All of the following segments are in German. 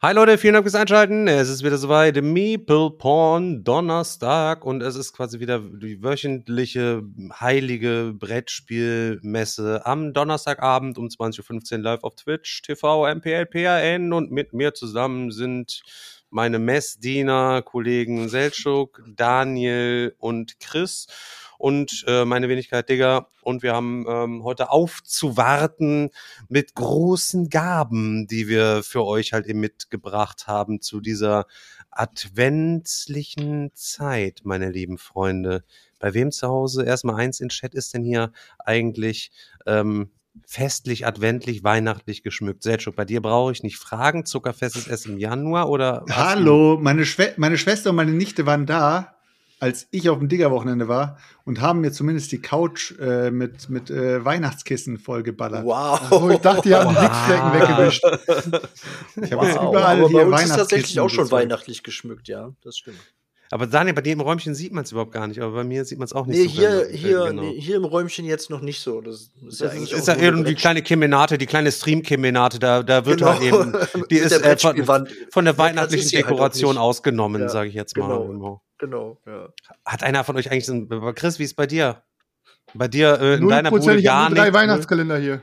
Hi Leute, vielen Dank fürs Einschalten. Es ist wieder soweit, Meeple Porn Donnerstag und es ist quasi wieder die wöchentliche heilige Brettspielmesse am Donnerstagabend um 20.15 Uhr live auf Twitch, TV, MPL, PAN und mit mir zusammen sind meine Messdiener, Kollegen Seltschuk, Daniel und Chris und äh, meine Wenigkeit Digger. Und wir haben ähm, heute aufzuwarten mit großen Gaben, die wir für euch halt eben mitgebracht haben zu dieser adventlichen Zeit, meine lieben Freunde. Bei wem zu Hause erstmal eins in Chat ist denn hier eigentlich ähm, festlich, adventlich, weihnachtlich geschmückt? Selchuk, bei dir brauche ich nicht fragen. Zuckerfest ist erst im Januar oder? Hallo, meine, Schwe meine Schwester und meine Nichte waren da, als ich auf dem Digger-Wochenende war und haben mir zumindest die Couch äh, mit, mit äh, Weihnachtskissen vollgeballert. Wow. Oh, ich dachte, die haben Blickflecken weggewischt. Ich habe jetzt Wow. überall Aber hier bei uns ist tatsächlich auch schon gezogen. weihnachtlich geschmückt, ja, das stimmt. Aber Daniel, bei dir im Räumchen sieht man es überhaupt gar nicht, aber bei mir sieht man es auch nicht Nee, so. hier, äh, hier, genau. nee, hier im Räumchen jetzt noch nicht so. Das ist ja Das ist, eigentlich ist auch eine irgendwie die kleine Kemenate, die kleine Stream-Kemenate, da, da wird Genau. halt eben, die ist der äh, von, von der weihnachtlichen ist halt Dekoration nicht. ausgenommen, Ja, sage ich jetzt mal. genau. Genau, ja. Hat einer von euch eigentlich so ein, Chris, wie ist bei dir? Bei dir äh, in Null deiner Bude Prozent, ich gar habe nur drei nichts? Weihnachtskalender hier.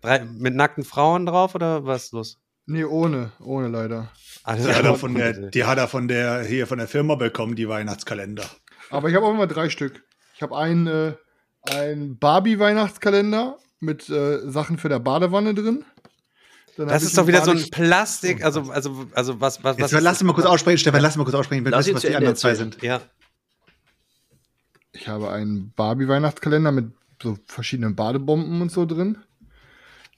Drei, mit nackten Frauen drauf oder was ist los? Nee, ohne. Ohne leider. Also, Die hat, er von der, die hat er von der, hier von der Firma bekommen, die Weihnachtskalender. Aber ich habe auch immer drei Stück. Ich habe einen, äh, einen Barbie-Weihnachtskalender mit äh, Sachen für der Badewanne drin. Dann das ist doch wieder so ein Plastik, also, also, also was, was, was Jetzt lass ihn mal kurz aussprechen, Stefan, lass ihn mal kurz aussprechen, wenn wissen, was die anderen zwei sind. Ja, Ich habe einen Barbie-Weihnachtskalender mit so verschiedenen Badebomben und so drin.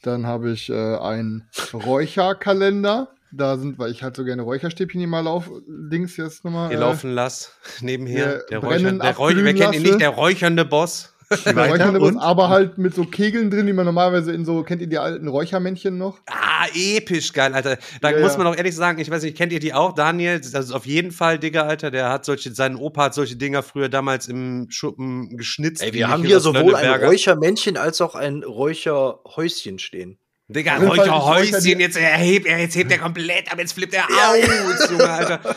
Dann habe ich äh, einen Räucherkalender. Da sind, weil ich halt so gerne Räucherstäbchen hier mal lauf, links jetzt nochmal. ihr laufen lass nebenher. hier Der, brennen, Räucher, der Räucher, abglühen kennt ihn nicht? Der räuchernde Boss. Boss, aber halt mit so Kegeln drin, die man normalerweise in so, kennt ihr die alten Räuchermännchen noch? Ah, episch geil, Alter. Da Ja, muss man auch ehrlich sagen, ich weiß nicht, kennt ihr die auch? Daniel, das ist auf jeden Fall, Digga, Alter, der hat solche, sein Opa hat solche Dinger früher damals im Schuppen geschnitzt. Ey, wir haben hier sowohl ein. Räuchermännchen als auch ein Räucherhäuschen stehen. Digga, Räucherhäuschen, jetzt, er hebt, er, jetzt hebt er komplett ab, jetzt flippt er aus, Junge, Alter.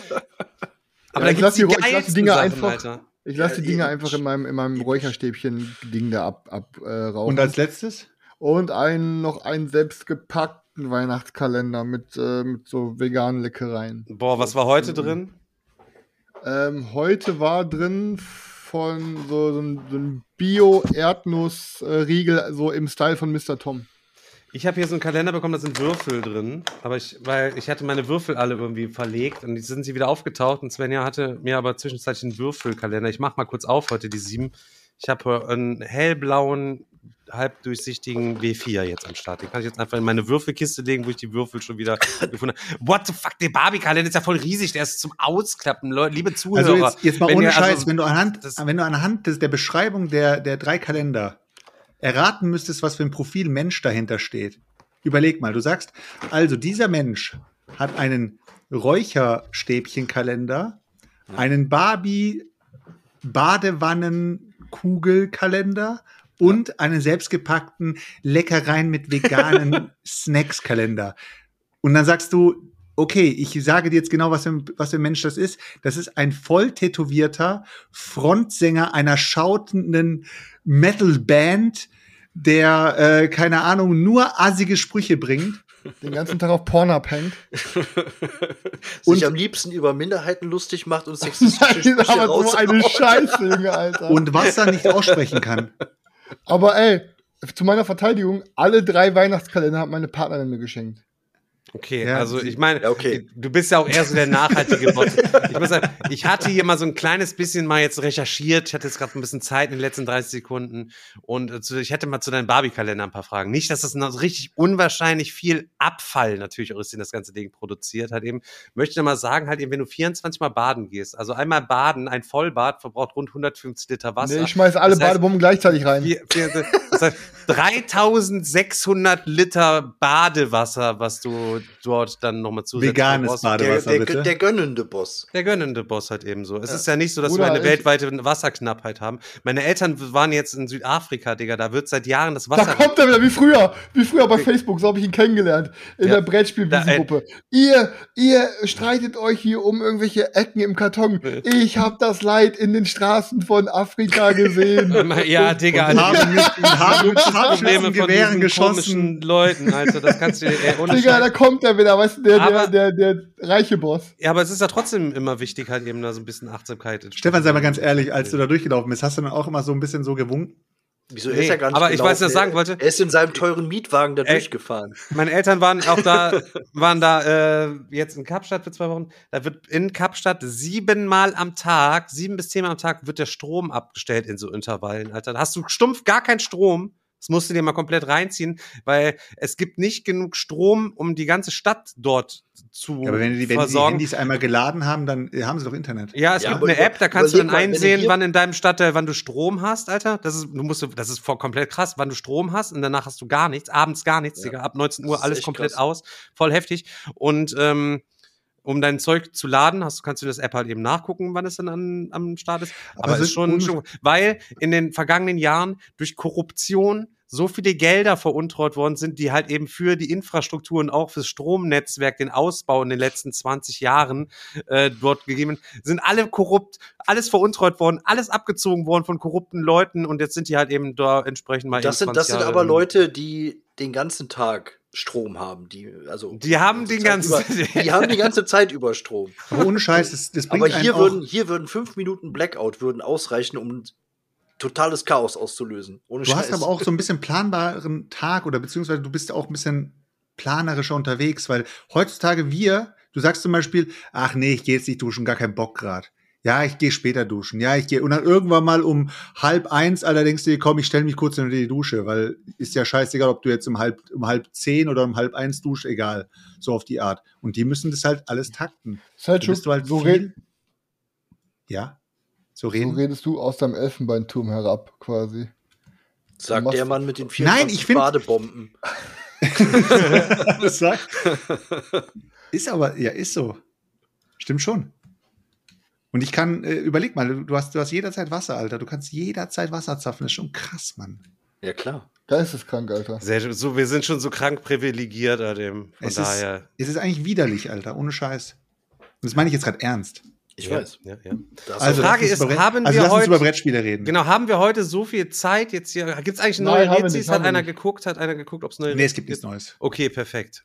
Aber Ja, da ich gibt's die geilsten Dinger Sachen, einfach- Alter. Ich lasse Ja, die Dinger episch. einfach in meinem, in meinem Räucherstäbchen-Ding da ab, ab äh, rauchen. Und als letztes? Und einen, noch einen selbstgepackten Weihnachtskalender mit, äh, mit so veganen Leckereien. Boah, was war heute drin? Ähm, heute war drin von so, so ein, so ein Bio-Erdnuss-Riegel, so im Style von Mr. Tom. Ich habe hier so einen Kalender bekommen, da sind Würfel drin. Aber ich, weil ich hatte meine Würfel alle irgendwie verlegt und jetzt sind sie wieder aufgetaucht. Und Svenja hatte mir aber zwischenzeitlich einen Würfelkalender. Ich mach mal kurz auf heute die sieben. Ich habe einen hellblauen, halbdurchsichtigen W4 jetzt am Start. Den kann ich jetzt einfach in meine Würfelkiste legen, wo ich die Würfel schon wieder gefunden habe. What the fuck, der Barbie-Kalender ist ja voll riesig. Der ist zum Ausklappen. Leute, liebe Zuhörer. Also jetzt, jetzt mal ohne ihr- Scheiß, also, wenn du anhand, das- wenn du anhand des, der Beschreibung der, der drei Kalender erraten müsstest, was für ein Profil Mensch dahinter steht. Überleg mal, du sagst, also dieser Mensch hat einen Räucherstäbchenkalender, einen Barbie Badewannenkugelkalender und einen selbstgepackten Leckereien mit veganen Snacks-Kalender. Und dann sagst du, okay, ich sage dir jetzt genau, was für, ein- was für ein Mensch das ist. Das ist ein voll tätowierter Frontsänger einer schautenden Metal-Band, der, äh, keine Ahnung, nur assige Sprüche bringt. Den ganzen Tag auf Pornhub hängt. Und- Sich am liebsten über Minderheiten lustig macht und sexistische Nein, Sprüche aber so eine. Scheiße, Junge, Alter. Und Wasser nicht aussprechen kann. Aber ey, zu meiner Verteidigung, alle drei Weihnachtskalender hat meine Partnerin mir geschenkt. Okay, Ja, also ich meine, Ja, okay. du bist ja auch eher so der nachhaltige Bot. Ich muss sagen, ich hatte hier mal so ein kleines bisschen mal jetzt recherchiert. Ich hatte jetzt gerade ein bisschen Zeit in den letzten 30 Sekunden und äh, zu, ich hätte mal zu deinem Barbie-Kalender ein paar Fragen. Nicht, dass das noch richtig unwahrscheinlich viel Abfall natürlich auch ist, den das ganze Ding produziert hat eben. Möchte mal sagen, halt eben, wenn du 24 Mal baden gehst, also einmal baden, ein Vollbad verbraucht rund 150 Liter Wasser. Nee, ich schmeiß alle Das heißt, Badebomben gleichzeitig rein. Vier, vier, das heißt 3600 Liter Badewasser, was du dort dann nochmal zusätzlich Veganes. Der, Badewasser, der, bitte. der gönnende Boss. Der gönnende Boss halt eben so. Es Ja. ist ja nicht so, dass Bruder, wir eine weltweite Wasserknappheit haben. Meine Eltern waren jetzt in Südafrika, Digga. Da wird seit Jahren das Da Wasser. kommt er wieder, wie früher, wie früher bei Facebook, so habe ich ihn kennengelernt, in Ja. der Brettspielwiesengruppe. Ihr, ihr streitet euch hier um irgendwelche Ecken im Karton. Ich habe das Leid in den Straßen von Afrika gesehen. ja, Digga. Und haben mit, haben mit Probleme von diesen geschossen. komischen Leuten, Alter. Das kannst du dir, ey, ohne Digga, da kommt er wieder, weißt du, der, der, Aber- der, der reiche Boss. Ja, aber es ist ja trotzdem immer wichtig, halt eben da so ein bisschen Achtsamkeit. Stefan, sei mal ganz ehrlich, als du da durchgelaufen bist, hast du dann auch immer so ein bisschen so gewunken? Wieso er Nee, ist ja gar nicht aber ich weiß, was ich sagen wollte. Er ist in seinem teuren Mietwagen da durchgefahren. Meine Eltern waren auch da, waren da äh, jetzt in Kapstadt für zwei Wochen. Da wird in Kapstadt siebenmal am Tag, sieben bis zehnmal am Tag wird der Strom abgestellt in so Intervallen, Alter. Da hast du stumpf gar keinen Strom. Das musst du dir mal komplett reinziehen, weil es gibt nicht genug Strom, um die ganze Stadt dort zu Ja, aber wenn die, wenn die versorgen. Handys einmal geladen haben, dann äh, haben sie doch Internet. Ja, es Ja, gibt eine App, da kannst du dann wenn einsehen, wann in deinem Stadtteil, wann du Strom hast, Alter. Das ist, du musst, das ist voll komplett krass, wann du Strom hast und danach hast du gar nichts, abends gar nichts, Ja. Digga. Ab 19 Das Uhr alles komplett krass. aus, voll heftig. Und ähm, um dein Zeug zu laden, hast, kannst du das App halt eben nachgucken, wann es dann an, am Start ist. Aber Aber, es ist schon, schon, weil in den vergangenen Jahren durch Korruption so viele Gelder veruntreut worden sind, die halt eben für die Infrastruktur und auch fürs Stromnetzwerk, den Ausbau in den letzten 20 Jahren äh, dort gegeben, sind alle korrupt, alles veruntreut worden, alles abgezogen worden von korrupten Leuten und jetzt sind die halt eben da entsprechend mal Das sind, das 20 sind aber Leute, die den ganzen Tag Strom haben. Die, also, Die haben die den ganze Zeit ganzen- Über, die haben die ganze Zeit über Strom. Aber ohne Scheiß, das, das bringt Aber hier einen auch, würden, hier würden fünf Minuten Blackout würden ausreichen, um totales Chaos auszulösen. Ohne Du hast Scheiß. aber auch so ein bisschen planbaren Tag oder beziehungsweise du bist auch ein bisschen planerischer unterwegs, weil heutzutage wir, du sagst zum Beispiel, ach nee, ich gehe jetzt nicht duschen, gar keinen Bock grad. Ja, ich gehe später duschen. Ja, ich gehe und dann irgendwann mal um halb eins, dir, komm, ich stelle mich kurz unter die Dusche, weil ist ja scheißegal, ob du jetzt um halb um halb zehn oder um halb eins duschst, egal, so auf die Art. Und die müssen das halt alles takten. Ist halt schon, bist du halt so, viel- red, Ja, so so reden. redest du aus deinem Elfenbeinturm herab, quasi. Sagt der Mann mit den Nein, 24 ich find- Badebomben. Das sagt- ist aber, ja, ist so. Stimmt schon. Und ich kann, äh, überleg mal, du- hast, du hast jederzeit Wasser, Alter. Du kannst jederzeit Wasser zapfen. Das ist schon krass, Mann. Ja, klar. Geisteskrank, Alter. Sehr, so, wir sind schon so krank privilegiert, äh, dem. Von Es ist, daher. es ist eigentlich widerlich, Alter, ohne Scheiß. Und das meine ich jetzt gerade ernst. Ich ja, weiß. Ja, ja. Also, Frage lass ist, über, Brett- haben also wir lass uns heute- über Brettspiele reden. Genau, haben wir heute so viel Zeit jetzt hier? Gibt es eigentlich Nein, neue haben wir Rezis? nicht, Hat einer nicht. geguckt? Hat einer geguckt, ob es neue Nee, es gibt nichts Neues. Okay, perfekt.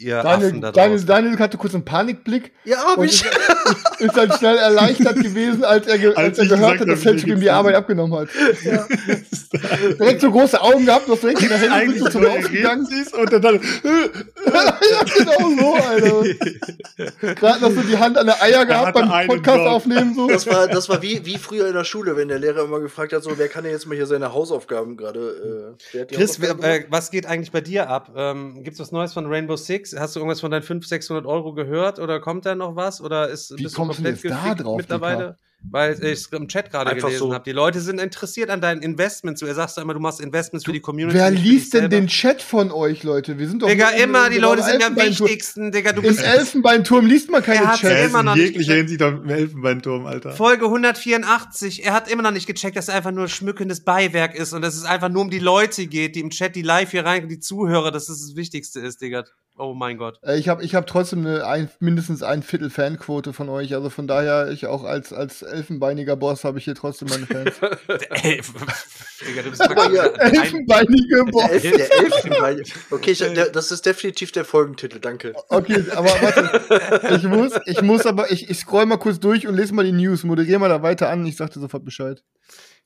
Ihr Daniel, Affen da Daniel. Daniel hatte kurz einen Panikblick ja, hab und ich. ist, ist dann schnell erleichtert gewesen, als er, ge Als als er gehört gesagt hat, dass Selchuk ihm die Arbeit abgenommen hat. Direkt so große Augen gehabt, du hast direkt in der Hände bist du zum Ausgegangen. und dann, dann ja, genau so, Alter. Gerade noch so die Hand an der Eier gehabt beim Podcast Job. aufnehmen. So. Das war, das war wie, wie früher in der Schule, wenn der Lehrer immer gefragt hat, so, wer kann denn jetzt mal hier seine Hausaufgaben gerade, äh, Chris, Hausaufgaben wer- äh, was geht eigentlich bei dir ab? Ähm, Gibt es was Neues von Rainbow Six? Hast du irgendwas von deinen 500, 600 Euro gehört oder kommt da noch was? Oder ist, Wie bist kommst du du denn komplett jetzt da drauf, mittlerweile? Weil ich es im Chat gerade gelesen so. habe. Die Leute sind interessiert an deinen Investments. Du sagst immer, du machst Investments für die Community. Wer liest denn selber. den Chat von euch, Leute? Wir sind doch Digga, immer, die Leute im sind am wichtigsten, Digga. Du Im bist Elfenbeinturm liest man Er keine hat's Chats. ja immer noch nicht jeglicher. Hinsicht auf dem Elfenbeinturm, Alter. Folge 184. Er hat immer noch nicht gecheckt, dass er einfach nur schmückendes Beiwerk ist und dass es einfach nur um die Leute geht, die im Chat, die live hier rein, die Zuhörer, dass das das Wichtigste ist, Digga. Oh mein Gott. Äh, Ich habe ich hab trotzdem eine ein, mindestens ein Viertel Fanquote von euch. Also von daher, ich auch als, als elfenbeiniger Boss habe ich hier trotzdem meine Fans. Elf. Digga, du bist Elfenbeinige Boss. Elf, der Elfenbein. Okay, ich, der, das ist definitiv der Folgentitel, danke. Okay, aber warte. Ich muss, ich muss aber, ich, ich scroll mal kurz durch und lese mal die News. Moderier mal da weiter an. Ich sag dir sofort Bescheid.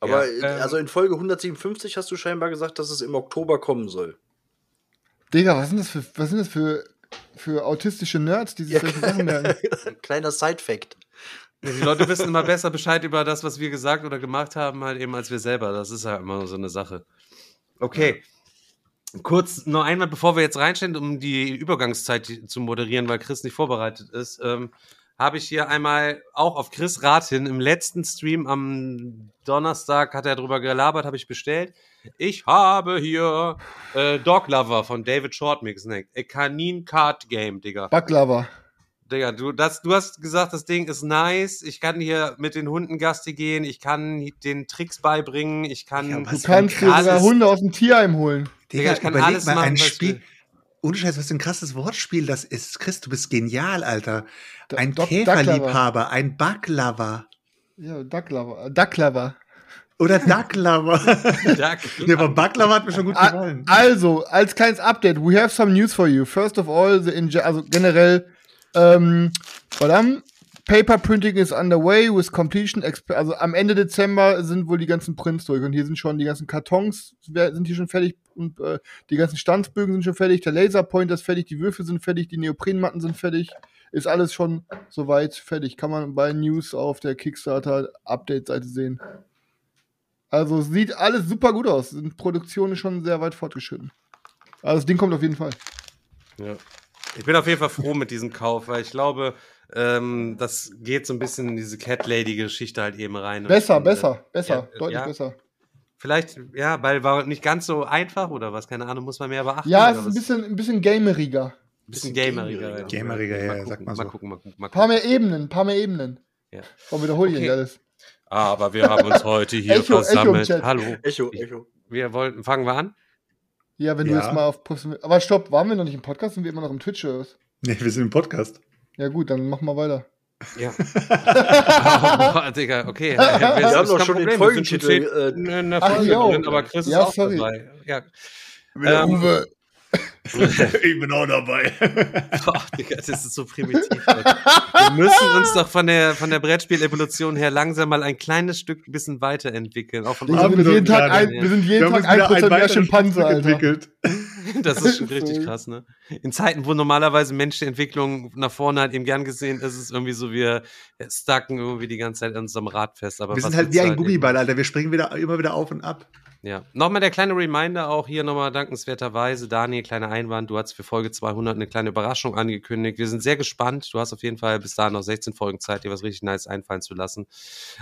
Aber Ja, äh, also in Folge 157 hast du scheinbar gesagt, dass es im Oktober kommen soll. Digga, was sind das für, was sind das für, für autistische Nerds, die sich solche Sachen merken? Kleiner Side-Fact. Ja, Die Leute wissen immer besser Bescheid über das, was wir gesagt oder gemacht haben, halt eben als wir selber. Das ist halt immer so eine Sache. Okay. Kurz noch einmal, bevor wir jetzt reinstellen, um die Übergangszeit zu moderieren, weil Chris nicht vorbereitet ist, ähm, habe ich hier einmal auch auf Chris Rat hin im letzten Stream am Donnerstag hat er drüber gelabert, habe ich bestellt. Ich habe hier äh, Dog Lover von David Shortmix? A Kanin Card Game, Digga. Baklava. Digga, du, das, du hast gesagt, das Ding ist nice. Ich kann hier mit den Hunden Gasti gehen. Ich kann den Tricks beibringen. Ich kann. Ja, Du kannst dir sogar Hunde aus dem Tierheim holen. Digga, ich kann alles mal, machen, ein Spiel. Ohne Scheiß, was für ein krasses Wortspiel das ist. Chris, du bist genial, Alter. Ein Käferliebhaber, ein Backlover. Ja, Ducklover. Ducklover. Oder Ducklover. Duck. nee, aber Backlover hat mir schon gut gefallen. Also, als kleines Update, we have some news for you. First of all, the inge also generell, ähm, verdammt, Paper Printing is underway with completion. Also am Ende Dezember sind wohl die ganzen Prints durch und hier sind schon die ganzen Kartons sind hier schon fertig und äh, die ganzen Standsbögen sind schon fertig, der Laserpointer ist fertig, die Würfel sind fertig, die Neoprenmatten sind fertig. Ist alles schon soweit fertig. Kann man bei News auf der Kickstarter Update-Seite sehen. Also sieht alles super gut aus. Die Produktion ist schon sehr weit fortgeschritten. Also das Ding kommt auf jeden Fall. Ja. Ich bin auf jeden Fall froh mit diesem Kauf, weil ich glaube, ähm, das geht so ein bisschen in diese Cat Lady-Geschichte halt eben rein. Und Besser, finde, besser, besser, ja, deutlich ja. besser. Vielleicht, ja, weil war nicht ganz so einfach oder was, keine Ahnung, muss man mehr beachten. Ja, es ist ein bisschen, ein bisschen gameriger. bisschen gameriger. ja. Gameriger, ja, mal ja, gucken, sag mal mal so. gucken, mal gucken, mal Ein paar gucken. mehr Ebenen, ein paar mehr Ebenen. Ja. Komm, wiederhole ich Okay. alles. Aber wir haben uns heute hier Echo, Echo versammelt. Chat. Hallo. Echo, Ich- Echo. Wir wollten, fangen wir an? Ja, wenn du Ja. jetzt mal auf. Aber stopp, waren wir noch nicht im Podcast? Sind wir immer noch im Twitch oder was? Nee, wir sind im Podcast. Ja, gut, dann machen wir weiter. Ja. oh, Digga, okay. Wir haben doch schon den Folgentitel, äh, in der Ach, Folge jo. drin, aber Chris Ja, ist auch sorry. dabei. Ja. Ähm, Uwe. ich bin auch dabei. Boah, Digga, das ist so primitiv. Wir müssen uns doch von der, von der Brettspiel-Evolution her langsam mal ein kleines Stück ein bisschen weiterentwickeln. Auch von Wir Haben sind jeden Tag, ein, wir sind jeden Tag ein Prozent mehr Schimpanse, entwickelt. Das ist schon richtig krass, ne? In Zeiten, wo normalerweise menschliche Entwicklung nach vorne halt eben gern gesehen ist, ist es irgendwie so, wir stacken irgendwie die ganze Zeit an unserem Rad fest. Aber Wir sind halt wie ein eben- Gummiball, Alter. Wir springen wieder, immer wieder auf und ab. Ja. Nochmal der kleine Reminder auch hier nochmal dankenswerterweise. Daniel, kleiner Einwand. Du hast für Folge 200 eine kleine Überraschung angekündigt. Wir sind sehr gespannt. Du hast auf jeden Fall bis dahin noch 16 Folgen Zeit, dir was richtig nice einfallen zu lassen.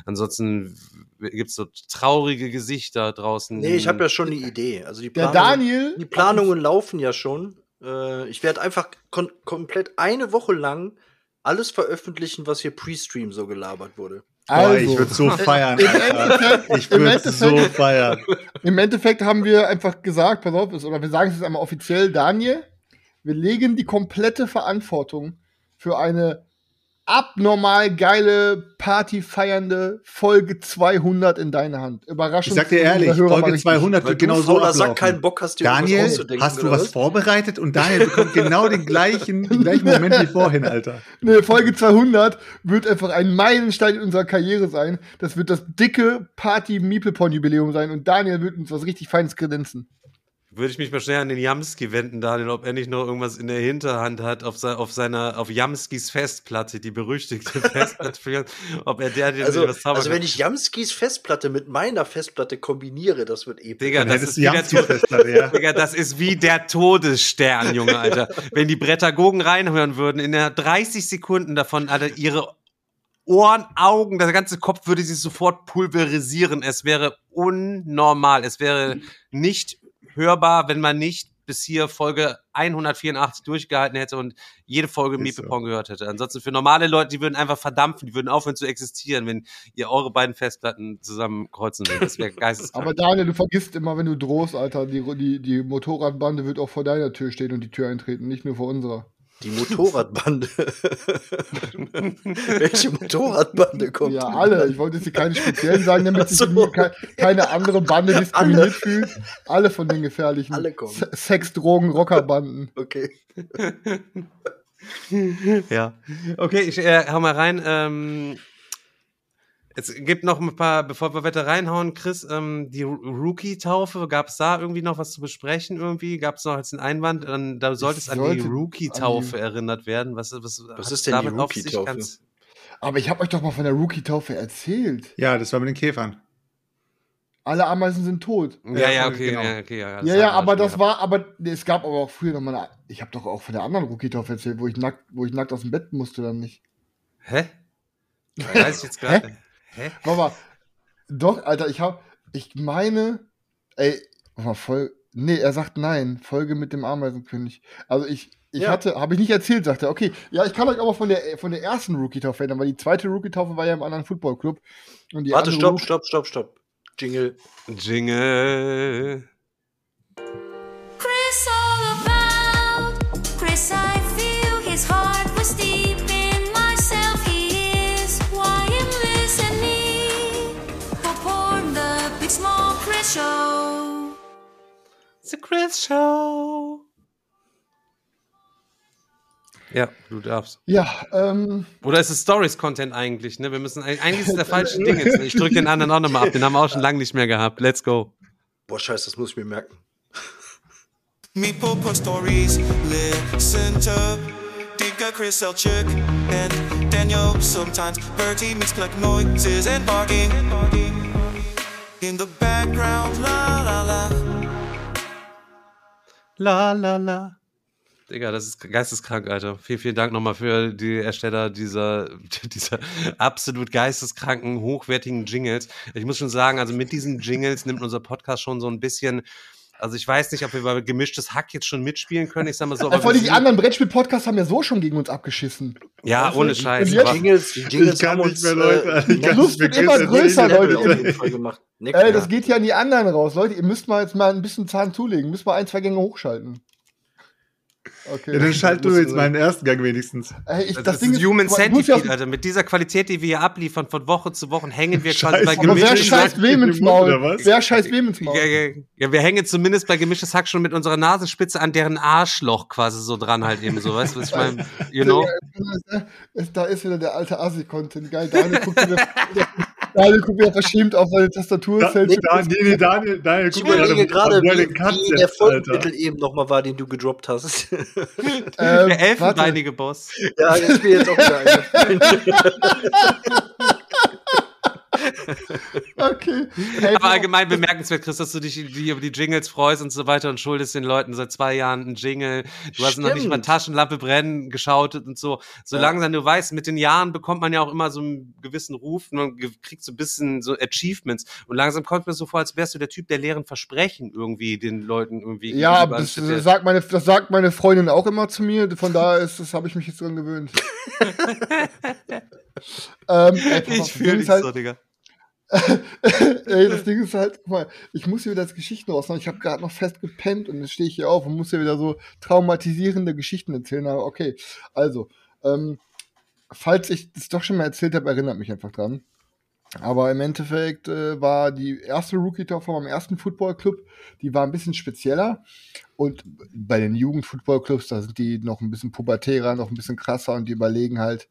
Ansonsten gibt es so traurige Gesichter draußen. Nee, ich habe ja schon eine Idee. Also die Der Planungen, Daniel. die Planungen laufen ja schon. Äh, ich werde einfach kon komplett eine Woche lang alles veröffentlichen, was hier Pre-Stream so gelabert wurde. Boah, ich Also, würde so feiern, Ich würde so feiern. Im Endeffekt haben wir einfach gesagt, pass auf, oder wir sagen es jetzt einmal offiziell, Daniel, wir legen die komplette Verantwortung für eine abnormal geile, partyfeiernde Folge 200 in deine Hand. Überraschung. Ich sag dir ehrlich, Folge richtig. 200 Weil wird du, genau so fauler Sack, ablaufen. keinen Bock hast, dir Daniel, hast du was vorbereitet? Und Daniel bekommt genau den gleichen, den gleichen Moment wie vorhin, Alter. Nee, Folge 200 wird einfach ein Meilenstein in unserer Karriere sein. Das wird das dicke Party-Meeple-Porn-Jubiläum sein und Daniel wird uns was richtig Feines kredenzen. Würde ich mich mal schnell an den Jamski wenden, Daniel, ob er nicht noch irgendwas in der Hinterhand hat auf, se auf seiner, auf Jamskis Festplatte, die berüchtigte Festplatte, für- ob er der dir Also, was zaubern also wenn ich Jamskis Festplatte mit meiner Festplatte kombiniere, das wird episch. Digga, das ist, du wie der ja. Digga, das ist wie der Todesstern, Junge, Alter. Wenn die Brettagogen reinhören würden, in der 30 Sekunden davon, Alter, ihre Ohren, Augen, der ganze Kopf würde sich sofort pulverisieren. Es wäre unnormal. Es wäre nicht hörbar, wenn man nicht bis hier Folge 184 durchgehalten hätte und jede Folge Miepel so. Gehört hätte. Ansonsten für normale Leute, die würden einfach verdampfen, die würden aufhören zu existieren, wenn ihr eure beiden Festplatten zusammen kreuzen würdet. Das wäre geisteskrank. Aber Daniel, du vergisst immer, wenn du drohst, Alter, die, die, die Motorradbande wird auch vor deiner Tür stehen und die Tür eintreten, nicht nur vor unserer. Die Motorradbande. Welche Motorradbande kommt? Ja, alle. Ich wollte jetzt hier keine speziellen sagen, damit sich so. keine andere Bande diskriminiert fühlt. Alle von den gefährlichen Alle kommen. Se- Sex, Drogen, Rockerbanden. Okay. ja. Okay, ich äh, hau mal rein. Ähm, Es gibt noch ein paar, bevor wir weiter reinhauen, Chris, ähm, die Rookie-Taufe, gab es da irgendwie noch was zu besprechen irgendwie? Gab es noch als einen Einwand? Dann, da sollte es an die sollte Rookie-Taufe die- erinnert werden. Was, was, Was ist denn die damit sich? Rookie-Taufe? Aber ich habe euch doch mal von der Rookie-Taufe erzählt. Ja, das war mit den Käfern. Alle Ameisen sind tot. Ja, Ja, ja, okay, genau. ja, okay. Ja, Ja, haben ja, wir aber das war, aber nee, es gab aber auch früher noch mal eine, ich habe doch auch von der anderen Rookie-Taufe erzählt, wo ich nackt, wo ich nackt aus dem Bett musste dann nicht. Hä? Weiß ich jetzt gerade. Hä? Warte mal, doch, Alter, ich habe, ich meine, ey, warte mal, voll, nee, er sagt nein, Folge mit dem Ameisenkönig. Also ich, ich Ja. hatte, habe ich nicht erzählt, sagt er, okay, ja, ich kann euch aber von der, von der ersten Rookie-Taufe erinnern, weil die zweite Rookie-Taufe war ja im anderen Football-Club. Und die Warte, stopp, stopp, stopp, stopp. Jingle. Jingle. The Chris Show. Ja, du darfst. Ja, ähm, Oder ist es Stories-Content eigentlich, ne? Wir müssen, eigentlich ist es der falsche Ding jetzt. ne? Ich drücke den anderen auch nochmal ab. Den haben wir auch schon lange nicht mehr gehabt. Let's go. Boah, scheiße, das muss ich mir merken. Meeple Porn Stories, listen to Digga, Chris Selchuk, and Daniel. Sometimes Bertie makes like noises and barking. In the background, la la la. La la la. Digga, das ist geisteskrank, Alter. Vielen, vielen Dank nochmal für die Ersteller dieser, dieser absolut geisteskranken, hochwertigen Jingles. Ich muss schon sagen, also mit diesen Jingles nimmt unser Podcast schon so ein bisschen. Also ich weiß nicht, ob wir bei gemischtes Hack jetzt schon mitspielen können. Ich sag mal so, vor allem die anderen Brettspiel-Podcasts haben ja so schon gegen uns abgeschissen. ja, ohne Und Scheiß. aber- Jingles, die Jingles Ich kann haben nicht mehr, Leute. äh, Ich kann Die Lust wird immer größer, Leute. Ey, ja. das geht ja an die anderen raus. Leute, ihr müsst mal jetzt mal ein bisschen Zahn zulegen. Müsst mal ein, zwei Gänge hochschalten. Okay. Ja, dann schalt du jetzt mal den ersten Gang wenigstens. Ey, ich, Das, das, ist Ding ist, Human Centipede, Alter. Mit dieser Qualität, die wir hier abliefern, von Woche zu Woche, hängen wir quasi bei aber Aber wer gemischtes scheißt Hack. wem ins Maul? was? Wer scheißt wem ins Maul? Ja, ja, ja, wir hängen zumindest bei gemischtes Hack schon mit unserer Nasenspitze an deren Arschloch quasi so dran halt eben so, weißt du, was ich meine? You know? Da ist wieder der alte Assi-Content. Geil, Daniel guckt wieder, Daniel guckt wieder verschämt auf seine Tastatur. Da, fällt da, nee, nee, Daniel, Daniel, Ich guck mal überlege gerade, wie, Katze, wie der. Folgentitel eben nochmal war, den du gedroppt hast. ähm, Der elfenbeinige Boss. ja, ist mir jetzt auch wieder. okay. Hey, Aber allgemein bemerkenswert, Chris, dass du dich über die Jingles freust und so weiter und schuldest den Leuten seit zwei Jahren einen Jingle. Du hast noch nicht mal Stimmt. Taschenlampe brennen geschautet und so. So Ja. langsam, du weißt, mit den Jahren bekommt man ja auch immer so einen gewissen Ruf und man kriegt so ein bisschen so Achievements. Und langsam kommt mir so vor, als wärst du der Typ, der leeren Versprechen irgendwie den Leuten irgendwie. Ja, das, das, sagt meine, das sagt meine Freundin auch immer zu mir. Von daher ist, das habe ich mich jetzt dran gewöhnt. ähm, ey, ich fühle dich ist halt, so, Digga. Ey, das Ding ist halt, guck mal, ich muss hier wieder das Geschichten raushauen. Ich habe gerade noch fest gepennt und jetzt stehe ich hier auf und muss hier wieder so traumatisierende Geschichten erzählen. Aber okay, also, ähm, falls ich das doch schon mal erzählt habe, erinnert mich einfach dran. Aber im Endeffekt äh, war die erste Rookie-Taufe vom ersten Football-Club, die war ein bisschen spezieller. Und bei den Jugend-Football-Clubs, da sind die noch ein bisschen pubertärer, noch ein bisschen krasser und die überlegen halt,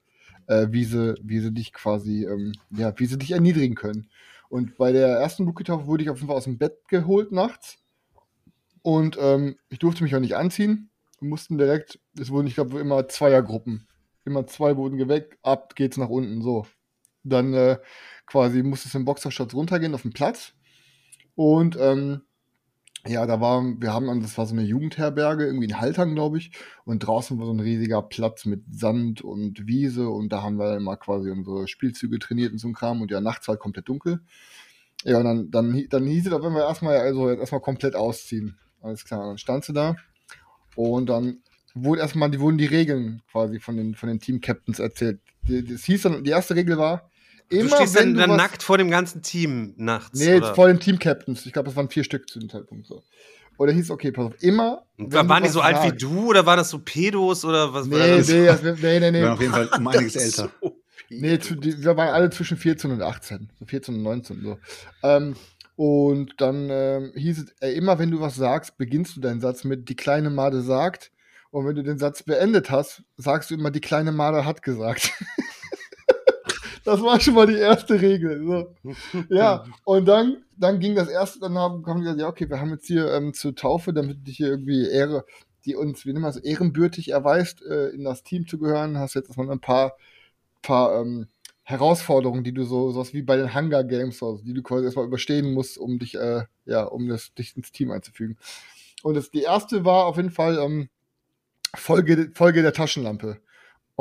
äh, wie, sie, wie sie dich quasi, ähm, ja, wie sie dich erniedrigen können. Und bei der ersten Rookie-Taufe wurde ich auf jeden Fall aus dem Bett geholt nachts. Und ähm, ich durfte mich auch nicht anziehen. Wir mussten direkt, es wurden, ich glaube, immer Zweiergruppen. Immer zwei wurden geweckt, ab geht's nach unten, so. Dann äh, quasi musstest du im Boxershorts runtergehen auf den Platz. Und ähm, ja, da war, wir haben, das war so eine Jugendherberge, irgendwie in Haltern, glaube ich. Und draußen war so ein riesiger Platz mit Sand und Wiese. Und da haben wir immer quasi unsere Spielzüge trainiert und so ein Kram. Und ja, nachts war halt komplett dunkel. Ja, und dann, dann, dann hieß es, auf einmal erstmal, also jetzt erstmal komplett ausziehen. Alles klar. Dann standst du da. Und dann wurde erstmal, die wurden die Regeln quasi von den, von den Team-Captains erzählt. Die, das hieß dann, die erste Regel war, immer du stehst wenn dann, du dann was- nackt vor dem ganzen Team nachts. Nee, oder? vor den Team-Captains. Ich glaube, das waren vier Stück zu dem Zeitpunkt so. Oder hieß, okay, pass auf, immer. Und du waren die so alt wie du oder war das so Pedos oder was war Nee, das? nee, das, nee, nee, nee. Wir waren auf jeden Fall um einiges älter. Nee, zu, die, wir waren alle zwischen 14 und 18. So 14 und 19. So. Ähm, und dann ähm, hieß es, ey, immer wenn du was sagst, beginnst du deinen Satz mit die kleine Made sagt. Und wenn du den Satz beendet hast, sagst du immer, die kleine Made hat gesagt. Das war schon mal die erste Regel. So. Ja, und dann, dann ging das erste, dann haben, haben die gesagt, ja, okay, wir haben jetzt hier ähm, zur Taufe, damit dich hier irgendwie Ehre, die uns, wie nennen wir es, ehrenbürtig erweist, äh, in das Team zu gehören, hast jetzt erstmal ein paar, paar ähm, Herausforderungen, die du so, sowas wie bei den Hunger Games, also, die du quasi erstmal überstehen musst, um dich, äh, ja, um das, dich ins Team einzufügen. Und das, die erste war auf jeden Fall ähm, Folge, Folge der Taschenlampe.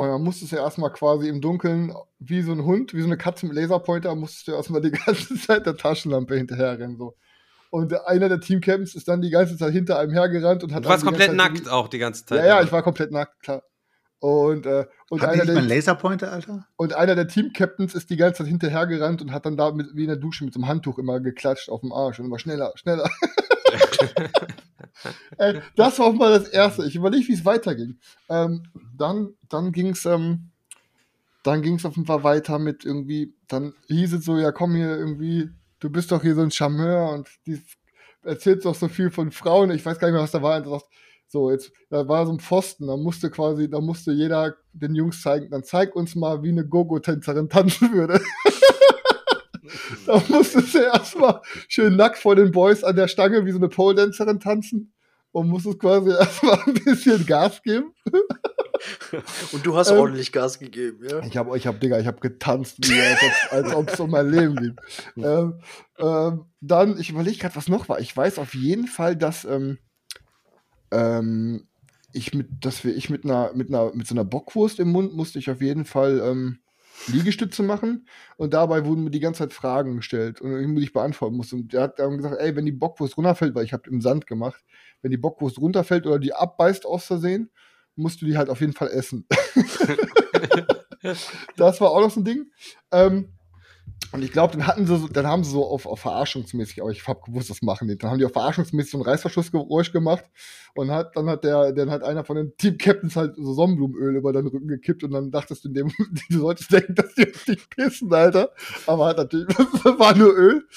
Und dann musstest du erstmal quasi im Dunkeln, wie so ein Hund, wie so eine Katze mit Laserpointer, musstest du erstmal die ganze Zeit der Taschenlampe hinterherrennen. So. Und einer der Teamcamps ist dann die ganze Zeit hinter einem hergerannt und hat Du warst komplett nackt auch die ganze Zeit. Ja, ja, ich war komplett nackt, klar. Und, äh, und, einer der, Laserpointer, Alter? und einer der Team-Captains ist die ganze Zeit hinterhergerannt und hat dann da mit, wie in der Dusche mit so einem Handtuch immer geklatscht auf dem Arsch und immer schneller, schneller. Ey, das war auch mal das Erste. Ich überlege, wie es weiterging. Ähm, dann dann ging es ähm, dann ging's auf jeden Fall weiter mit irgendwie, dann hieß es so, ja komm hier irgendwie, du bist doch hier so ein Charmeur und die erzählst doch so viel von Frauen, ich weiß gar nicht mehr, was da war, und du sagst, so, jetzt, da war so ein Pfosten, da musste quasi, da musste jeder den Jungs zeigen, dann zeig uns mal, wie eine Gogo-Tänzerin tanzen würde. da musstest du erstmal schön nackt vor den Boys an der Stange wie so eine Pole-Dancerin tanzen und musstest quasi erstmal ein bisschen Gas geben. Und du hast Ähm, ordentlich Gas gegeben, ja? Ich habe, ich hab, Digga, ich habe getanzt, wie, als ob- als ob es um mein Leben ging. ähm, ähm, dann, ich überlege gerade, was noch war. Ich weiß auf jeden Fall, dass ähm, ähm, ich mit, dass wir, ich mit einer, mit einer, mit so einer Bockwurst im Mund musste ich auf jeden Fall ähm, Liegestütze machen und dabei wurden mir die ganze Zeit Fragen gestellt und ich beantworten musste. Und der hat dann gesagt, ey, wenn die Bockwurst runterfällt, weil ich habe im Sand gemacht, wenn die Bockwurst runterfällt oder die abbeißt aus Versehen, musst du die halt auf jeden Fall essen. das war auch noch so ein Ding. Ähm, und ich glaube, dann hatten sie so, dann haben sie so auf, auf verarschungsmäßig, aber ich hab gewusst, das machen die. Dann haben die auf verarschungsmäßig so ein Reißverschlussgeräusch gemacht und hat, dann hat der, dann hat einer von den Team-Captains halt so Sonnenblumenöl über deinen Rücken gekippt und dann dachtest du in dem, du solltest denken, dass die auf dich pissen, Alter. Aber hat natürlich, war nur Öl.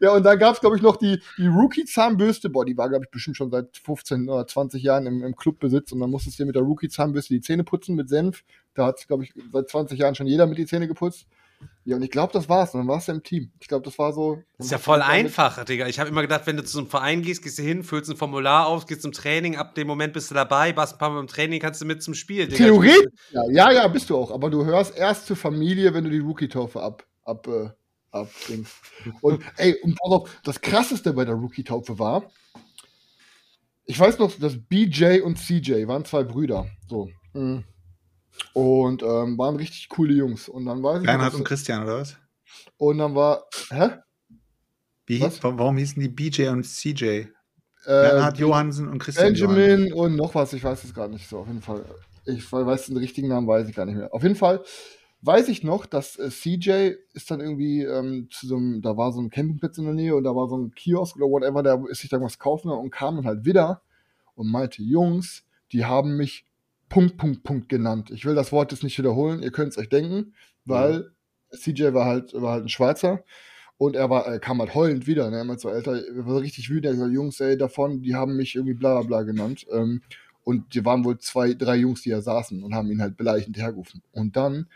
Ja, und dann gab's glaube ich, noch die, die Rookie-Zahnbürste. Boah, die war, glaube ich, bestimmt schon seit 15 oder 20 Jahren im, im Clubbesitz und dann musstest du dir mit der Rookie-Zahnbürste die Zähne putzen mit Senf. Da hat, glaube ich, seit 20 Jahren schon jeder mit die Zähne geputzt. Ja, und ich glaube, das war's. Und dann warst du im Team. Ich glaube, das war so. Das ist ja voll einfach, Digga. Ich habe immer gedacht, wenn du zu einem Verein gehst, gehst du hin, füllst ein Formular aus, gehst zum Training, ab dem Moment bist du dabei, warst ein paar Mal im Training, kannst du mit zum Spiel. Digga. Theoretisch, ja, ja, ja, bist du auch. Aber du hörst erst zur Familie, wenn du die Rookie-Taufe ab, ab, äh, abbringst. Und, ey, und pass auf, das krasseste bei der Rookie-Taufe war, ich weiß noch, dass BJ und CJ waren zwei Brüder. So. mm. Und ähm, waren richtig coole Jungs. Und dann weiß ich Bernhard dass- und Christian, oder was? und dann war, hä? Wie hieß, wa- warum hießen die BJ und CJ? Äh, Bernhard Johansen und Christian Benjamin und noch was, ich weiß es gerade nicht so, auf jeden Fall. Ich weiß den richtigen Namen, weiß ich gar nicht mehr. Auf jeden Fall weiß ich noch, dass äh, CJ ist dann irgendwie ähm, zu so einem, da war so ein Campingplatz in der Nähe und da war so ein Kiosk oder whatever, der ist sich da was kaufen und kam dann halt wieder und meinte, Jungs, die haben mich Punkt, Punkt, Punkt genannt. Ich will das Wort jetzt nicht wiederholen, ihr könnt es euch denken, weil CJ war halt, war halt ein Schweizer und er war, er kam halt heulend wieder, ne? Er meinte so, Alter, er war richtig wütend, er hat gesagt, Jungs, ey, davon, die haben mich irgendwie bla bla bla genannt. Ähm, und die waren wohl zwei, drei Jungs, die da saßen und haben ihn halt beleidigend hergerufen. Und dann,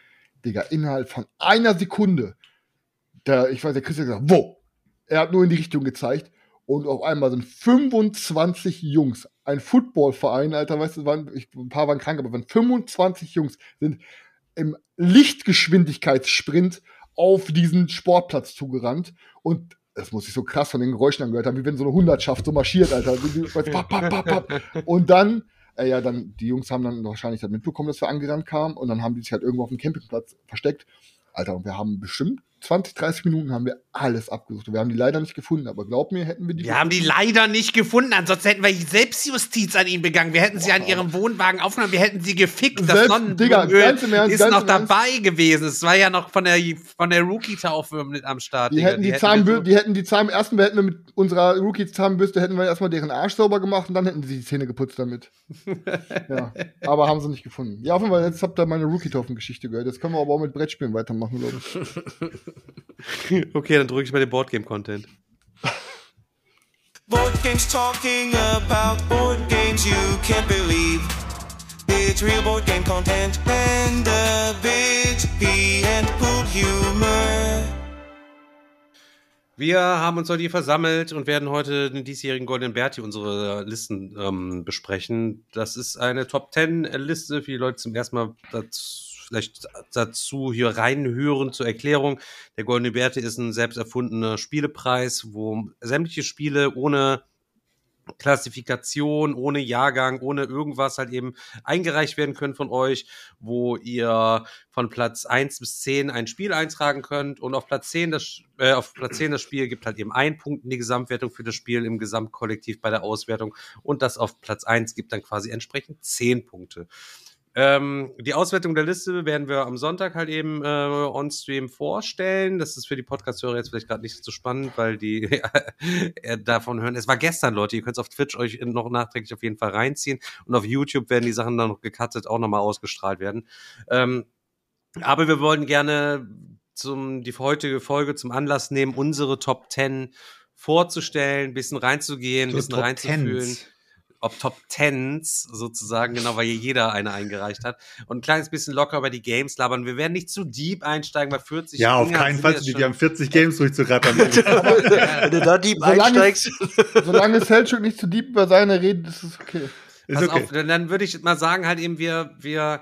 Digga, innerhalb von einer Sekunde, der, ich weiß, der Christian hat gesagt, wo? Er hat nur in die Richtung gezeigt und auf einmal sind 25 Jungs, ein Footballverein, Alter, weißt du, waren, ich, ein paar waren krank, aber waren 25 Jungs, sind im Lichtgeschwindigkeitssprint auf diesen Sportplatz zugerannt und das muss ich so krass von den Geräuschen angehört haben, wie wenn so eine Hundertschaft so marschiert, Alter. Und dann, äh, ja, dann, die Jungs haben dann wahrscheinlich halt mitbekommen, dass wir angerannt kamen und dann haben die sich halt irgendwo auf dem Campingplatz versteckt. Alter, und wir haben bestimmt 20, 30 Minuten haben wir alles abgesucht. Wir haben die leider nicht gefunden, aber glaub mir, hätten wir die Wir haben die leider nicht gefunden, ansonsten hätten wir Selbstjustiz an ihnen begangen. Wir hätten sie an ihrem Wohnwagen aufgenommen, wir hätten sie gefickt. Das Selbst- im Ernst, ist ganz noch im Ernst. dabei gewesen. Es war ja noch von der, von der Rookie-Taufe mit am Start. Die Digga. hätten die, wir Zahnbürste, die hätten die Zahn, ersten hätten wir mit unserer Rookie-Zahnbürste hätten wir erstmal deren Arsch sauber gemacht und dann hätten sie die Zähne geputzt damit. ja. Aber haben sie nicht gefunden. Ja, auf jeden Fall, jetzt habt ihr meine Rookie-Taufen-Geschichte gehört. Jetzt können wir aber auch mit Brettspielen weitermachen, glaube ich. Okay, dann drücke ich mal den Boardgame-Content. Board games talking about board games you can't believe. It's real board game content and a pee and poop humor. Wir haben uns heute hier versammelt und werden heute den diesjährigen Golden Berti unsere Listen ähm, besprechen. Das ist eine Top 10 Liste für die Leute zum ersten Mal dazu, vielleicht dazu hier reinhören zur Erklärung. Der Golden Berti ist ein selbst erfundener Spielepreis, wo sämtliche Spiele ohne Klassifikation, ohne Jahrgang, ohne irgendwas halt eben eingereicht werden können von euch, wo ihr von Platz 1 bis 10 ein Spiel eintragen könnt und auf Platz 10 das, äh, auf Platz 10 das Spiel gibt halt eben einen Punkt in die Gesamtwertung für das Spiel im Gesamtkollektiv bei der Auswertung und das auf Platz 1 gibt dann quasi entsprechend 10 Punkte. Ähm, die Auswertung der Liste werden wir am Sonntag halt eben äh, on-stream vorstellen. Das ist für die Podcast-Hörer jetzt vielleicht gerade nicht so spannend, weil die äh, davon hören. Es war gestern, Leute. Ihr könnt es auf Twitch euch noch nachträglich auf jeden Fall reinziehen. Und auf YouTube werden die Sachen dann noch gecuttet, auch nochmal ausgestrahlt werden. Ähm, aber wir wollen gerne zum, die heutige Folge zum Anlass nehmen, unsere Top 10 vorzustellen, ein bisschen reinzugehen, ein So bisschen Top reinzufühlen Tens. Ob Top Tens sozusagen, genau, weil hier jeder eine eingereicht hat. Und ein kleines bisschen locker über die Games labern. Wir werden nicht zu deep einsteigen, bei 40 Ja, auf Dinger keinen Fall. Die, die haben 40 Games durchzurattern. Wenn du da deep Solange- einsteigst. Solange Selchuk nicht zu deep über seine redet, ist es okay. Ist Pass okay. auf, dann- dann würde ich mal sagen, halt eben, wir, wir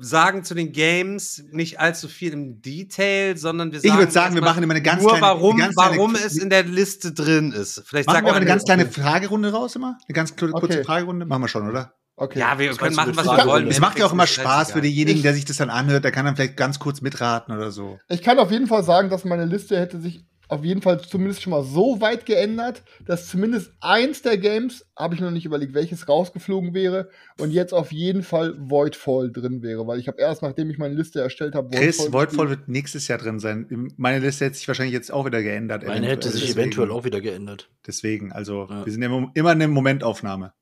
sagen zu den Games nicht allzu viel im Detail, sondern wir Ich sagen. würd sagen, wir machen immer eine ganz nur kleine- warum, eine ganz kleine- warum es in der Liste drin ist. Vielleicht Machen sagt wir aber eine ganz kleine Fragerunde raus immer? Eine ganz kurze Okay. Fragerunde? Machen wir schon, oder? Okay. Ja, wir Was können machen, was wir wollen. Es macht ja auch immer Spaß für denjenigen, der sich das dann anhört. Der kann dann vielleicht ganz kurz mitraten oder so. Ich kann auf jeden Fall sagen, dass meine Liste hätte sich auf jeden Fall zumindest schon mal so weit geändert, dass zumindest eins der Games, habe ich noch nicht überlegt, welches rausgeflogen wäre und jetzt auf jeden Fall Voidfall drin wäre, weil ich habe erst, nachdem ich meine Liste erstellt habe, Chris, Voidfall wird nächstes Jahr drin sein. Meine Liste hätte sich wahrscheinlich jetzt auch wieder geändert. Meine hätte sich Deswegen- eventuell auch wieder geändert. Deswegen, also Ja. wir sind ja immer eine Momentaufnahme.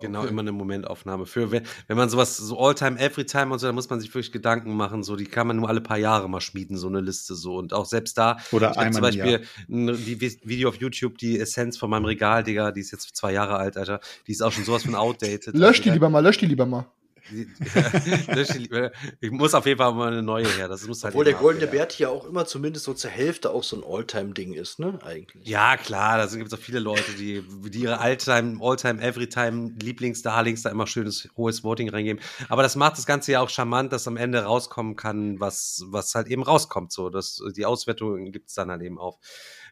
Genau, Okay. immer eine Momentaufnahme. Für wenn, wenn man sowas, so All-Time, Every-Time und so, da muss man sich wirklich Gedanken machen. So, die kann man nur alle paar Jahre mal schmieden, so eine Liste so. Und auch selbst da, Oder ich zum einmal im Beispiel ein die Vi- Video auf YouTube, die Essenz von meinem Regal, Digga, die ist jetzt zwei Jahre alt, Alter. Die ist auch schon sowas von outdated. Lösch die Also, lieber mal, lösch die lieber mal. Lieber. Ich muss auf jeden Fall mal eine neue her. Das muss halt Obwohl der Goldene Bert ja auch immer zumindest so zur Hälfte auch so ein Alltime-Ding ist, ne? Eigentlich. Ja, klar, da gibt es auch viele Leute, die, die ihre Alltime, Alltime, Everytime Lieblingsdarlings da immer schönes hohes Voting reingeben. Aber das macht das Ganze ja auch charmant, dass am Ende rauskommen kann, was, was halt eben rauskommt. So, das, die Auswertung gibt es dann halt eben auf.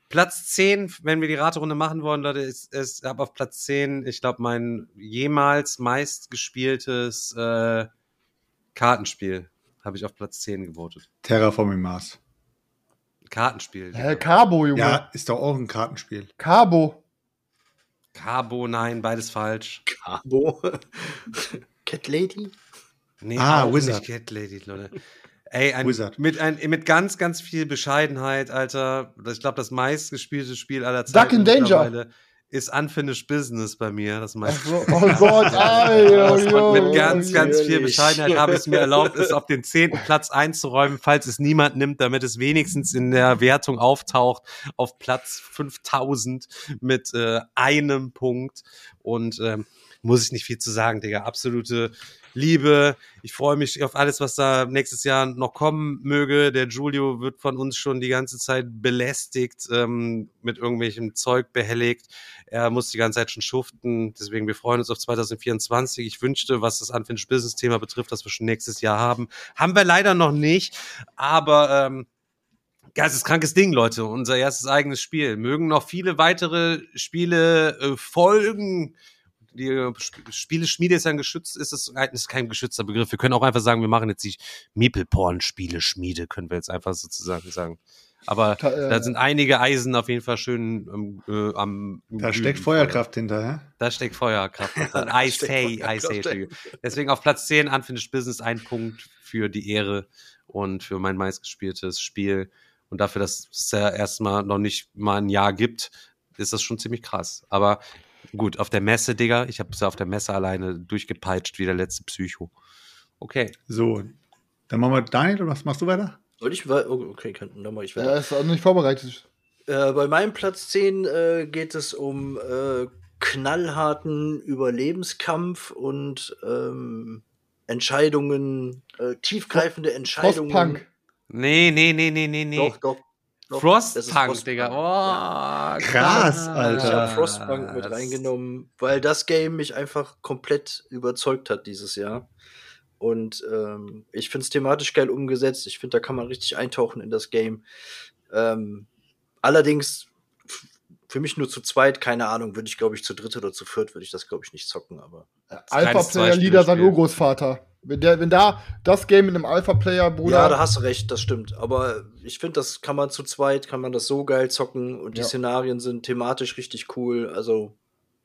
Platz 10, wenn wir die Raterunde machen wollen, Leute, ist, ist ab auf Platz 10, ich glaube, mein jemals meistgespieltes äh, Kartenspiel habe ich auf Platz 10 gewotet. Terraforming Mars. Kartenspiel. Hä, Cabo, Junge. Ja, ist doch auch ein Kartenspiel. Cabo. Cabo, nein, beides falsch. Cabo. Cat Lady? Nee, Ah, Wizard. nicht Cat Lady, Leute. Ey, ein, Wizard. Mit, ein, mit ganz, ganz viel Bescheidenheit, Alter. Ich glaube, das meistgespielte Spiel aller Duck Zeiten in Danger. ist Unfinished Business bei mir. Das Ach meiste. so, oh Gott, ay, oh, Und mit ganz, ganz viel. Bescheidenheit habe ich es mir erlaubt, es auf den zehnten Platz einzuräumen, falls es niemand nimmt, damit es wenigstens in der Wertung auftaucht auf Platz 5000 mit äh, einem Punkt. Und ähm, muss ich nicht viel zu sagen, Digga. Absolute Liebe. Ich freue mich auf alles, was da nächstes Jahr noch kommen möge. Der Giulio wird von uns schon die ganze Zeit belästigt, ähm, mit irgendwelchem Zeug behelligt. Er muss die ganze Zeit schon schuften. Deswegen, wir freuen uns auf 2024. Ich wünschte, was das Unfinished Business Thema betrifft, dass wir schon nächstes Jahr haben. Haben wir leider noch nicht. Aber, ähm, geisteskrankes Ding, Leute. Unser erstes eigenes Spiel. Mögen noch viele weitere Spiele äh, folgen. Die äh, Sp- Spieleschmiede ist ja ein geschützt, ist es ist kein geschützter Begriff. Wir können auch einfach sagen, wir machen jetzt die Meeple-Porn-Spieleschmiede, können wir jetzt einfach sozusagen sagen. Aber Ta- äh, da sind einige Eisen auf jeden Fall schön ähm, äh, am. Da steckt Feuer. Feuerkraft hinter, hä? Da steckt Feuerkraft. drin. I say, I say. Deswegen auf Platz 10 Unfinished Business ein Punkt für die Ehre und für mein meistgespieltes Spiel. Und dafür, dass es ja erstmal noch nicht mal ein Jahr gibt, ist das schon ziemlich krass. Aber gut, auf der Messe, Digga, ich habe es auf der Messe alleine durchgepeitscht wie der letzte Psycho. Okay. So, dann machen wir Daniel, oder was machst du weiter? Soll ich wei- oh, Okay, kann, dann mach ich weiter. Er ist auch nicht vorbereitet. Äh, bei meinem Platz 10 äh, geht es um äh, knallharten Überlebenskampf und ähm, Entscheidungen, äh, tiefgreifende Entscheidungen. Frostpunk. Nee, nee, nee, nee, nee, nee. Doch, doch. Ist Frostpunk, Frostpunk. Digga. Oh, Ja. Krass, Ich Alter. habe Frostpunk mit reingenommen, weil das Game mich einfach komplett überzeugt hat dieses Jahr. Und ähm, ich finde es thematisch geil umgesetzt. Ich finde, da kann man richtig eintauchen in das Game. Ähm, allerdings für mich nur zu zweit, keine Ahnung, würde ich, glaube ich, zu dritt oder zu viert würde ich das, glaube ich, nicht zocken, aber. Alpha-Player-Leader sein Zweispielerspiel. Urgroßvater. Wenn, der, wenn da das Game mit einem Alpha-Player, Bruder. Ja, da hast du recht, das stimmt. Aber ich finde, das kann man zu zweit, kann man das so geil zocken und die Ja. Szenarien sind thematisch richtig cool. Also,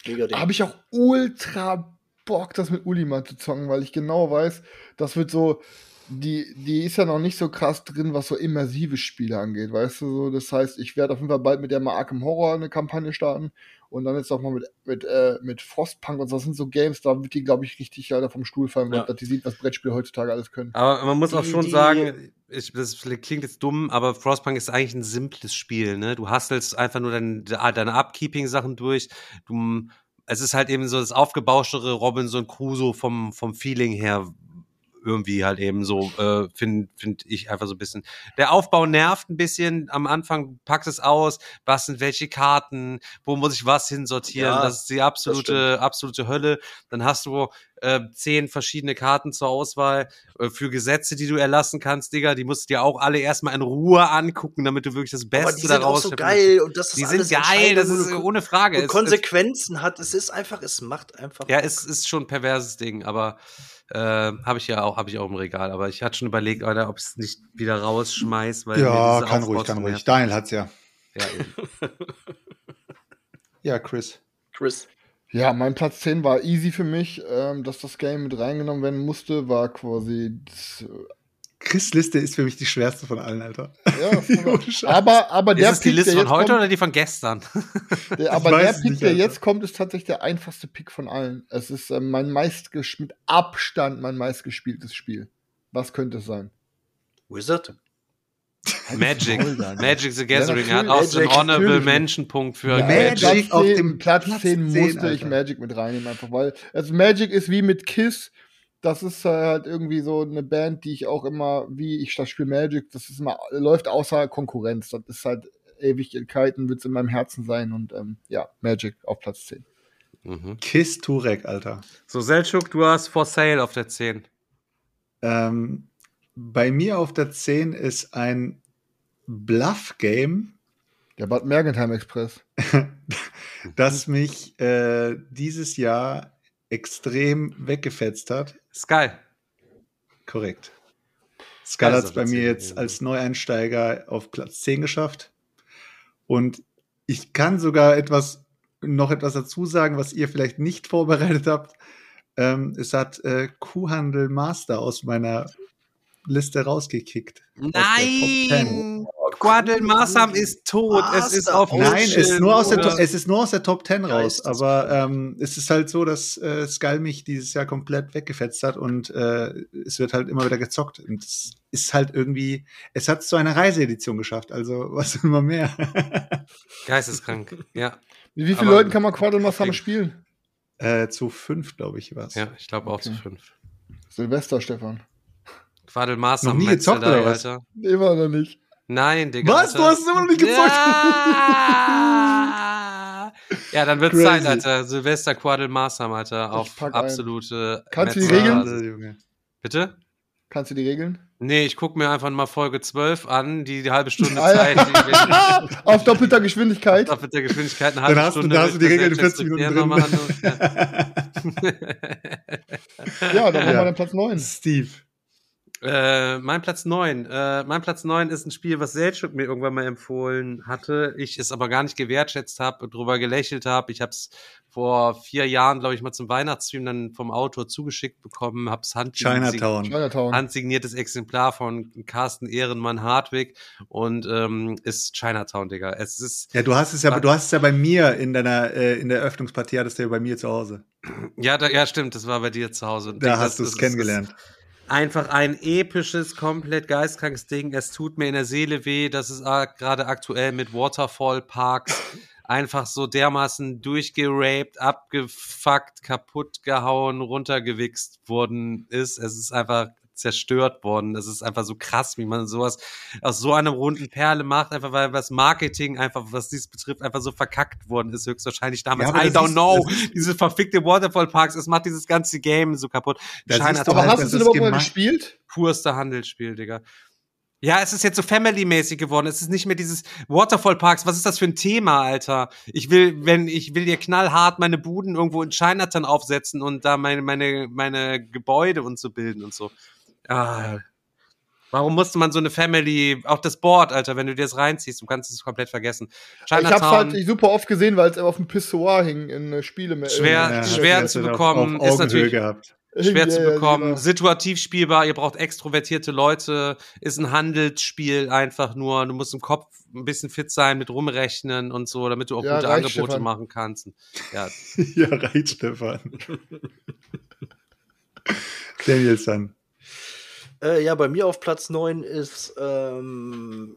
mega Ding. habe ich auch ultra Bock, das mit Uli mal zu zocken, weil ich genau weiß, das wird so, die, die ist ja noch nicht so krass drin, was so immersive Spiele angeht, weißt du, so, das heißt, ich werde auf jeden Fall bald mit der mal Arkham Horror eine Kampagne starten und dann jetzt auch mal mit, mit, äh, mit Frostpunk und so, das sind so Games, da wird die, glaube ich, richtig Alter, vom Stuhl fallen, Ja. weil die sieht, was Brettspiele heutzutage alles können. Aber man muss auch Die- schon die- sagen, ich, das klingt jetzt dumm, aber Frostpunk ist eigentlich ein simples Spiel. Ne? Du hasselst einfach nur dein, deine Upkeeping-Sachen durch. Du, es ist halt eben so das aufgebauschtere Robinson Crusoe vom, vom Feeling her irgendwie halt eben so, äh, finde find ich einfach so ein bisschen. Der Aufbau nervt ein bisschen. Am Anfang packst es aus, was sind welche Karten, wo muss ich was hinsortieren. Ja, das ist die absolute, absolute Hölle. Dann hast du äh, zehn verschiedene Karten zur Auswahl äh, für Gesetze, die du erlassen kannst, Digga. Die musst du dir auch alle erstmal in Ruhe angucken, damit du wirklich das Beste Aber die sind auch daraus so geil und das ist Die alles sind geil, das ist ohne Frage. und Es- es- Konsequenzen hat. Es ist einfach, es macht einfach. ja, es ist schon ein perverses Ding, aber äh, habe ich ja auch, habe ich auch im Regal. Aber ich hatte schon überlegt, Alter, ob ich es nicht wieder rausschmeiß, weil Ja, kann ruhig, kann ruhig. Daniel hat's ja. Ja, eben. Ja, Chris. Chris. Ja, mein Platz 10 war easy für mich, ähm, dass das Game mit reingenommen werden musste, war quasi das, Chris Liste ist für mich die schwerste von allen, Alter. ja, aber, aber der ist die Pick, Liste der von jetzt heute kommt, oder die von gestern? Der, aber Ich weiß der es Pick, nicht, der jetzt kommt, ist tatsächlich der einfachste Pick von allen. Es ist ähm, mein meistges mit Abstand mein meistgespieltes Spiel. Was könnte es sein? Wizard? Magic. Magic the Gathering Ja, hat auch so einen. Honorable Natürlich. Mention-Punkt für Ja, Magic auf 10 dem Platz Platz 10 10, musste ich Alter. Magic mit reinnehmen, einfach weil also Magic ist wie mit Kiss. Das ist äh, halt irgendwie so eine Band, die ich auch immer, wie ich das Spiel Magic, das ist immer, läuft außer Konkurrenz. Das ist halt Ewigkeiten, wird es in meinem Herzen sein und ähm, ja, Magic auf Platz 10. Mhm. Kiss Turek, Alter. So, Selchuk, du hast For Sale auf der 10. Ähm, bei mir auf der 10 ist ein Bluff-Game, Der Bad Mergentheim Express. das mich äh, dieses Jahr extrem weggefetzt hat. Geil. Korrekt. Skull Ja, hat es bei mir der 10, jetzt als Neueinsteiger auf Platz 10 geschafft. Und ich kann sogar etwas, noch etwas dazu sagen, was ihr vielleicht nicht vorbereitet habt. Ähm, es hat äh, Kuhhandel Master aus meiner Liste rausgekickt. Aus der Top 10. Nein! Quadel Masam ist tot. es ist Master. auf Nein, es ist, nur aus der, es ist nur aus der Top 10 raus. Aber ähm, es ist halt so, dass äh, Skull mich dieses Jahr komplett weggefetzt hat und äh, es wird halt immer wieder gezockt. Und es ist halt irgendwie, es hat zu einer Reiseedition geschafft. Also was immer mehr. Geisteskrank. Ja, Mit wie vielen Aber- Leuten kann man Quadelmass Okay. spielen? äh, zu fünf, glaube ich, was. ja, ich glaube auch Okay. zu fünf. Silvester, Stefan. Quadel Masam. Noch nie gezockt, oder was? Alter. Immer noch nicht. Nein, Digga. Was? Du hast es immer noch nicht gezockt? Ja, ja dann wird's Crazy. Zeit, Alter. Silvester Quadel Masam, Alter. Auf pack ein. absolute. Kannst du die Regeln? Bitte? Kannst du die regeln? Nee, ich guck mir einfach mal Folge 12 an, die, die halbe Stunde Zeit. ja. Die, Auf doppelter Geschwindigkeit. Auf der Geschwindigkeit eine halbe Dann hast du- Stunde. da hast du die Regeln in der 40 Minuten drin. machen Ja, dann machen Ja. wir den Platz 9. Steve. Äh, mein Platz 9. Äh, mein Platz 9 ist ein Spiel, was Selchuk mir irgendwann mal empfohlen hatte. Ich es aber gar nicht gewertschätzt habe und drüber gelächelt habe. Ich habe es vor vier Jahren, glaube ich, mal zum Weihnachtsstream dann vom Autor zugeschickt bekommen. Habe es Chinatown. Chinatown. handsigniertes Exemplar von Carsten Ehrenmann Hartwig und ähm, ist Chinatown, Digga. Es ist Ja, du hast es ja, du hast es ja bei mir in deiner, äh, in der Eröffnungspartie, hattest du ja bei mir zu Hause. ja, da, ja, stimmt. Das war bei dir zu Hause. Da Das- hast du es ist- kennengelernt. Einfach ein episches, komplett geistkrankes Ding. Es tut mir in der Seele weh, dass es gerade aktuell mit Waterfall Parks einfach so dermaßen durchgeraped, abgefuckt, kaputt gehauen, runtergewichst worden ist. Es ist einfach zerstört worden. Das ist einfach so krass, wie man sowas aus so einer runden Perle macht, einfach weil das Marketing einfach, was dies betrifft, einfach so verkackt worden ist, höchstwahrscheinlich damals. Ja, I das don't ist- know. das ist- Diese verfickte Waterfall Parks, es macht dieses ganze Game so kaputt. Da siehst Chinatown du Aber halt, hast du es überhaupt mal gespielt? purste Handelsspiel, Digga. Ja, es ist jetzt so Family-mäßig geworden. Es ist nicht mehr dieses Waterfall Parks. Was ist das für ein Thema, Alter? Ich will, wenn, ich will dir knallhart meine Buden irgendwo in Chinatown aufsetzen und da meine, meine, meine Gebäude und so bilden und so. Ah. Warum musste man so eine Family, auch das Board, Alter, wenn du dir das reinziehst, du kannst es komplett vergessen. Ich hab's Chinatown, halt super oft gesehen, weil es auf dem Pissoir hing in äh, Spiele. Schwer- in, schwer das zu bekommen, Auf, ist auf Augenhöhe natürlich- gehabt. schwer zu Ja, ja, bekommen, genau. situativ spielbar, ihr braucht extrovertierte Leute, ist ein Handelsspiel einfach nur, du musst im Kopf ein bisschen fit sein mit rumrechnen und so, damit du auch Ja, gute Angebote Stefan. machen kannst. Ja, ja, reicht, Stefan. Dann. Äh, ja, bei mir auf Platz 9 ist, ähm,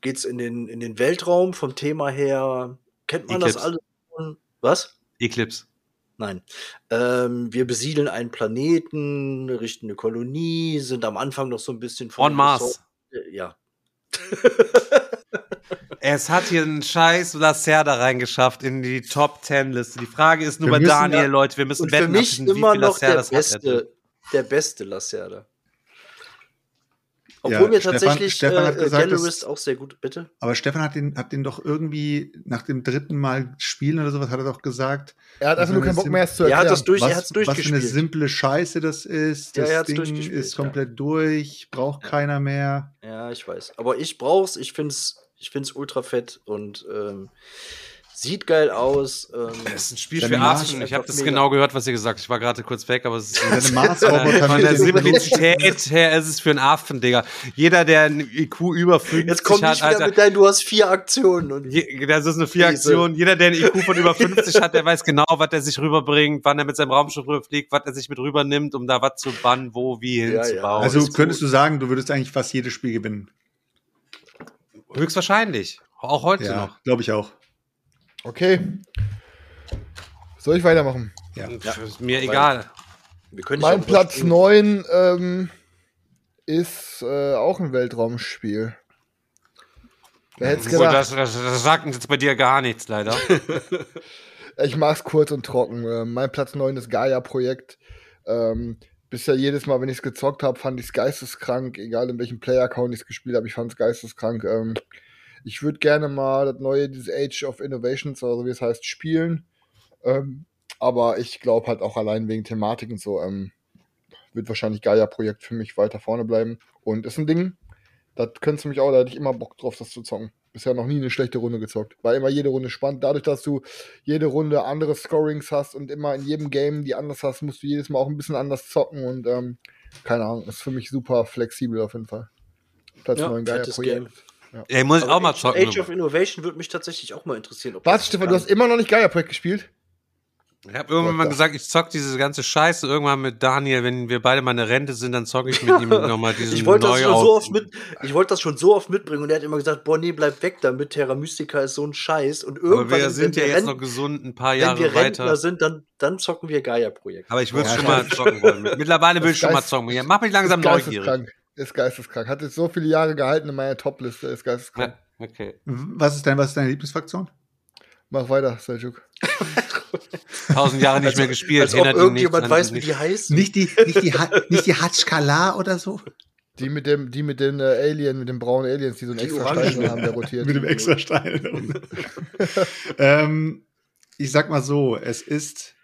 geht's in den, in den Weltraum vom Thema her. Kennt man das Eclipse. alles? schon? Was? Eclipse. Nein. Ähm, wir besiedeln einen Planeten, richten eine Kolonie, sind am Anfang noch so ein bisschen On den Mars. Ja. Es hat hier einen scheiß Lacerda reingeschafft in die Top 10 Liste. Die Frage ist nur Wir bei Daniel, ja- Leute, wir müssen Und für wetten, mich abschließen, immer viel noch der er beste, der beste Lacerda. Ja, Obwohl mir Stefan- tatsächlich Stefan hat äh, gesagt, Gallerist dass- auch sehr gut, bitte. Aber Stefan hat den, hat den doch irgendwie nach dem dritten Mal spielen oder sowas, hat er doch gesagt, Er hat einfach nur keinen eine Bock mehr, es zu Er erklären. hat das durch, was, er hat's was für eine durchgespielt. simple Scheiße das ist. Ja, Das er hat's Ding durchgespielt, ist ja. komplett durch, braucht keiner mehr. Ja, ich weiß. Aber ich brauch's, ich find's, ich find's ultra fett und ähm, sieht geil aus. Ähm, Es ist ein Spiel für Mars- Affen. Ich habe das mega. genau gehört, was ihr gesagt habt. Ich war gerade kurz weg, aber es ist Mars-Roboter der, von der Simplizität her ist es für einen Affen, Digga. Jeder, der ein IQ über 50 Jetzt komm hat, nicht wieder Alter, mit deinem, du hast vier Aktionen und Je, das ist eine vier Aktion. Jeder, der ein IQ von über 50 hat, der weiß genau, was er sich rüberbringt, wann er mit seinem Raumschiff rüberfliegt, was er sich mit rübernimmt, um da was zu bannen, wo, wie Ja, ja. hinzubauen. Also könntest gut. du sagen, du würdest eigentlich fast jedes Spiel gewinnen. Höchstwahrscheinlich. Auch heute Ja, noch. glaube ich auch. Okay. Soll ich weitermachen? Ja. Ist mir egal. wir können Mein Platz überspringen. 9 ähm, ist äh, auch ein Weltraumspiel. Wer hätte gedacht? das, das, das sagt jetzt bei dir gar nichts, leider. Ich mach's kurz und trocken. Ähm, mein Platz 9 ist Gaia-Projekt. Ähm, bisher jedes Mal, wenn ich es gezockt habe, fand ich es geisteskrank, egal in welchem Player-Account ich es gespielt habe, ich fand es geisteskrank. Ähm, ich würde gerne mal das neue, dieses Age of Innovations, oder so wie es heißt, spielen. Ähm, aber ich glaube halt auch allein wegen Thematik und so, ähm, wird wahrscheinlich Gaia-Projekt für mich weiter vorne bleiben. Und ist ein Ding, das könntest du mich auch, da hätte ich immer Bock drauf, das zu zocken. Bisher noch nie eine schlechte Runde gezockt. War immer jede Runde spannend. Dadurch, dass du jede Runde andere Scorings hast und immer in jedem Game die anders hast, musst du jedes Mal auch ein bisschen anders zocken und ähm, keine Ahnung, ist für mich super flexibel auf jeden Fall. Platz Ja, 9 Gaia Projekt. Ey, muss ich Aber auch mal Age- zocken. Age of Innovation würde mich tatsächlich auch mal interessieren. Warte, Stefan, kann. du hast immer noch nicht Gaia Projekt gespielt? Ich habe irgendwann mal gesagt, ich zock diese ganze Scheiße irgendwann mit Daniel. Wenn wir beide mal eine Rente sind, dann zocke ich mit ihm nochmal diesen Ich wollte das, so oft mit, ich wollte das schon so oft mitbringen und er hat immer gesagt, boah, nee, bleib weg damit, Terra Mystica ist so ein Scheiß. Und Aber irgendwann, wir sind ja wenn jetzt noch gesund ein paar wenn Jahre wir Rentner weiter. sind, dann, dann zocken wir Gaia-Projekt. Aber ich würde Ja, schon mal zocken wollen. Mittlerweile will ich schon mal zocken. Ja, mach mich langsam neugierig. Ist geisteskrank. Hat jetzt so viele Jahre gehalten in meiner Top-Liste. Ist geisteskrank. Ja, okay. Was ist, dein, was ist deine Lieblingsfraktion? Mach weiter, Seljuk. Tausend Jahre nicht mehr gespielt. Als ob erinnert ihn irgendjemand weiß, wie die heißt. Nicht die, nicht die, Ha- nicht die Hatschkala oder so? Die mit dem, die mit den äh, Alien, mit den braunen Aliens, die so einen Die extra Orangen. Stein haben, der rotiert. Mit dem extra Stein. ähm, ich sag mal so, es ist,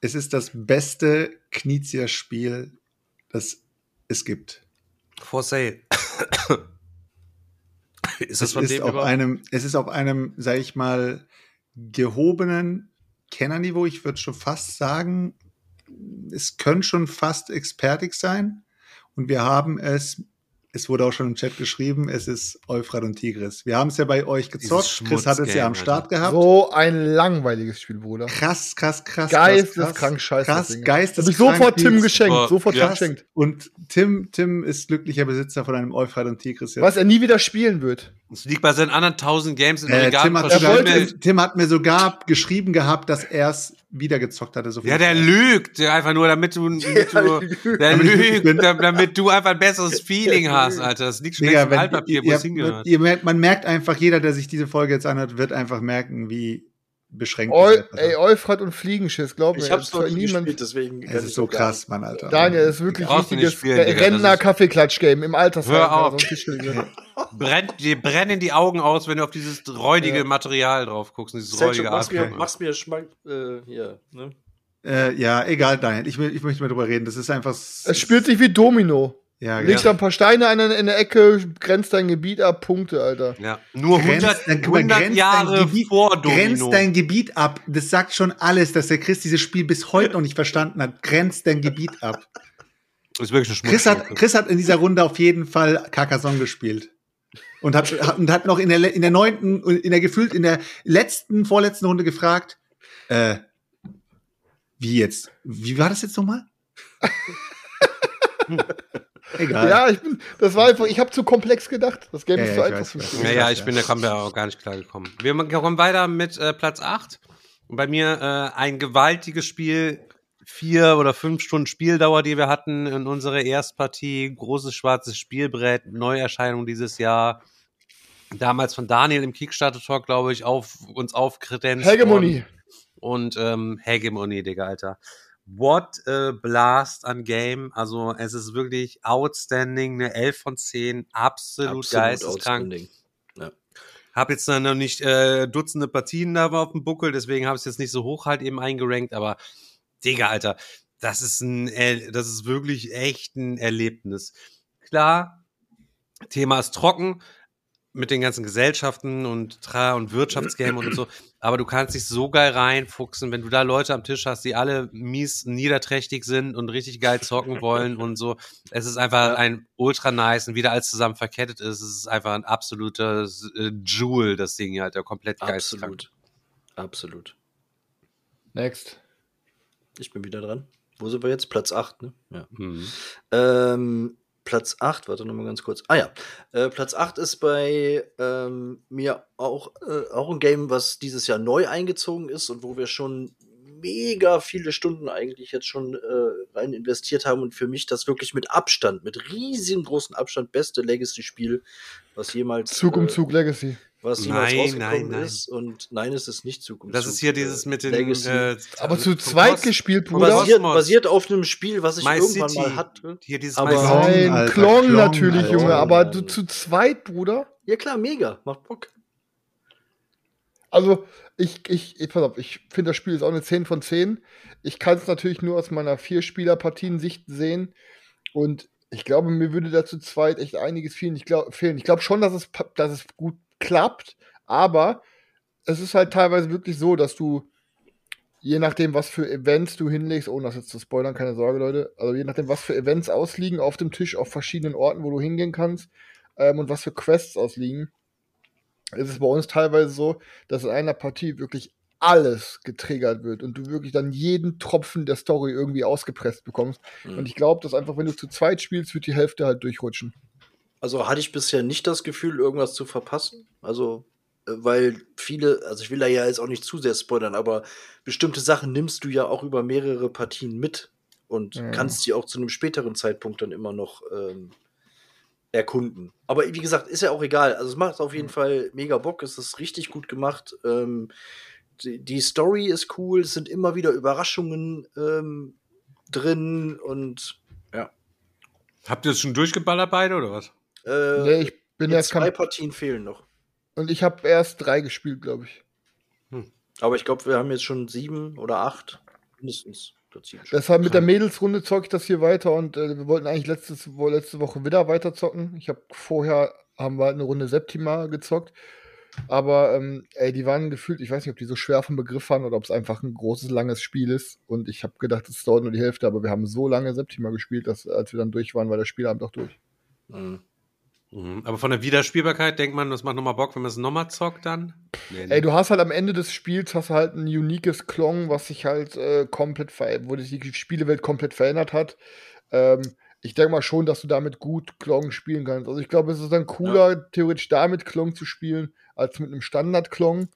es ist das beste Knizia-Spiel, das es gibt. For sale. ist Es ist, auf über? einem, es ist auf einem, sag ich mal, gehobenen Kennerniveau. Ich würde schon fast sagen, es könnte schon fast expertig sein. Und wir haben es es wurde auch schon im Chat geschrieben, es ist Euphrat und Tigris. Wir haben es ja bei euch gezockt. Chris hat es ja am Start gehabt. So ein langweiliges Spiel, Bruder. Krass, krass, krass. Geisteskrank scheiße. Krass, das Ding. geisteskrank. Hab ich sofort Tim geschenkt. Oh, sofort ja. geschenkt. Und Tim, Tim ist glücklicher Besitzer von einem Euphrat und Tigris. jetzt. Was er nie wieder spielen wird. Es liegt bei seinen anderen 1000 Games in Äh, Regal. Tim, hat sogar, wollte- Tim, Tim hat mir sogar geschrieben gehabt, dass er es wieder gezockt hatte. So viel Ja, der Zeit. lügt. Einfach nur, damit du, damit du der lügt, da- damit du einfach ein besseres Feeling hast, Alter. Das liegt längst im Altpapier, wo es hingehört. ihr merkt, man merkt einfach, jeder, der sich diese Folge jetzt anhört, wird einfach merken, wie beschränkt Eu, ey, Euphrat und Fliegenschiss, glaub mir. Ich hab's noch nie niemand- gespielt, deswegen. Es ich ist so krass, Mann, Alter. Daniel, das ist wirklich richtiges spielen, Digga, das Rentner ist- Kaffeeklatsch-Game im Altersheim. Hör auf. Brennt, dir brennen die Augen aus, wenn du auf dieses räudige Ja. Material drauf guckst, dieses Selchuk, räudige mach's mir, mach's mir Schmack, äh, hier, ne? Äh, ja, egal, Daniel. Ich, will, ich möchte mal drüber reden. Das ist einfach. Es spielt sich wie Domino. Ja, Legst ja. da ein paar Steine an, in der Ecke, grenzt dein Gebiet ab, Punkte, Alter. Ja, nur 100, Grenzt dein- guck mal, 100 grenzt Jahre dein Gebiet- vor Grenzt Domino. dein Gebiet ab. Das sagt schon alles, dass der Chris dieses Spiel bis heute noch nicht verstanden hat. Grenzt dein Gebiet ab. ist wirklich ein. Chris hat, Chris hat in dieser Runde auf jeden Fall Carcassonne gespielt. Und hat, hat- und hat noch in der, in der neunten, in der gefühlt, in der letzten, vorletzten Runde gefragt, äh, wie jetzt? Wie war das jetzt nochmal? Egal. Ja, ich bin, das war einfach, ich habe zu komplex gedacht. Das Game Ja, ist ja, zu ich einfach für ich mich. Ja, ja, ich bin da kommen wir auch gar nicht klar gekommen. Wir kommen weiter mit äh, Platz 8. Und bei mir äh, ein gewaltiges Spiel, vier oder fünf Stunden Spieldauer, die wir hatten in unserer Erstpartie. Großes schwarzes Spielbrett, Neuerscheinung dieses Jahr. Damals von Daniel im Kickstarter Talk, glaube ich, auf uns aufkredenzt. Hegemonie. worden. Und ähm, Hegemonie, Digga, Alter. What a Blast an Game. Also es ist wirklich outstanding, eine 11 von 10, absolut, geisteskrank. outstanding. Hab jetzt dann noch nicht äh, Dutzende Partien da auf dem Buckel, deswegen habe ich es jetzt nicht so hoch halt eben eingerankt, aber Digga, Alter, das ist ein, das ist wirklich echt ein Erlebnis. Klar, Thema ist trocken mit den ganzen Gesellschaften und Tra- und Wirtschaftsgame und so, aber du kannst dich so geil reinfuchsen, wenn du da Leute am Tisch hast, die alle mies niederträchtig sind und richtig geil zocken wollen und so. Es ist einfach ein ultra nice und wieder alles zusammen verkettet ist. Es ist einfach ein absolutes äh, Jewel, das Ding halt, der komplett geisteskrank. Absolut. Absolut. Next. Ich bin wieder dran. Wo sind wir jetzt? Platz 8, ne? Ja. Mhm. Ähm, Platz 8, warte nochmal ganz kurz. Ah ja, äh, Platz 8 ist bei ähm, mir auch, äh, auch ein Game, was dieses Jahr neu eingezogen ist und wo wir schon mega viele Stunden eigentlich jetzt schon äh, rein investiert haben und für mich das wirklich mit Abstand, mit riesengroßen Abstand beste Legacy-Spiel, was jemals Zug um äh, Zug Legacy. Was jemals Nein, rausgekommen nein, nein. ist und nein, es ist nicht um Das ist hier dieses mit den Legacy. äh, Aber zu vom zweit gespielt, Bruder. basiert, basiert auf einem Spiel, was ich My irgendwann City. mal hatte. Hier dieses Aber-. Nein, Alter, Klong Klong, natürlich, Alter. Junge. Aber du zu zweit, Bruder. Ja klar, mega, macht Bock. Also, ich, ich, ich, pass auf, ich finde, das Spiel ist auch eine 10 von 10. Ich kann es natürlich nur aus meiner Vier-Spieler-Partien-Sicht sehen. Und ich glaube, mir würde da zu zweit echt einiges fehlen. Ich glaube, fehlen. Ich glaube schon, dass es, dass es gut klappt, aber es ist halt teilweise wirklich so, dass du, je nachdem, was für Events du hinlegst, ohne das jetzt zu spoilern, keine Sorge, Leute, also je nachdem, was für Events ausliegen auf dem Tisch, auf verschiedenen Orten, wo du hingehen kannst, ähm, und was für Quests ausliegen, ist es bei uns teilweise so, dass in einer Partie wirklich alles getriggert wird und du wirklich dann jeden Tropfen der Story irgendwie ausgepresst bekommst. Mhm. Und ich glaube, dass einfach, wenn du zu zweit spielst, wird die Hälfte halt durchrutschen. Also hatte ich bisher nicht das Gefühl, irgendwas zu verpassen. Also, äh, weil viele, also ich will da ja jetzt auch nicht zu sehr spoilern, aber bestimmte Sachen nimmst du ja auch über mehrere Partien mit und Mhm. kannst die auch zu einem späteren Zeitpunkt dann immer noch ähm, erkunden. Aber wie gesagt, ist ja auch egal. Also es macht auf jeden Fall mega Bock, es ist richtig gut gemacht. Ähm, die, die Story ist cool, es sind immer wieder Überraschungen ähm, drin und ja. Habt ihr das schon durchgeballert beide oder was? Äh, nee, ich bin jetzt erst zwei Partien fehlen noch. und ich habe erst drei gespielt, glaube ich. Aber ich glaube, wir haben jetzt schon sieben oder acht mindestens. Deshalb mit der Mädelsrunde zocke ich das hier weiter und äh, wir wollten eigentlich letztes, wo, letzte Woche wieder weiter zocken. Ich habe vorher haben wir halt eine Runde Septima gezockt. Aber ähm, ey, die waren gefühlt, ich weiß nicht, ob die so schwer vom Begriff waren oder ob es einfach ein großes, langes Spiel ist. Und ich habe gedacht, es dauert nur die Hälfte, aber wir haben so lange Septima gespielt, dass als wir dann durch waren, war der Spielabend auch durch. Mhm. Mhm. Aber von der Wiederspielbarkeit denkt man, das macht nochmal Bock, wenn man es nochmal zockt dann? Nee, nee. Ey, du hast halt am Ende des Spiels hast halt ein uniques Klong, was sich halt äh, komplett wo sich die Spielewelt komplett verändert hat. Ähm, ich denke mal schon, dass du damit gut Klong spielen kannst. Also ich glaube, es ist dann cooler, theoretisch damit Klong zu spielen, als mit einem Standard-Klong.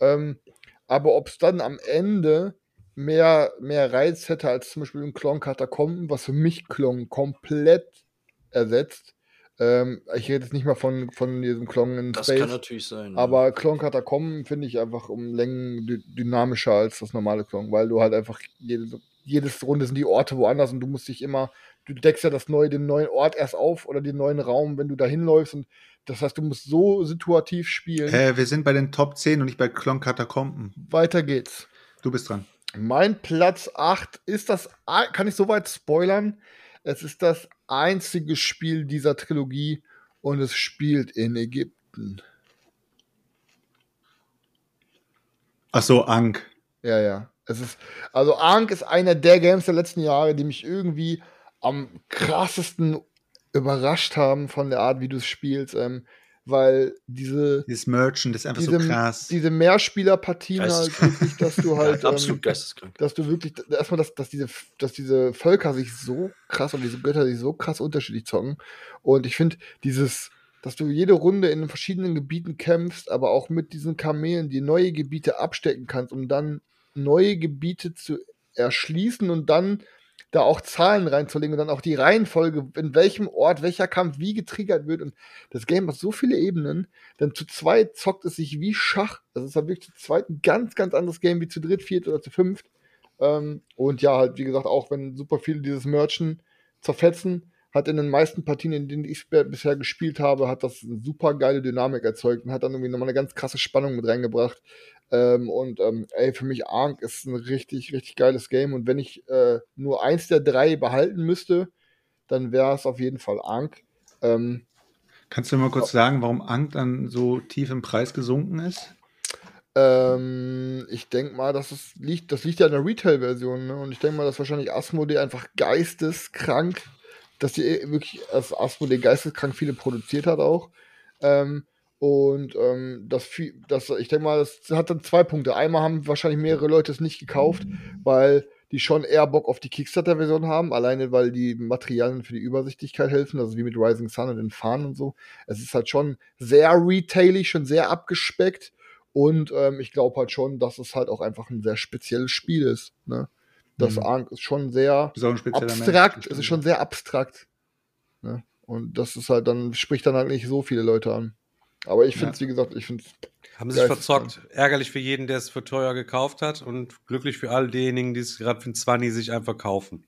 Ähm, aber ob es dann am Ende mehr, mehr Reiz hätte als zum Beispiel ein Klon Katakomben, was für mich Klon komplett ersetzt. Ähm, ich rede jetzt nicht mal von, von diesem Klon in Das Space. kann natürlich sein. ja. Aber Klon Katakomben finde ich einfach um Längen dy dynamischer als das normale Klon, weil du halt einfach jede, jedes Runde sind die Orte woanders und du musst dich immer, du deckst ja das neue, den neuen Ort erst auf oder den neuen Raum, wenn du da hinläufst und das heißt, du musst so situativ spielen. Äh, wir sind bei den Top 10 und nicht bei Klon Katakomben. Weiter geht's. Du bist dran. Mein Platz 8 ist das, kann ich soweit spoilern? Es ist das einzige Spiel dieser Trilogie und es spielt in Ägypten. Ach so, Ank. Ja, ja. Es ist, also Ankh ist einer der Games der letzten Jahre, die mich irgendwie am krassesten überrascht haben von der Art, wie du es spielst, ähm, weil diese, Dieses Merchant ist einfach diese, so krass. diese Mehrspielerpartien halt wirklich, dass du halt, Ja, absolut ähm, geisteskrank. dass du wirklich, erstmal, dass, dass, diese, dass diese Völker sich so krass und diese Götter sich so krass unterschiedlich zocken. Und ich finde, dieses, dass du jede Runde in verschiedenen Gebieten kämpfst, aber auch mit diesen Kamelen die neue Gebiete abstecken kannst, um dann neue Gebiete zu erschließen und dann da auch Zahlen reinzulegen und dann auch die Reihenfolge, in welchem Ort welcher Kampf wie getriggert wird. Und das Game hat so viele Ebenen, denn zu zweit zockt es sich wie Schach. Das ist halt wirklich zu zweit ein ganz, ganz anderes Game wie zu dritt, viert oder zu fünft. Ähm, und ja, halt, wie gesagt, auch wenn super viele dieses Merchen zerfetzen, hat in den meisten Partien, in denen ich bisher gespielt habe, hat das eine super geile Dynamik erzeugt und hat dann irgendwie nochmal eine ganz krasse Spannung mit reingebracht. Ähm, und ähm, ey, für mich Ark ist ein richtig, richtig geiles Game. Und wenn ich äh, nur eins der drei behalten müsste, dann wäre es auf jeden Fall Ark. Ähm, Kannst du mal kurz sagen, warum Ank dann so tief im Preis gesunken ist? Ähm, ich denke mal, dass es liegt, das liegt ja an der Retail-Version, ne? Und ich denke mal, dass wahrscheinlich Asmodee einfach geisteskrank, dass die eh wirklich, dass Asmodee geisteskrank viele produziert hat auch. Ähm, und ähm, das, viel, das, ich denke mal, das hat dann zwei Punkte. Einmal haben wahrscheinlich mehrere Leute es nicht gekauft, weil die schon eher Bock auf die Kickstarter-Version haben, alleine weil die Materialien für die Übersichtlichkeit helfen, also wie mit Rising Sun und den Fahnen und so. Es ist halt schon sehr retailig, schon sehr abgespeckt. Und ähm, ich glaube halt schon, dass es halt auch einfach ein sehr spezielles Spiel ist. Ne? Das Mhm. Ark ist schon sehr Mensch, abstrakt. das es ist schon sehr abstrakt. Ne? Und das ist halt dann, spricht dann halt nicht so viele Leute an. Aber ich finde es, wie gesagt, ich finde es. Haben sich verzockt. Ärgerlich für jeden, der es für teuer gekauft hat und glücklich für all diejenigen, die es gerade für ein 20 sich einfach kaufen.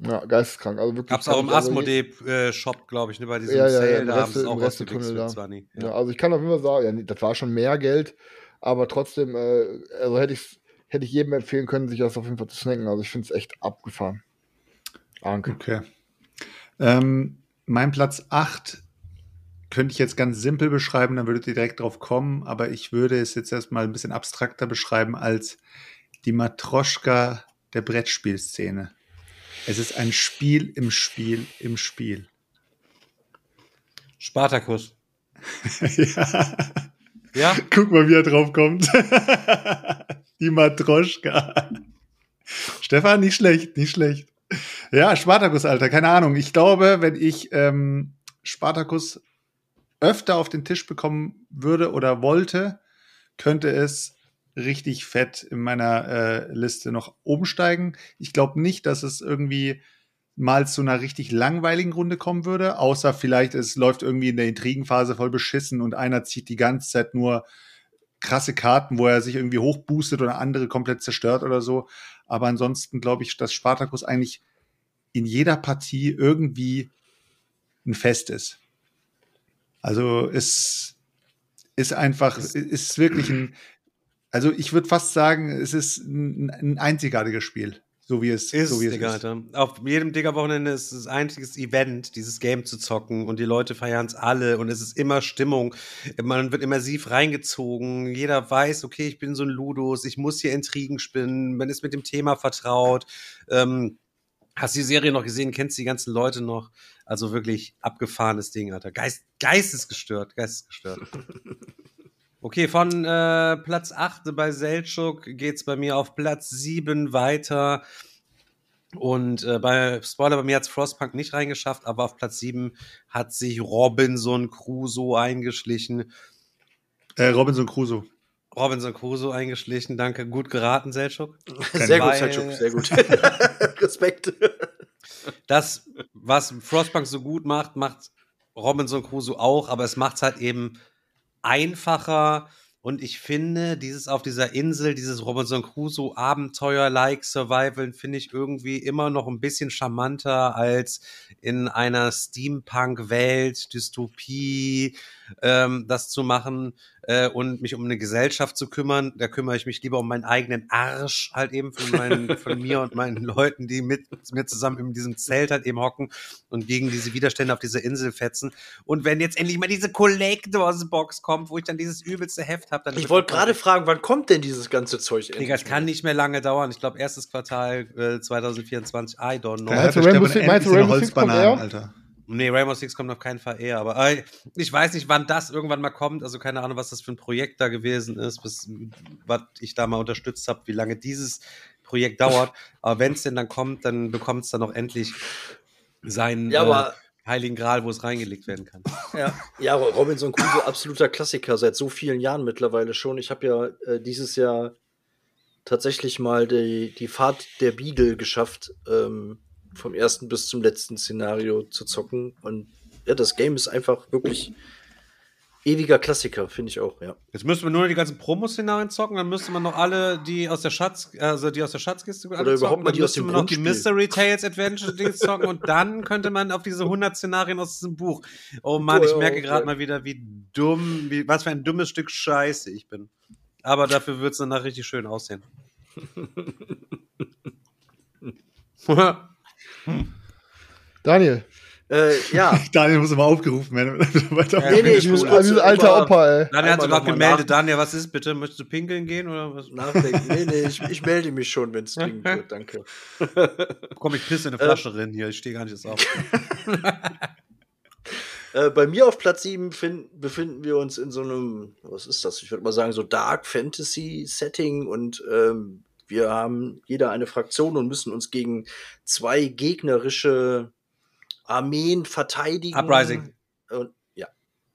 Ja, geisteskrank. Also wirklich. Gab es auch im also Asmodee-Shop, glaube ich, ne, bei diesem Ja, ja, ja, Sale, im da haben sie auch Restetunnel da. 20. Ja. also ich kann auf jeden Fall sagen, ja, nee, das war schon mehr Geld, aber trotzdem, äh, also hätte ich hätte ich jedem empfehlen können, sich das auf jeden Fall zu snacken. Also ich finde es echt abgefahren. Anke. Okay. Ähm, mein Platz 8 könnte ich jetzt ganz simpel beschreiben, dann würdet ihr direkt drauf kommen, aber ich würde es jetzt erstmal ein bisschen abstrakter beschreiben als die Matroschka der Brettspielszene. Es ist ein Spiel im Spiel im Spiel. Spartacus. ja. Ja? Guck mal, wie er drauf kommt. die Matroschka. Stefan, nicht schlecht, nicht schlecht. Ja, Spartacus, Alter, keine Ahnung. Ich glaube, wenn ich ähm, Spartacus öfter auf den Tisch bekommen würde oder wollte, könnte es richtig fett in meiner äh, Liste noch oben steigen. Ich glaube nicht, dass es irgendwie mal zu einer richtig langweiligen Runde kommen würde, außer vielleicht es läuft irgendwie in der Intrigenphase voll beschissen und einer zieht die ganze Zeit nur krasse Karten, wo er sich irgendwie hochboostet oder andere komplett zerstört oder so. Aber ansonsten glaube ich, dass Spartacus eigentlich in jeder Partie irgendwie ein Fest ist. Also es ist einfach, es ist wirklich ein, also ich würde fast sagen, es ist ein, ein einzigartiges Spiel, so wie es, Ist, so wie es Digga, ist. Alter. Auf jedem Digga-Wochenende ist es ein einziges Event, dieses Game zu zocken und die Leute feiern es alle und es ist immer Stimmung. Man wird immersiv reingezogen. Jeder weiß, okay, ich bin so ein Ludus, ich muss hier Intrigen spinnen, man ist mit dem Thema vertraut. Ähm, Hast die Serie noch gesehen? Kennst die ganzen Leute noch? Also wirklich abgefahrenes Ding, Alter. Geist, geistesgestört, geistesgestört. Okay, von äh, Platz 8 bei Seltschuk geht's bei mir auf Platz 7 weiter. Und äh, bei Spoiler, bei mir hat's Frostpunk nicht reingeschafft, aber auf Platz 7 hat sich Robinson Crusoe eingeschlichen. Äh, Robinson Crusoe. Robinson Crusoe eingeschlichen, danke. Gut geraten, Selchuk. Sehr gut, Selchuk, sehr gut. Respekt. Das, was Frostpunk so gut macht, macht Robinson Crusoe auch, aber es macht es halt eben einfacher. Und ich finde, dieses auf dieser Insel, dieses Robinson Crusoe Abenteuer-like Survival, finde ich irgendwie immer noch ein bisschen charmanter als in einer Steampunk-Welt, Dystopie, ähm, das zu machen äh, und mich um eine Gesellschaft zu kümmern. Da kümmere ich mich lieber um meinen eigenen Arsch, halt eben von, meinen, von mir und meinen Leuten, die mit mir zusammen in diesem Zelt halt eben hocken und gegen diese Widerstände auf dieser Insel fetzen. Und wenn jetzt endlich mal diese Collectors Box kommt, wo ich dann dieses übelste Heft habe, dann Ich wollte gerade fragen, wann kommt denn dieses ganze Zeug Digga, endlich es kann nicht mehr lange dauern. Ich glaube, erstes Quartal äh, 2024. I don't know. Da Meinst du, Rainbow Six kommt Holzbananen, eher? Alter. Nee, Rainbow Six kommt auf keinen Fall eher, aber äh, ich weiß nicht, wann das irgendwann mal kommt. Also keine Ahnung, was das für ein Projekt da gewesen ist, bis, was ich da mal unterstützt habe, wie lange dieses Projekt dauert. Aber wenn es denn dann kommt, dann bekommt es dann auch endlich seinen Ja, äh, heiligen Gral, wo es reingelegt werden kann. Ja, ja Robinson Crusoe, absoluter Klassiker, seit so vielen Jahren mittlerweile schon. Ich habe ja äh, dieses Jahr tatsächlich mal die, die Fahrt der Beagle geschafft, ähm, vom ersten bis zum letzten Szenario zu zocken. Und ja, das Game ist einfach wirklich ewiger Klassiker, finde ich auch, ja. Jetzt müsste man nur die ganzen Promo-Szenarien zocken, dann müsste man noch alle, die aus der Schatz, also die aus der Schatzkiste alle überhaupt zocken, mal dann die aus müsste dem man noch die. Mystery Tales Adventure Dings zocken und dann könnte man auf diese 100 Szenarien aus diesem Buch. Oh Mann, ich Oh, merke okay. gerade mal wieder, wie dumm, wie, was für ein dummes Stück Scheiße ich bin. Aber dafür wird es danach richtig schön aussehen. Daniel. Äh, ja, Daniel muss immer aufgerufen werden. Weiter nee, nee, ich muss kurz Dieses alter Opa, ey. Daniel hat sogar gemeldet. nach- Daniel, was ist bitte? Möchtest du pinkeln gehen oder was? nachdenken. Nee, nee, ich, ich melde mich schon, wenn es dringend wird, danke. Komm, ich pisse in eine Flasche rein hier. Ich stehe gar nicht jetzt auf. Äh, bei mir auf Platz 7 fin- befinden wir uns in so einem, was ist das? Ich würde mal sagen, so Dark Fantasy Setting und ähm, wir haben jeder eine Fraktion und müssen uns gegen zwei gegnerische Armeen verteidigen. Uprising. Und, ja,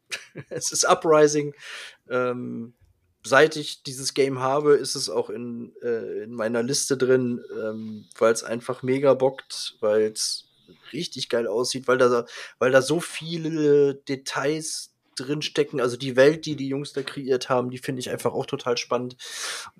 es ist Uprising. Ähm, seit ich dieses Game habe, ist es auch in, äh, in meiner Liste drin, ähm, weil es einfach mega bockt, weil es richtig geil aussieht, weil da, weil da so viele Details drin stecken. Also die Welt, die die Jungs da kreiert haben, die finde ich einfach auch total spannend.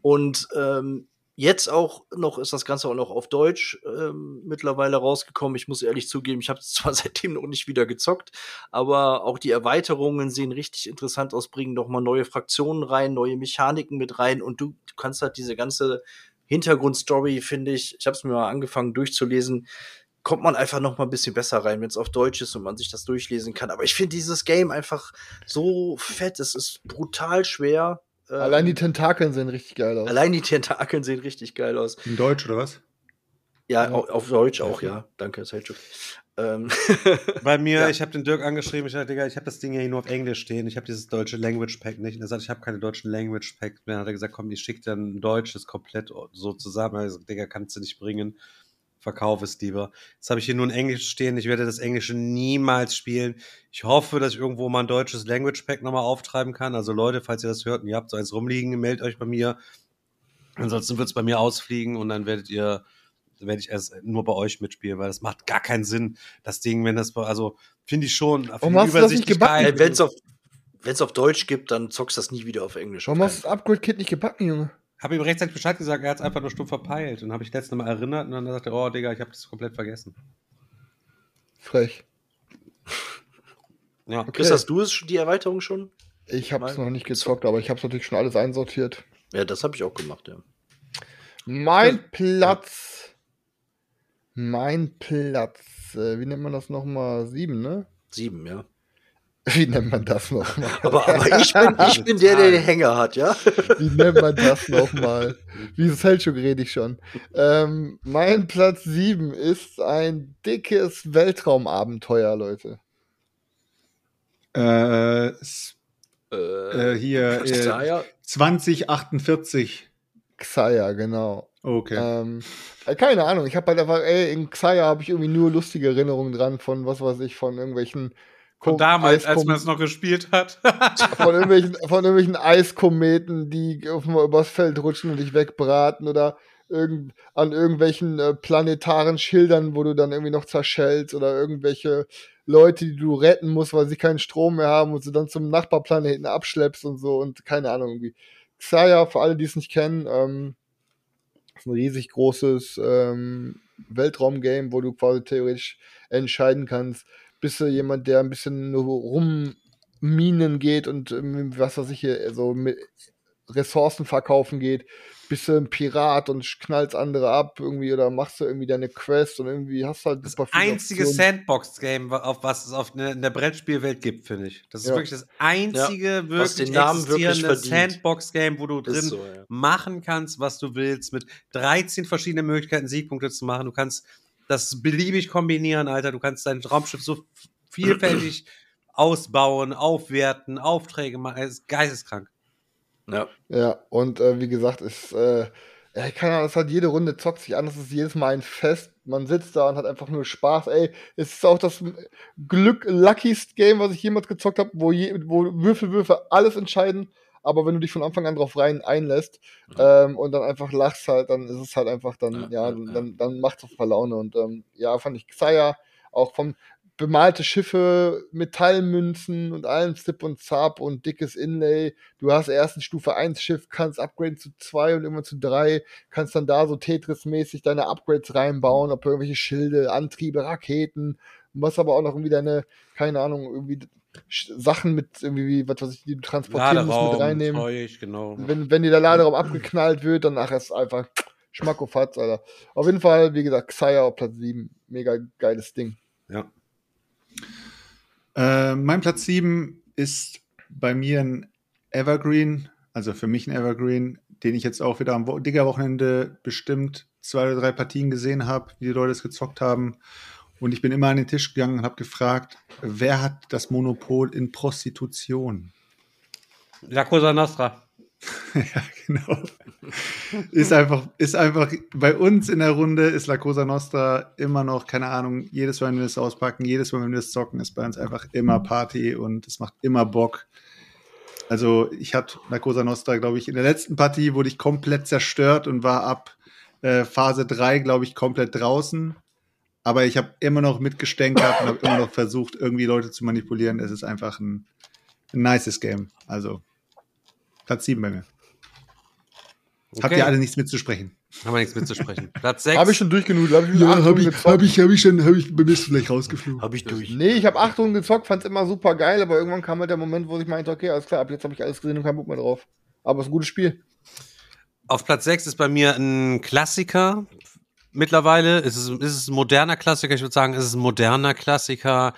Und ähm, jetzt auch noch ist das Ganze auch noch auf Deutsch ähm, mittlerweile rausgekommen. Ich muss ehrlich zugeben, ich habe es zwar seitdem noch nicht wieder gezockt, aber auch die Erweiterungen sehen richtig interessant aus, bringen noch mal neue Fraktionen rein, neue Mechaniken mit rein und du, du kannst halt diese ganze Hintergrundstory, finde ich, ich habe es mir mal angefangen durchzulesen, kommt man einfach noch mal ein bisschen besser rein, wenn es auf Deutsch ist und man sich das durchlesen kann. Aber ich finde dieses Game einfach so fett, es ist brutal schwer. Ähm, Allein die Tentakeln sehen richtig geil aus. allein die Tentakeln sehen richtig geil aus. In Deutsch oder was? Ja, Ja. au- auf Deutsch auch, ja. Danke, Selchuk. Ähm, Bei mir, Ja. ich habe den Dirk angeschrieben, ich sagte, Digga, ich habe das Ding ja hier nur auf Englisch stehen, ich habe dieses deutsche Language Pack nicht. Und er sagt, ich habe keine deutschen Language Pack mehr. Dann hat er gesagt, komm, die schickt dann ein deutsches komplett so zusammen. Also, Digga, kannst du nicht bringen. Verkauf es lieber. Jetzt habe ich hier nur ein Englisch stehen. Ich werde das Englische niemals spielen. Ich hoffe, dass ich irgendwo mal ein deutsches Language Pack nochmal auftreiben kann. Also Leute, falls ihr das hört und ihr habt so eins rumliegen, meldet euch bei mir. Ansonsten wird es bei mir ausfliegen und dann werdet ihr, werde ich erst nur bei euch mitspielen, weil das macht gar keinen Sinn. Das Ding, wenn das, also finde ich schon. Warum die hast du das nicht gebacken? wenn es auf, wenn's auf Deutsch gibt, dann zockst du das nie wieder auf Englisch. Warum auf hast du das Upgrade-Kit nicht gebacken, Junge? Habe ihm rechtzeitig Bescheid gesagt, er hat es einfach nur stumpf verpeilt. Und habe ich letztes Mal erinnert und dann sagte er, oh Digga, ich habe das komplett vergessen. Frech. Ja. Chris, hast du es, die Erweiterung schon? Ich habe es noch nicht gezockt, aber ich habe es natürlich schon alles einsortiert. Ja, das habe ich auch gemacht, ja. Mein Platz. Mein Platz. Äh, wie nennt man das nochmal? Sieben, ne? Sieben, ja. Wie nennt man das nochmal? Aber, aber ich bin, ich bin der, der den Hänger hat, ja? Wie nennt man das nochmal? Dieses Fälschung rede ich schon. Ähm, mein Platz 7 ist ein dickes Weltraumabenteuer, Leute. Äh, s- äh, hier äh, Xayah? 2048. Xayah, genau. Okay. Ähm, äh, keine Ahnung, ich habe halt einfach, ey, in Xayah habe ich irgendwie nur lustige Erinnerungen dran von, was weiß ich, von irgendwelchen Von damals, als Eiskom- man es noch gespielt hat. von irgendwelchen, von irgendwelchen Eiskometen, die auf mal übers Feld rutschen und dich wegbraten oder irgend, an irgendwelchen äh, planetaren Schildern, wo du dann irgendwie noch zerschellst oder irgendwelche Leute, die du retten musst, weil sie keinen Strom mehr haben und sie dann zum Nachbarplaneten abschleppst und so und keine Ahnung irgendwie. Xayah, für alle, die es nicht kennen, ähm, ist ein riesig großes ähm, Weltraumgame, wo du quasi theoretisch entscheiden kannst, bist du jemand, der ein bisschen nur rumminen geht und ähm, was weiß ich hier, so mit Ressourcen verkaufen geht, bist du ein Pirat und knallst andere ab irgendwie oder machst du irgendwie deine Quest und irgendwie hast du halt viele Einzige. Sandbox-Game, auf was es auf ne, in der Brettspielwelt gibt, finde ich. Das ist Ja. wirklich das einzige was wirklich den Namen wirklich existierende. Sandbox-Game, wo du drin so, ja. machen kannst, was du willst, mit 13 verschiedenen Möglichkeiten, Siegpunkte zu machen. Du kannst das beliebig kombinieren, Alter. Du kannst dein Raumschiff so vielfältig ausbauen, aufwerten, Aufträge machen. Es ist geisteskrank. Ja. Ja, und äh, wie gesagt, ist, äh, ja, keine Ahnung, es hat jede Runde zockt sich an, es ist jedes Mal ein Fest. Man sitzt da und hat einfach nur Spaß. Ey, es ist auch das Glück luckiest Game, was ich jemals gezockt habe, wo, je, wo Würfel, Würfel alles entscheiden. Aber wenn du dich von Anfang an drauf rein einlässt ähm, und dann einfach lachst halt, dann ist es halt einfach dann, ja, dann, dann macht es auf Laune. Und ähm, ja, fand ich Xayah auch vom bemalte Schiffe, Metallmünzen und allem Zip und Zap und dickes Inlay. Du hast erst ein Stufe 1 Schiff, kannst upgraden zu 2 und irgendwann zu 3, kannst dann da so Tetris-mäßig deine Upgrades reinbauen, ob irgendwelche Schilde, Antriebe, Raketen, was aber auch noch irgendwie deine, keine Ahnung, irgendwie Sachen mit irgendwie, was weiß ich, die du transportieren musst, mit Laderaum, reinnehmen. Zeug, genau. Wenn, wenn dir der Laderaum abgeknallt wird, dann nachher ist es einfach Schmackofatz, Alter. Auf jeden Fall, wie gesagt, Xayah auf Platz 7. Mega geiles Ding. Ja. Äh, mein Platz 7 ist bei mir ein Evergreen, also für mich ein Evergreen, den ich jetzt auch wieder am Wo Digger-Wochenende bestimmt zwei oder drei Partien gesehen habe, wie die Leute es gezockt haben. Und ich bin immer an den Tisch gegangen und habe gefragt, wer hat das Monopol in Prostitution? La Cosa Nostra. ja, genau. Ist einfach, ist einfach, bei uns in der Runde ist La Cosa Nostra immer noch, keine Ahnung, jedes Mal, wenn wir es auspacken, jedes Mal, wenn wir es zocken, ist bei uns einfach immer Party und es macht immer Bock. Also ich hatte La Cosa Nostra, glaube ich, in der letzten Partie wurde ich komplett zerstört und war ab äh, Phase 3, glaube ich, komplett draußen. Aber ich habe immer noch mitgestänkert und habe immer noch versucht, irgendwie Leute zu manipulieren. Es ist einfach ein, ein nices Game. Also Platz 7 bei mir. Habt Okay. ihr alle nichts mitzusprechen? Haben wir nichts mitzusprechen. Platz 6. Habe ich schon durchgenudelt. Hab ich schon acht Runden gezockt. ich, habe ich schon, habe ich, bei mir vielleicht rausgeflogen. Hab ich durch. Nee, ich habe acht Runden gezockt, fand's immer super geil, aber irgendwann kam halt der Moment, wo ich meinte, okay, alles klar, ab jetzt habe ich alles gesehen und keinen Bock mehr drauf. Aber es ist ein gutes Spiel. Auf Platz 6 ist bei mir ein Klassiker. Mittlerweile ist es, ist es ein moderner Klassiker. Ich würde sagen, es ist ein moderner Klassiker.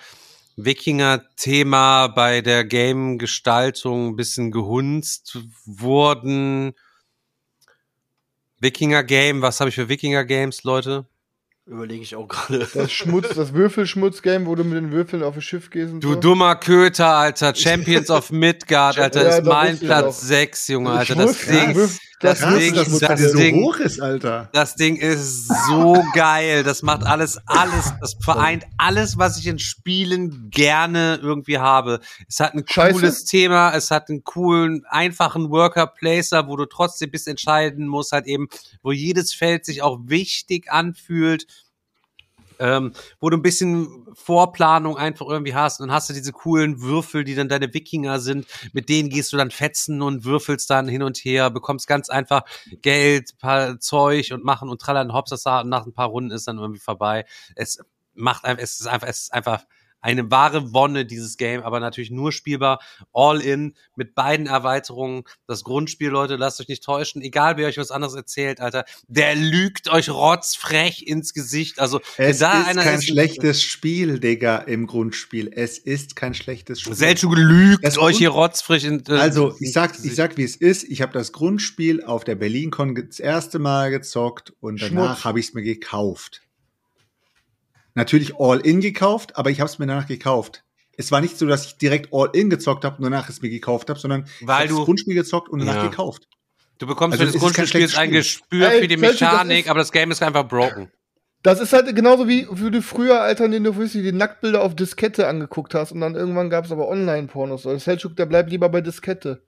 Wikinger-Thema bei der Game-Gestaltung ein bisschen gehunzt wurden. Wikinger-Game, was habe ich für Wikinger-Games, Leute? Überlege ich auch gerade. Das Schmutz, das Würfelschmutz-Game, wo du mit den Würfeln auf das Schiff gehst und Du so. dummer Köter, Alter. Champions of Midgard, Alter. Ja, ist mein Platz doch. 6, Junge, Alter. Das Ding, das Krass, Ding, das, das so Ding, hoch ist, Alter. Das Ding ist so geil. Das macht alles, alles, das vereint alles, was ich in Spielen gerne irgendwie habe. Es hat ein Scheiße. cooles Thema, es hat einen coolen, einfachen Worker-Placer, wo du trotzdem bis entscheiden musst, halt eben, wo jedes Feld sich auch wichtig anfühlt. Ähm, wo du ein bisschen Vorplanung einfach irgendwie hast. Und dann hast du diese coolen Würfel, die dann deine Wikinger sind, mit denen gehst du dann fetzen und würfelst dann hin und her, bekommst ganz einfach Geld, paar Zeug und machen und trallern Hops, das nach ein paar Runden ist dann irgendwie vorbei. Es macht einfach, es ist einfach, es ist einfach eine wahre Wonne, dieses Game, aber natürlich nur spielbar, all in, mit beiden Erweiterungen. Das Grundspiel, Leute, lasst euch nicht täuschen, egal wer euch was anderes erzählt, Alter, der lügt euch rotzfrech ins Gesicht. Also, Es da ist einer kein ist, schlechtes Spiel, Digga, im Grundspiel. Es ist kein schlechtes Spiel. Selchuk lügt Das euch hier rotzfrech in, äh, Also, ins ich sag, ich Gesicht. sag, wie es ist. Ich habe das Grundspiel auf der BerlinCon das erste Mal gezockt und danach habe ich es mir gekauft. Natürlich All-In gekauft, aber ich habe es mir danach gekauft. Es war nicht so, dass ich direkt All-In gezockt habe und danach es mir gekauft habe, sondern ich Weil habe das Grundspiel gezockt und danach Ja. gekauft. Du bekommst Also, für das Grundspiel ein. Gespür Ey, für die das Mechanik, ist- aber das Game ist einfach broken. Das ist halt genauso wie, wie du früher, Alter, den du die Nacktbilder auf Diskette angeguckt hast und dann irgendwann gab es aber Online-Pornos. Der Selchuk, der bleibt lieber bei Diskette.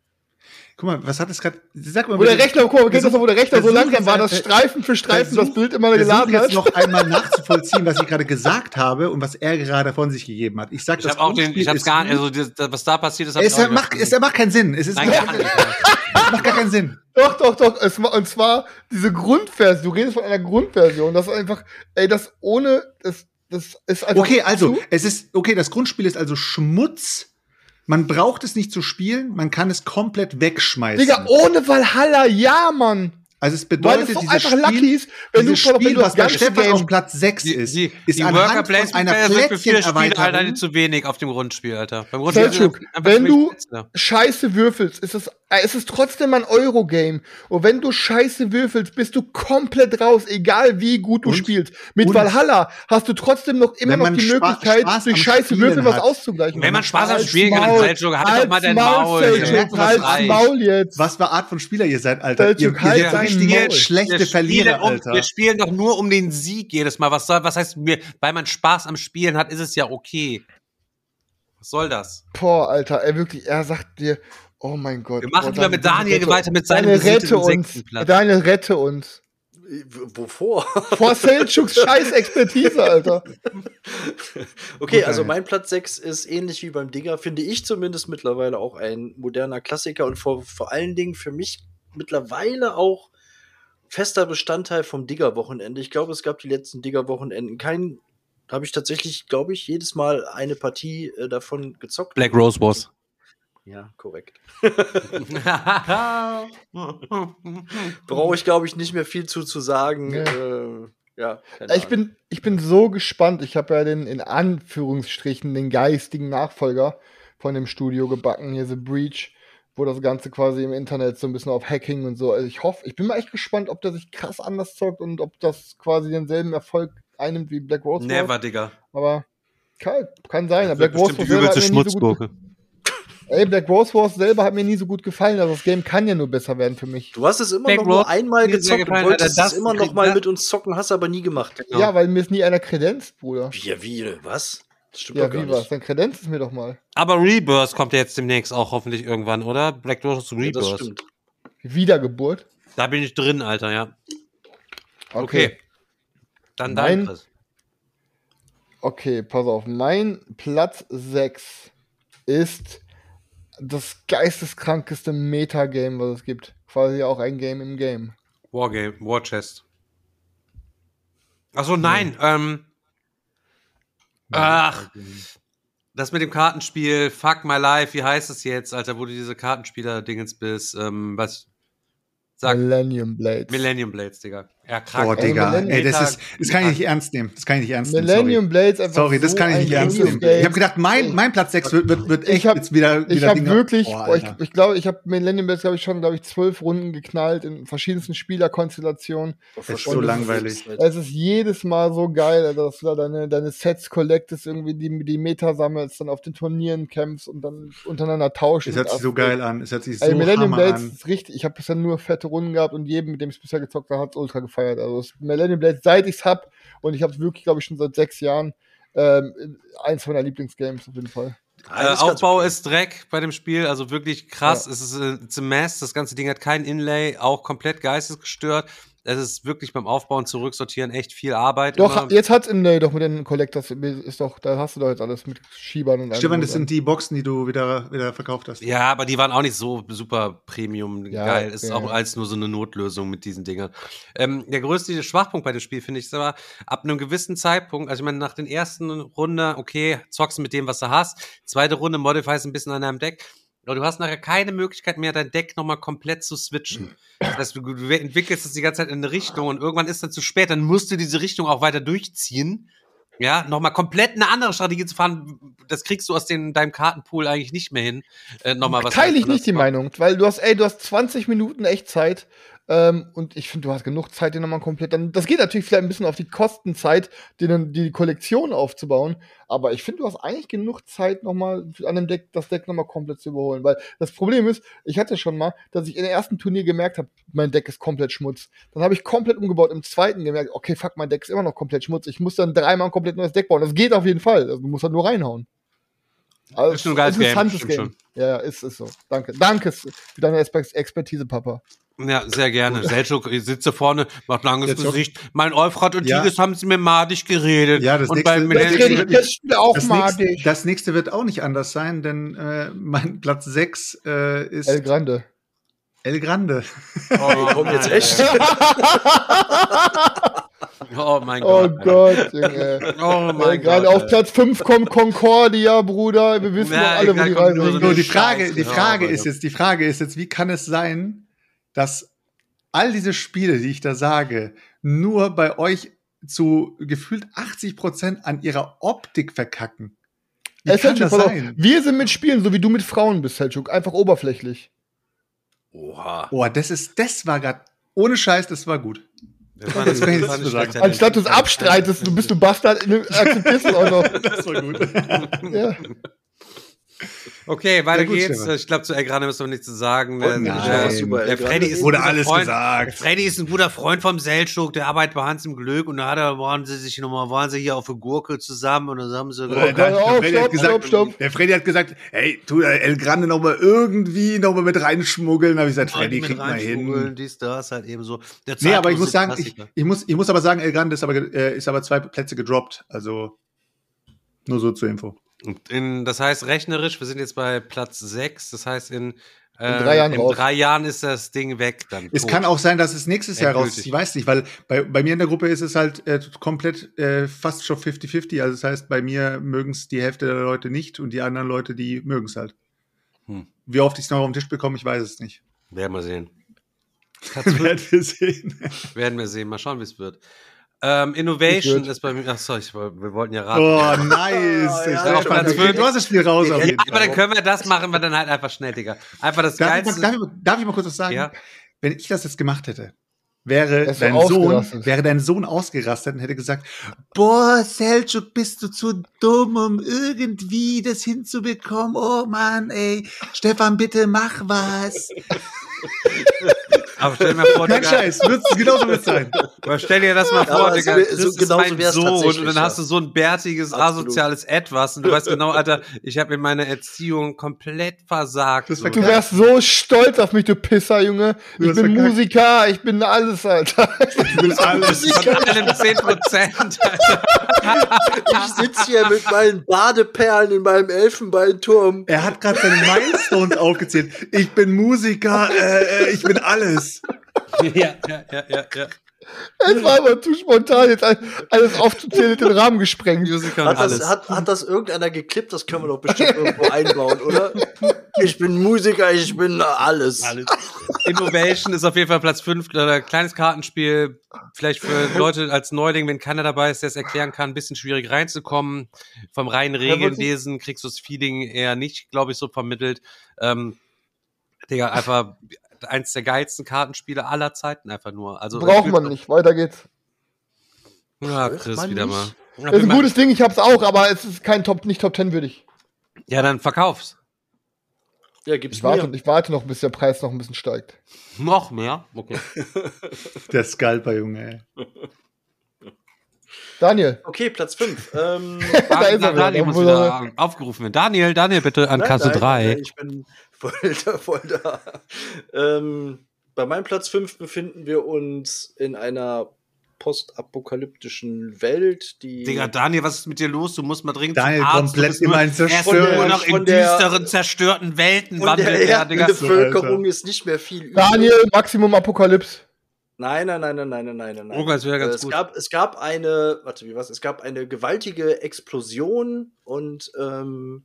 Guck mal, was hat es gerade? Sag mal, Wo der Rechner, guck mal, du das, wo der Rechner so langsam jetzt war, dass Streifen für Streifen versuch- das Bild immer geladen jetzt hat? noch einmal nachzuvollziehen, was ich gerade gesagt habe und was er gerade von sich gegeben hat. Ich sag, Ich das habe auch den, Grundspiel ich hab's ist gar gut. also das, das, was da passiert ist, hab ich Es auch nicht macht, es macht keinen Sinn. Es ist Nein, gar nicht. es macht gar keinen Sinn. Doch, doch, doch. Es, war- und zwar diese Grundversion. Du redest von einer Grundversion. Das ist einfach, ey, das ohne, das, das ist einfach. Okay, also, zu- es ist, okay, das Grundspiel ist also Schmutz. Man braucht es nicht zu spielen, man kann es komplett wegschmeißen. Digga, ohne Valhalla, ja, Mann. Also es Weil bedeutet, es so dieses einfach Spiel, lucky ist, wenn du, dieses wenn Spiel, du was das bei Stefan Game auf Platz 6 Die, ist, die, ist die Worker anhand von einer Player sind für vier Spiele halt zu wenig auf dem Grundspiel, Alter. Beim Grundspiel Selchuk, wenn du Spitze. scheiße würfelst, ist es, äh, es ist trotzdem ein Eurogame. Und wenn du scheiße würfelst, bist du komplett raus, egal wie gut du Und- spielst. Mit und- Valhalla hast du trotzdem noch immer noch die Spa- Möglichkeit, Spaß durch scheiße Würfeln was auszugleichen. Wenn man Spaß am Spielen hat, Maul, Selchuk, halt doch mal dein Maul. Maul jetzt. Was für Art von Spieler ihr seid, Alter. Ihr, halt seid richtige Maul. schlechte Wir Verlierer, spielen um, Alter. Wir spielen doch nur um den Sieg jedes Mal. Was soll, was heißt mir, weil man Spaß am Spielen hat, ist es ja okay. Was soll das? Boah, Alter, er wirklich, er sagt dir, oh mein Gott. Wir machen oh, lieber mit Daniel, rette- weiter mit seinem Daniel, rette uns. Daniel, rette uns. Wovor? Vor Selchuks scheiß Expertise, Alter. Okay, also mein Platz 6 ist ähnlich wie beim Digger, finde ich zumindest mittlerweile auch ein moderner Klassiker und vor, vor allen Dingen für mich mittlerweile auch fester Bestandteil vom Digger-Wochenende. Ich glaube, es gab die letzten Digger-Wochenenden. Kein, habe ich tatsächlich, glaube ich, jedes Mal eine Partie äh, davon gezockt. Black Rose Wars. Ja, korrekt. Brauche ich, glaube ich, nicht mehr viel zu, zu sagen. Nee. Äh, ja, Ich bin, ich bin so gespannt. Ich habe ja den, in Anführungsstrichen, den geistigen Nachfolger von dem Studio gebacken, hier The Breach, wo das Ganze quasi im Internet so ein bisschen auf Hacking und so. Also ich hoffe, ich bin mal echt gespannt, ob der sich krass anders zockt und ob das quasi denselben Erfolg einnimmt wie Black Rose. Never, Wars. Digga. Aber kann, kann sein. Das Black Rose die selber hat übelste mir nie so gut Schmutzgurke. Ey, Black Rose Wars selber hat mir nie so gut gefallen. Also das Game kann ja nur besser werden für mich. Du hast es immer Black noch nur einmal gezockt und gefallen, wolltest Alter, es das- immer noch mal mit uns zocken, hast aber nie gemacht. Genau. Ja, weil mir ist nie einer kredenzt, Bruder. Ja, wie, was? Das stimmt Ja, doch gar wie was? nicht. Dann kredenzt es mir doch mal. Aber Rebirth kommt ja jetzt demnächst auch hoffentlich irgendwann, oder? Black Rose Ja, das Rebirth. stimmt. Wiedergeburt. da bin ich drin, Alter, ja. Okay. Dann Mein- dein Chris. Okay, pass auf. Mein Platz 6 ist das geisteskrankeste Metagame, was es gibt. Quasi auch ein Game im Game. Wargame, War Chest. Achso, nein, ähm. Ach, das mit dem Kartenspiel, Fuck My Life, wie heißt es jetzt, Alter, wo du diese Kartenspieler-Dingens bist, ähm, was, sag, Millennium Blades. Millennium Blades, Digga. Ja, krank. Boah, Ey, Digga. Millennium- Ey, das ist, das kann ich nicht ernst nehmen. Das kann ich nicht ernst nehmen. Millennium sorry. Blades einfach Sorry, das so kann ich nicht ernst nehmen. Ich habe gedacht, mein, mein Platz 6 wird, wird, wird echt Ich hab- jetzt wieder, Ich habe wirklich, Boah, ich, Alter. ich glaube, ich habe Millennium Blades, glaube ich, schon, glaube ich, zwölf Runden geknallt in verschiedensten Spielerkonstellationen. Es ist so langweilig. Es ist jedes Mal so geil, Alter, dass du da deine, deine Sets collectest, irgendwie die, die Meta sammelst, dann auf den Turnieren kämpfst und dann untereinander tauschst. Es hört sich so geil an. Es hört sich so Ey, Millennium an. ist richtig. Ich habe bisher nur fette Runden gehabt und jedem, mit dem ich bisher gezockt habe, hat es ultra gefeiert. Also das Millennium Blades, seit ich es hab und ich habe es wirklich, glaube ich, schon seit sechs Jahren, ähm, eins meiner Lieblingsgames auf jeden Fall. Äh, Aufbau ist Dreck bei dem Spiel, also wirklich krass. Es ist äh, it's a mess. Das ganze Ding hat kein Inlay, auch komplett geistesgestört. Es ist wirklich beim Aufbauen, Zurücksortieren echt viel Arbeit. Doch, immer. jetzt hat's im Neu doch mit den Collectors, ist doch, da hast du doch jetzt alles mit Schiebern und allem Stefan, das sind die Boxen, die du wieder, wieder verkauft hast. Ja, aber die waren auch nicht so super Premium Ja, geil. Ist okay. auch als nur so eine Notlösung mit diesen Dingern. Ähm, der größte Schwachpunkt bei dem Spiel finde ich ist aber, ab einem gewissen Zeitpunkt, also ich meine, nach den ersten Runde, okay, zockst mit dem, was du hast. Zweite Runde modifierst ein bisschen an deinem Deck. Aber du hast nachher keine Möglichkeit mehr, dein Deck nochmal komplett zu switchen. Das heißt, du, du entwickelst es die ganze Zeit in eine Richtung und irgendwann ist dann zu spät, dann musst du diese Richtung auch weiter durchziehen. Ja, nochmal komplett eine andere Strategie zu fahren, das kriegst du aus den, deinem Kartenpool eigentlich nicht mehr hin. Äh, nochmal was Teile ich nicht die. Meinung, weil du hast, ey, du hast 20 Minuten echt Zeit. Ähm, und ich finde, du hast genug Zeit, den nochmal komplett. Dann, das geht natürlich vielleicht ein bisschen auf die Kostenzeit, die, die Kollektion aufzubauen. Aber ich finde, du hast eigentlich genug Zeit, nochmal an dem Deck, das Deck nochmal komplett zu überholen. Weil das Problem ist, ich hatte schon mal, dass ich in der ersten Turnier gemerkt habe, mein Deck ist komplett Schmutz. Dann habe ich komplett umgebaut, im zweiten gemerkt, okay, fuck, mein Deck ist immer noch komplett Schmutz. Ich muss dann dreimal ein komplett neues Deck bauen. Das geht auf jeden Fall. Also, du musst halt nur reinhauen. Also, Ist schon ein geiles Game, schon. Ja, ist, ist so. Danke. Danke für deine Exper- Expertise, Papa. Ja, sehr gerne. Selchuk sitze vorne, macht langes auch- Gesicht. Mein Euphrat und Ja. Tigris haben sie mir madig geredet. Ja, das und nächste- beim das rede ich jetzt auch Das madig. nächste, das nächste wird auch nicht anders sein, denn äh, mein Platz 6 äh, ist El Grande. El Grande. Oh, Komm jetzt echt. Oh mein Oh Gott. Gott, Junge. Oh mein Gott. auf Platz 5 kommt Concordia, Bruder. Wir wissen Ja, doch alle, wo die kommt Reise nur die Frage, die Frage Ja, ist jetzt, die Frage ist jetzt, wie kann es sein, dass all diese Spiele, die ich da sage, nur bei euch zu gefühlt 80 Prozent an ihrer Optik verkacken? Wie Ey, kann Selchuk, das sein? wir sind mit Spielen, so wie du mit Frauen bist, Selchuk. Einfach oberflächlich. Oha. Oh, das ist, das war grad, ohne Scheiß, das war gut. Das war Das das war gesagt. Anstatt du es abstreitest, du bist du Bastard, ne, akzeptierst du auch noch. Das war gut. Ja. Okay, weiter gut, geht's. Stefan. Ich glaube, zu Elgrande müssen wir nichts zu sagen. Der- wir nicht der- noch was über der Freddy ist Wurde guter alles Freund. gesagt. Freddy ist ein guter Freund vom Seltschuk, der arbeitet bei Hans im Glück und da hat er, waren sie sich nochmal, waren sie hier auf der Gurke zusammen und dann haben sie Äh, gesagt, der, Oh, Freddy hat stopp, gesagt, stopp, stopp. der Freddy hat gesagt, hey, tu da El Grande noch mal irgendwie noch mal mit reinschmuggeln. Da habe ich gesagt, Freddy Freddy, kriegt mal hin. dies, das, halt eben so. Der Nee, aber ich muss sagen, ich, ich, muss, ich muss aber sagen, El Grande ist aber, äh, ist aber zwei Plätze gedroppt. Also nur so zur Info. In, das heißt, rechnerisch, wir sind jetzt bei Platz 6, das heißt, in, äh, drei Jahren in drei Jahren ist das Ding weg. Dann Es tot. kann auch sein, dass es nächstes Jahr raus ist. Endgültig. Ich weiß nicht, weil bei, bei mir in der Gruppe ist es halt äh, komplett äh, fast schon 50-50. Also das heißt, bei mir mögen es die Hälfte der Leute nicht und die anderen Leute, die mögen es halt. Hm. Wie oft ich es noch auf den Tisch bekomme, ich weiß es nicht. Werden wir sehen. Werden wir sehen. Werden wir sehen. Mal schauen, wie es wird. Ähm, Innovation ist bei mir. Ach so, ich, wir wollten ja raten. Oh, nice. Ja, Ich ja, Stefan, Platz okay, du hast das Spiel raus auf Ja, jeden aber Fall. dann können wir das machen, wir dann halt einfach schnell, Digga. Einfach das Darf ich, mal, geilste. darf, ich mal, darf ich mal kurz was sagen? Ja. Wenn ich das jetzt gemacht hätte, wäre dein Sohn, ausgerastet. wäre dein Sohn ausgerastet und hätte gesagt, boah, Selchuk, bist du zu dumm, um irgendwie das hinzubekommen? Oh Mann, ey, Stefan, bitte mach was. Aber stell dir mal vor, Kein Digga, Scheiß, wird's, genauso wird's sein. aber stell dir das mal vor, aber Digga. so- das so ist genauso mein wär's Sohn und dann ja. hast du so ein bärtiges, Absolut. asoziales Etwas und du weißt genau, Alter, ich habe in meiner Erziehung komplett versagt. So. Du wärst so stolz auf mich, du Pisser, Junge. Du Ich bin. Musiker, ich bin alles, Alter. Ich will alles. Von einem 10 Prozent, Alter. Ich sitze hier mit meinen Badeperlen in meinem Elfenbeinturm. Er hat gerade seine Milestones aufgezählt. Ich bin Musiker, äh, äh, ich bin alles. Ja, ja, ja, ja, ja. Es war aber zu spontan, jetzt all- alles aufzuzählen, den Rahmen gesprengt. Musiker und Hat das, alles. hat, hat das irgendeiner geklippt? Das können wir doch bestimmt irgendwo einbauen, oder? Ich bin Musiker, ich bin alles. Innovation ist auf jeden Fall Platz 5, äh, kleines Kartenspiel, vielleicht für Leute als Neuling, wenn keiner dabei ist, der es erklären kann, ein bisschen schwierig reinzukommen. Vom reinen Regelnlesen kriegst du das Feeling eher nicht, glaube ich, so vermittelt. Ähm, Digga, einfach eins der geilsten Kartenspiele aller Zeiten einfach nur. Also Braucht man nicht, weiter geht's. Ja, Chris, wieder nicht? mal. Das ist ein gutes Ding, ich hab's auch, aber es ist kein Top, nicht Top 10 würdig. Ja, dann verkauf's. Ja, gib's Ich warte, mir. ich warte noch, bis der Preis noch ein bisschen steigt. Noch mehr? Okay. Der Scalper, Junge. ey. Daniel, Okay, Platz 5. ähm, Da ist er wieder. Daniel muss wieder aufgerufen werden. Daniel, Daniel, bitte an Nein, Kasse nein, 3. nein, Ich bin voll da, voll da. Ähm, bei meinem Platz 5 befinden wir uns in einer postapokalyptischen Welt, die Digga, Daniel, was ist mit dir los? Du musst mal dringend Daniel, zum Arzt. komplett immer er nur Zerstörer. noch in düsteren, zerstörten Welten wandelt er, Digga. Erdenbevölkerung ist nicht mehr viel übrig. Daniel, Maximum Apokalypse. Nein, nein, nein, nein, nein, nein, nein, nein. Oh, das wäre ganz Äh, es gut. Gab, es gab eine, warte, wie was? Es gab eine gewaltige Explosion und ähm,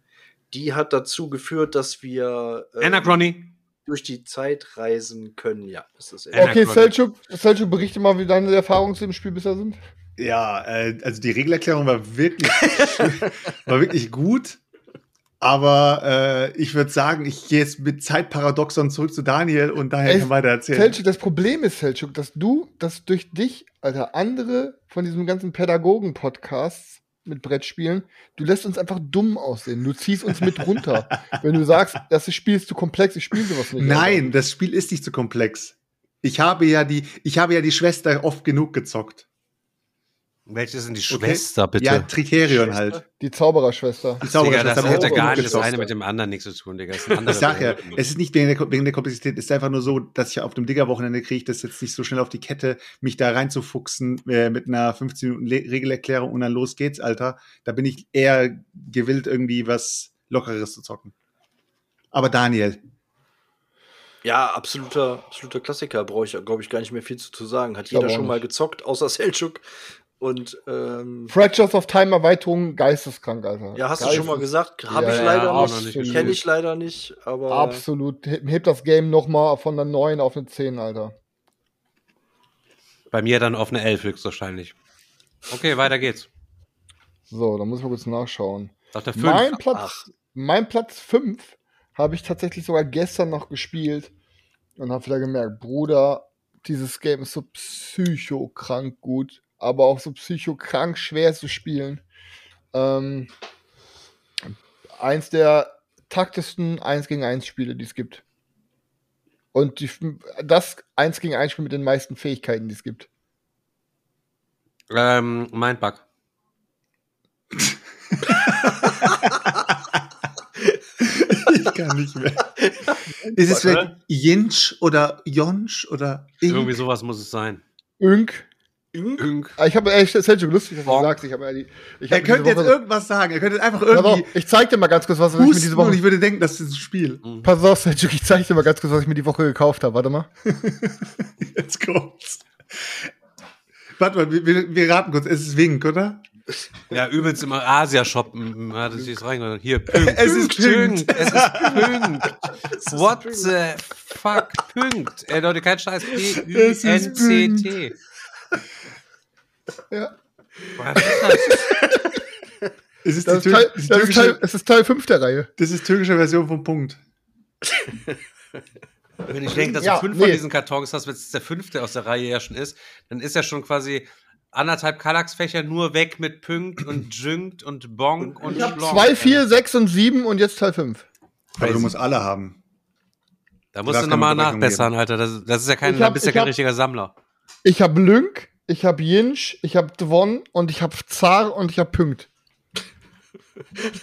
die hat dazu geführt, dass wir ähm, Anachrony. durch die Zeit reisen können. Ja, das ist Anachrony. Okay, Selchuk, Selchuk, berichte mal, wie deine Erfahrungen zu dem Spiel bisher sind. Ja, äh, also die Regelerklärung war wirklich, war wirklich gut. Aber äh, ich würde sagen, ich gehe jetzt mit Zeitparadoxon zurück zu Daniel und daher Ey, kann weiter erzählen. Selchuk, das Problem ist, Selchuk, dass du, dass durch dich, Alter, andere von diesem ganzen Pädagogen-Podcasts mit Brettspielen, du lässt uns einfach dumm aussehen. Du ziehst uns mit runter. Wenn du sagst, das Spiel ist zu komplex, ich spiele sowas nicht. Nein, das Spiel ist nicht so komplex. Ich habe ja die, ich habe ja die Schwester oft genug gezockt. Welche ist denn die Okay? Schwester, bitte? Ja, Triterion Schwester? halt. Die Zaubererschwester. Die Digga, Zaubererschwester das habe ich hätte gar nicht das eine mit dem anderen nichts zu tun, Digga. Das sind andere Ich sag ja, es ist nicht wegen der, wegen der Komplexität, es ist einfach nur so, dass ich auf dem Digger-Wochenende kriege ich das jetzt nicht so schnell auf die Kette, mich da reinzufuchsen äh, mit einer 15 Minuten Le Regelerklärung und dann los geht's, Alter. Da bin ich eher gewillt, irgendwie was Lockeres zu zocken. Aber Daniel, Ja, absoluter, absoluter Klassiker, brauche ich, glaube ich, gar nicht mehr viel zu, zu sagen. Hat Ich jeder schon mal gezockt, außer Selchuk. Und ähm, Fractures of Time Erweiterung, geisteskrank, Alter. ja, hast du schon mal gesagt? Habe Ja, ich ja, leider auch nicht. noch nicht gespielt. Kenne ich leider nicht, aber Absolut. Heb heb das Game noch mal von der 9 auf eine 10, Alter. Bei mir dann auf eine 11 höchstwahrscheinlich. Okay, weiter geht's. So, da muss ich mal kurz nachschauen. Auf der 5. Mein Platz, Ach. mein Platz 5 habe ich tatsächlich sogar gestern noch gespielt und habe wieder gemerkt, Bruder, dieses Game ist so psychokrank gut, aber auch so psychokrank schwer zu spielen. Ähm, eins der taktischsten 1 gegen 1 Spiele, die es gibt. Und die, das 1 gegen 1 Spiel mit den meisten Fähigkeiten, die es gibt. Ähm, Mindbug. ich kann nicht mehr. ist es vielleicht Jinsch oder Jonsch oder Ink? Irgendwie sowas muss es sein. Ünk. Ünk. Ah, Ich habe echt, Sergio, lustig, dass du sagst. Ich habe ja die. Ich Er hab könnte diese jetzt Woche- irgendwas sagen. Er könnte einfach Pass auf, irgendwie ich zeig dir mal ganz kurz, was ich mir diese husten und Woche. ich würde denken, das ist ein Spiel. Pass auf, Sergio, ich zeig dir mal ganz kurz, was ich mir die Woche gekauft habe. Warte mal. Jetzt kommt's. Warte mal, wir, wir, raten kurz. Es ist Wink, oder? Ja, übelst im Asia-Shop hat es jetzt reingegangen. Hier, Pünkt. Es ist Pünkt. Es ist Pünkt. What the fuck? Pünkt. Ey, Leute, kein Scheiß. Ist P-Ü-N-C-T. Ja. Was ist das? Es ist, Das ist, Teil, die das, ist türkische, Teil, es ist Teil 5 der Reihe. das ist türkische Version vom Punkt. Wenn ich denke, dass Ja, so fünf nee. von diesen Kartons, dass jetzt der fünfte aus der Reihe ja schon ist, dann ist ja schon quasi anderthalb Kallax-Fächer nur weg mit Pünkt und Jünkt und Bonk und Schlonk. 2, 4, 6 und 7 und jetzt Teil 5. Aber Crazy. du musst alle haben. Da Du musst darfst du nochmal nachbessern, Alter. Das, das ist ja kein, Ich hab- da bist ja ich kein hab- richtiger Sammler. Ich habe Lynk, ich habe Jinsch, ich habe Dwon und ich habe Zar und ich habe Pünkt.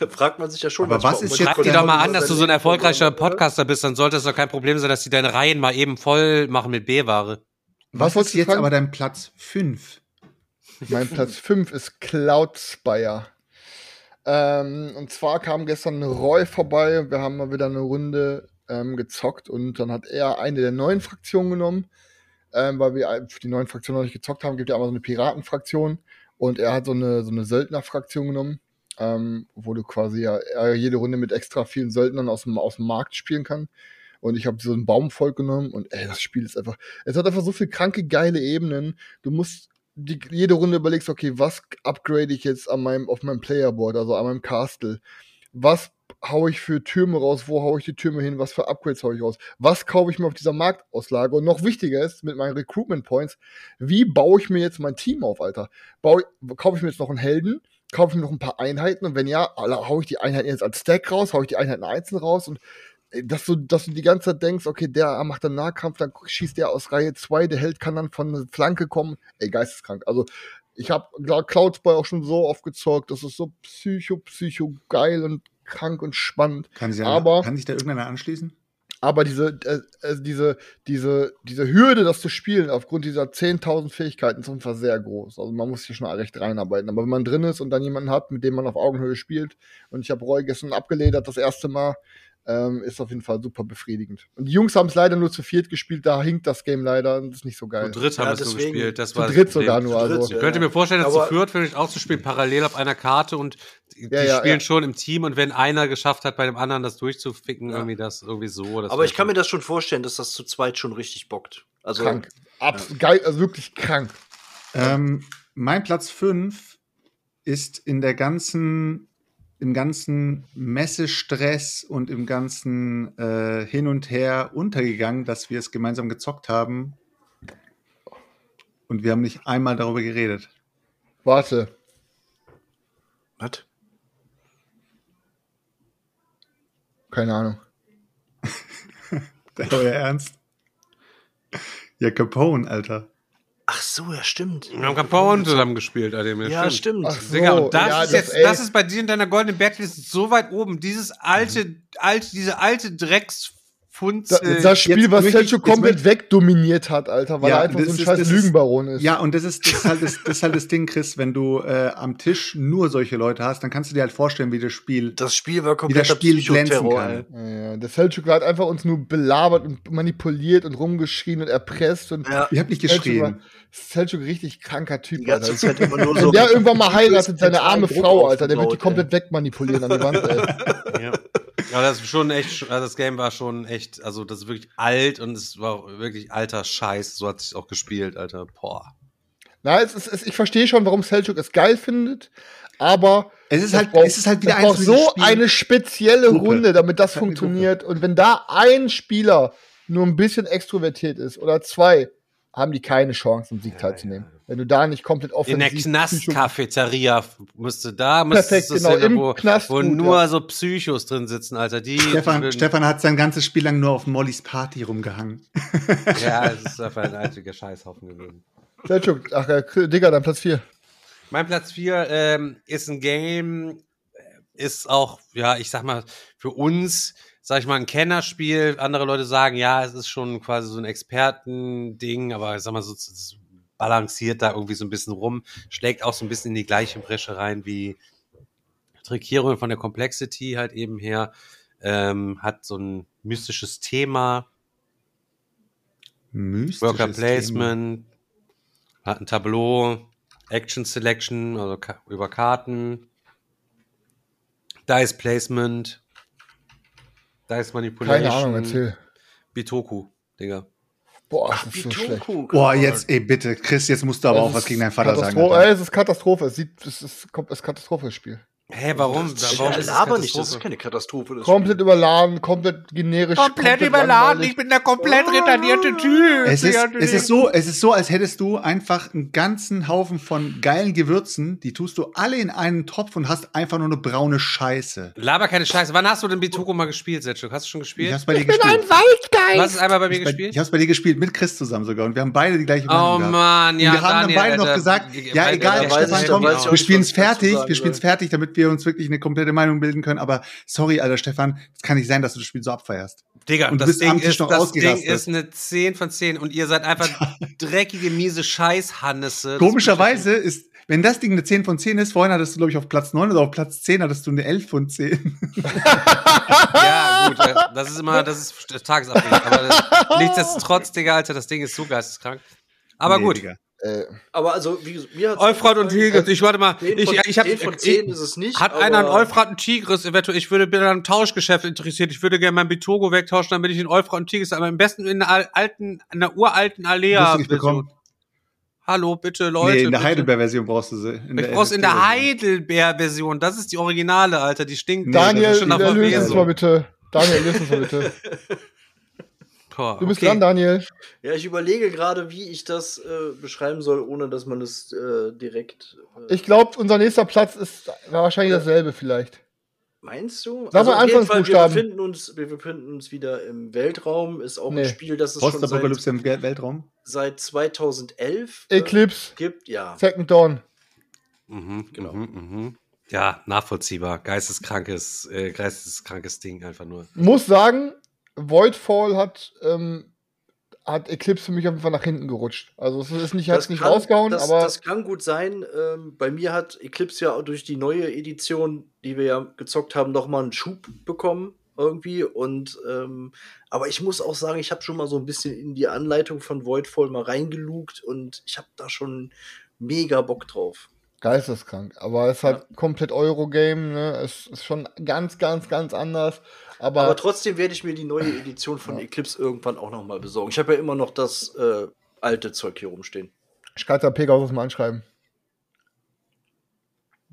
da fragt man sich ja schon. Aber was ist jetzt Schreib der doch mal an, dass du so ein erfolgreicher? Podcaster bist, dann sollte es doch kein Problem sein, dass die deine Reihen mal eben voll machen mit B-Ware. Was, wolltest ist jetzt fragen? aber dein Platz 5? Mein Platz 5 ist Cloud Spire. Ähm, und zwar kam gestern Roy vorbei. Wir haben mal wieder eine Runde ähm, gezockt und dann hat er eine der neuen Fraktionen genommen, ähm, weil wir die neuen Fraktionen noch nicht gezockt haben. Gibt ja immer so eine Piratenfraktion und er hat so eine, so eine Söldnerfraktion genommen, ähm, wo du quasi ja jede Runde mit extra vielen Söldnern aus dem, aus dem Markt spielen kann. Und ich habe so ein Baumvolk genommen und ey, das Spiel ist einfach, es hat einfach so viel kranke, geile Ebenen. Du musst die, jede Runde überlegst, okay, was upgrade ich jetzt an meinem, auf meinem Playerboard, also an meinem Castle? Was hau ich für Türme raus? Wo hau ich die Türme hin? Was für Upgrades hau ich raus? Was kaufe ich mir auf dieser Marktauslage? Und noch wichtiger ist, mit meinen Recruitment Points, wie baue ich mir jetzt mein Team auf, Alter? Baue, kaufe ich mir jetzt noch einen Helden? Kaufe ich mir noch ein paar Einheiten? Und wenn ja, alle- hau ich die Einheiten jetzt als Stack raus? Hau ich die Einheiten einzeln raus? Und äh, dass du, dass du die ganze Zeit denkst, okay, der macht dann Nahkampf, dann schießt der aus Reihe 2, der Held kann dann von der Flanke kommen. Ey, geisteskrank. Also, ich habe Cloudspy auch schon so oft gezockt. Das ist so psycho, psycho geil und krank und spannend. Kann sich, Aber- kann sich da irgendeiner anschließen? Aber diese, äh, äh, diese, diese, diese Hürde, das zu spielen, aufgrund dieser 10.000 Fähigkeiten, ist einfach sehr groß. Also man muss hier schon recht reinarbeiten. Aber wenn man drin ist und dann jemanden hat, mit dem man auf Augenhöhe spielt, und ich habe Roy gestern abgeledert das erste Mal, ähm, ist auf jeden Fall super befriedigend. Und die Jungs haben es leider nur zu viert gespielt, da hinkt das Game leider und ist nicht so geil. Zu dritt haben Ja, wir es nur gespielt. Das Zu war das dritt sogar nur, Zu also. Ich könnte mir vorstellen, das Aber- zu viert vielleicht auch zu spielen, parallel auf einer Karte und die, Ja, ja, spielen ja. schon im Team und wenn einer geschafft hat, bei dem anderen das durchzuficken, Ja. irgendwie das irgendwie so. Das Aber ich kann mir das schon vorstellen, dass das zu zweit schon richtig bockt. Also, Krank. Abs geil, also wirklich krank. Ähm, mein Platz 5 ist in der ganzen, im ganzen Messestress und im ganzen äh, Hin und Her untergegangen, dass wir es gemeinsam gezockt haben. Und wir haben nicht einmal darüber geredet. Warte. Was? Keine Ahnung. Euer Ernst? Ja, Capone, Alter. Ach so, ja, stimmt. Wir haben Capone zusammen gespielt, Adem. Ja, stimmt. Ach so, Digga, und das, ja, ist jetzt, ey, das ist bei dir in deiner goldenen Bergliste so weit oben. Dieses alte, alte, diese alte Drecksfunzel. Da, das Spiel, jetzt was jetzt komplett wegdominiert hat, Alter, weil Ja, er einfach das so ein ist- scheiß das ist- Lügenbaron ist. Ja, und das ist, das ist, halt, das, das ist halt das Ding, Chris, wenn du äh, am Tisch nur solche Leute hast, dann kannst du dir halt vorstellen, wie das Spiel, Das Spiel war wie komplett das Spiel glänzen kann. Ja. Der Selchuk hat einfach uns nur belabert und manipuliert und rumgeschrien und erpresst und Ja, Ich habe nicht geschrien. Selchuk richtig kranker Typ. die ganze Alter. Zeit immer nur Wenn so. der irgendwann mal heiratet, seine arme Frau, Alter, der wird die komplett wegmanipulieren an die Wand, ey. Ja. Aber das ist schon echt, also das Game war schon echt, also das ist wirklich alt und es war auch wirklich alter Scheiß. So hat sich auch gespielt, Alter. Boah. Na, es ist, es, ich verstehe schon, warum Selchuk es geil findet, aber Es ist es halt, braucht- es ist halt wieder es braucht so Spielen- eine spezielle Gruppe. Runde, damit das funktioniert. Und wenn da ein Spieler nur ein bisschen extrovertiert ist oder zwei, haben die keine Chance, am Sieg teilzunehmen. Wenn du da nicht komplett In der Knast-Cafeteria müsste da, müsste Perfekt, es genau, im wo, Knast wo gut, nur ja. so Psychos drin sitzen, Alter. Die Stefan, Stefan hat sein ganzes Spiel lang nur auf Mollys Party rumgehangen. Ja, es ist einfach ein einziger Scheißhaufen gewesen. Selchuk, ach, äh, Digga, dein Platz 4. Mein Platz 4 ähm, ist ein Game, äh, ist auch, ja, ich sag mal, für uns, sag ich mal, ein Kennerspiel. Andere Leute sagen, ja, es ist schon quasi so ein Expertending, aber ich sag mal, so balanciert da irgendwie so ein bisschen rum, schlägt auch so ein bisschen in die gleiche Bresche rein wie Trickierung von der Complexity halt eben her. Ähm, hat so ein mystisches Thema, Mystisches Worker Thema. Placement, hat ein Tableau, Action Selection, also Ka über Karten, Dice Placement, Dice Manipulation. Keine Ahnung, erzähl. Bitoku, Digga. Boah, das ist so schlecht. Boah, jetzt, ey, bitte, Chris, jetzt musst du aber Es auch was gegen deinen Vater sagen. Alter. Ey, es ist Katastrophe. Es sieht, es ist, kommt, es ist Katastrophe, das Spiel. Hä, warum? Das warum ist ist es aber nicht, das ist keine Katastrophe. Das Komplett überladen, komplett generisch. langweilig. bin der komplett retardierte Typ. Es ist, es, ist so, es ist so, als hättest du einfach einen ganzen Haufen von geilen Gewürzen, die tust du alle in einen Topf und hast einfach nur eine braune Scheiße. Laber keine Scheiße. Wann hast du denn Bitoku mal gespielt, Setschuk? Hast du schon Ich gespielt? hab's bei dir gespielt. Du hast es einmal bei mir Ich, bei, gespielt? ich hab's bei dir gespielt, mit Chris zusammen sogar. Und wir haben beide die gleiche Oh Meinung gehabt. Mann, Und ja, wir haben Daniel, dann beide noch gesagt, die- ja egal, Stefan, ich- komm, ich wir nicht, spielen was es ich dazu fertig, wir spielen es soll. fertig, damit wir uns wirklich eine komplette Meinung bilden können. Aber sorry, Alter, Stefan, es kann nicht sein, dass du das Spiel so abfeierst. Digga, Und das, Ding ist, noch das Ding ist eine 10 von 10 und ihr seid einfach dreckige, miese Scheißhannisse. Komischerweise ist, wenn das Ding eine 10 von 10 ist, vorhin hattest du, glaube ich, auf Platz 9 oder auf Platz 10 hattest du eine 11 von 10. Ja, gut, das ist immer, das ist tagesabhängig. Aber das, nichtsdestotrotz, Digga, Alter, das Ding ist so geisteskrank. Aber Nee, gut. Digga. Äh, Aber also, wie mir hat's Euphrat und. Tigris, ich warte mal. 10 Ich, von, ich hab, 10 von 10 ist es nicht. Hat einer einen Euphrat und Tigris eventuell? Ich würde bin an einem Tauschgeschäft interessiert. Ich würde gerne mein Bitogo wegtauschen, damit ich den Euphrat und Tigris, aber am besten in einer alten, in einer uralten Alea. Hallo, bitte, Leute. nee, in der bitte. Heidelberg-Version brauchst du sie. In Ich brauch's in der Heidelbeer-Version. Das ist die Originale, Alter. Die stinkt. Daniel, löse uns Verwesung. mal bitte. Daniel, löse uns mal bitte. Boah, Du bist okay. dran, Daniel. Ja, ich überlege gerade, wie ich das äh, beschreiben soll, ohne dass man es äh, direkt. Äh, Ich glaube, unser nächster Platz ist war wahrscheinlich dasselbe vielleicht. meinst du? Sag mal auf jeden Fall, wir Anfangsbuchstaben. befinden, uns, wir befinden uns wieder im Weltraum. Ist auch Nee. ein Spiel, das es schon seit, im Wel- Weltraum. seit 2011 äh, Eclipse, gibt. Ja. Second Dawn. Mhm, genau. Mhm, mhm. Ja, nachvollziehbar. Geisteskrankes, äh, geisteskrankes Ding einfach nur. Muss sagen, Voidfall hat, ähm, hat Eclipse für mich auf jeden Fall nach hinten gerutscht. Also es ist nicht, hat's nicht kann, rausgehauen, das, aber das kann gut sein. Ähm, bei mir hat Eclipse ja auch durch die neue Edition, die wir ja gezockt haben, noch mal einen Schub bekommen irgendwie. Und ähm, aber ich muss auch sagen, ich habe schon mal so ein bisschen in die Anleitung von Voidfall mal reingelugt und ich habe da schon mega Bock drauf. Geisteskrank. Aber es ist halt komplett Eurogame, ne? Es ist schon ganz, ganz, ganz anders. Aber, Aber trotzdem werde ich mir die neue Edition von Eclipse irgendwann auch noch mal besorgen. Ich habe ja immer noch das äh, alte Zeug hier rumstehen. ich kann da Pegasus mal anschreiben.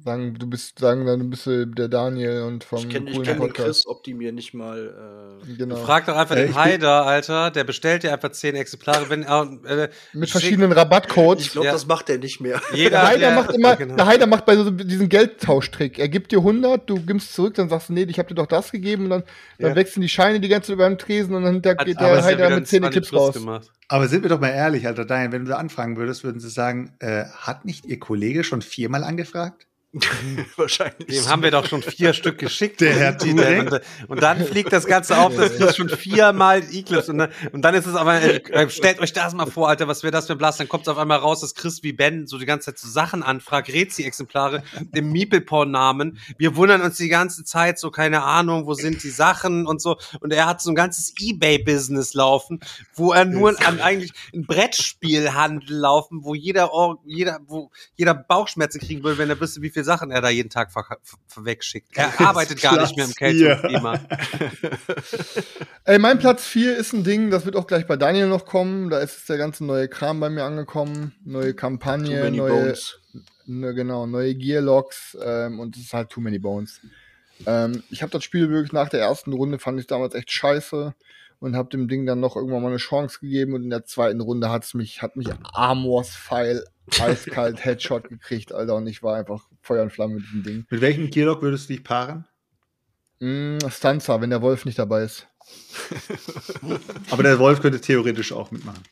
Sagen, du bist, sagen dann, du bist äh, der Daniel und vom Ich kenne coolen kenn den. Chris, ob die mir nicht mal. Äh, Genau. Frag doch einfach Äh, den Haider, Alter. Der bestellt dir einfach 10 Exemplare. Wenn, äh, Mit schick- verschiedenen Rabattcodes. ich glaube, Ja. das macht er nicht mehr. Jeder, Der Heider der- macht immer, Genau. der Heider macht bei so diesen Geldtauschtrick. Er gibt dir 100, du gibst zurück, dann sagst du, nee, ich hab dir doch das gegeben und dann, dann Ja. wechseln die Scheine die ganze Zeit über den Tresen und dann hinterher Hat- geht der wieder mit 10 20 Clips raus. gemacht. Aber sind wir doch mal ehrlich, Alter, Daniel, wenn du da anfragen würdest, würden sie sagen, äh, hat nicht Ihr Kollege schon viermal angefragt? Wahrscheinlich. Dem haben wir doch schon vier Stück geschickt. Der Herr Turing. und, und dann fliegt das Ganze auf, das fliegt schon viermal Eclipse. Und dann, und dann ist es aber, äh, äh, stellt euch das mal vor, Alter, was wäre das für ein Blast? Dann kommt es auf einmal raus, dass Chris wie Ben so die ganze Zeit so Sachen anfragt, Rezi-Exemplare im Meeple-Porn-Namen. Wir wundern uns die ganze Zeit so, keine Ahnung, wo sind die Sachen und so. Und er hat so ein ganzes Ebay-Business laufen, wo er nur an eigentlich ein Brettspielhandel laufen, wo jeder, jeder, wo jeder Bauchschmerzen kriegen würde, wenn er wüsste, wie viele Sachen er da jeden Tag ver ver wegschickt. Er arbeitet gar nicht mehr im Platz. Kältungsklima. Ey, mein Platz 4 ist ein Ding, das wird auch gleich bei Daniel noch kommen. Da ist der ganze neue Kram bei mir angekommen. Neue Too Kampagne, many neue, bones. ne, genau, neue Gearlocks ähm, und es ist halt Too Many Bones. Ähm, ich habe das Spiel wirklich nach der ersten Runde fand ich damals echt scheiße und habe dem Ding dann noch irgendwann mal eine Chance gegeben und in der zweiten Runde hat's mich hat mich Amors Pfeil eiskalt Headshot gekriegt, Alter, und ich war einfach Feuer und Flamme mit diesem Ding. Mit welchem Gearlock würdest du dich paaren? Mm, Stanza, wenn der Wolf nicht dabei ist. Aber der Wolf könnte theoretisch auch mitmachen.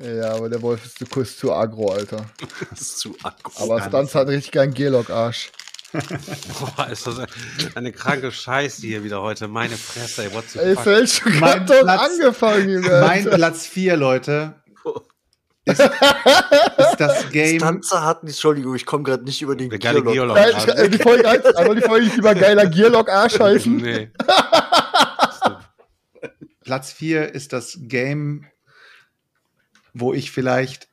Ja, aber der Wolf ist zu kurz zu aggro, Alter. Das ist zu aggro. Aber Stanza hat richtig geilen Gearlock-Arsch. Boah, ist das eine kranke Scheiße hier wieder heute. Meine Fresse, ey, what the Ey, fuck? Feld schon Mein gerade Platz- angefangen, Junge. Mein Platz 4, Leute, ist, ist das Game. Stanza hat nicht, Entschuldigung, ich komme gerade nicht über den Gearlock. Gearlock. Äh, die Folge heißt, also die Folge nicht über geiler Gearlock-Arsch heißen. Nee. Platz 4 ist das Game, wo ich vielleicht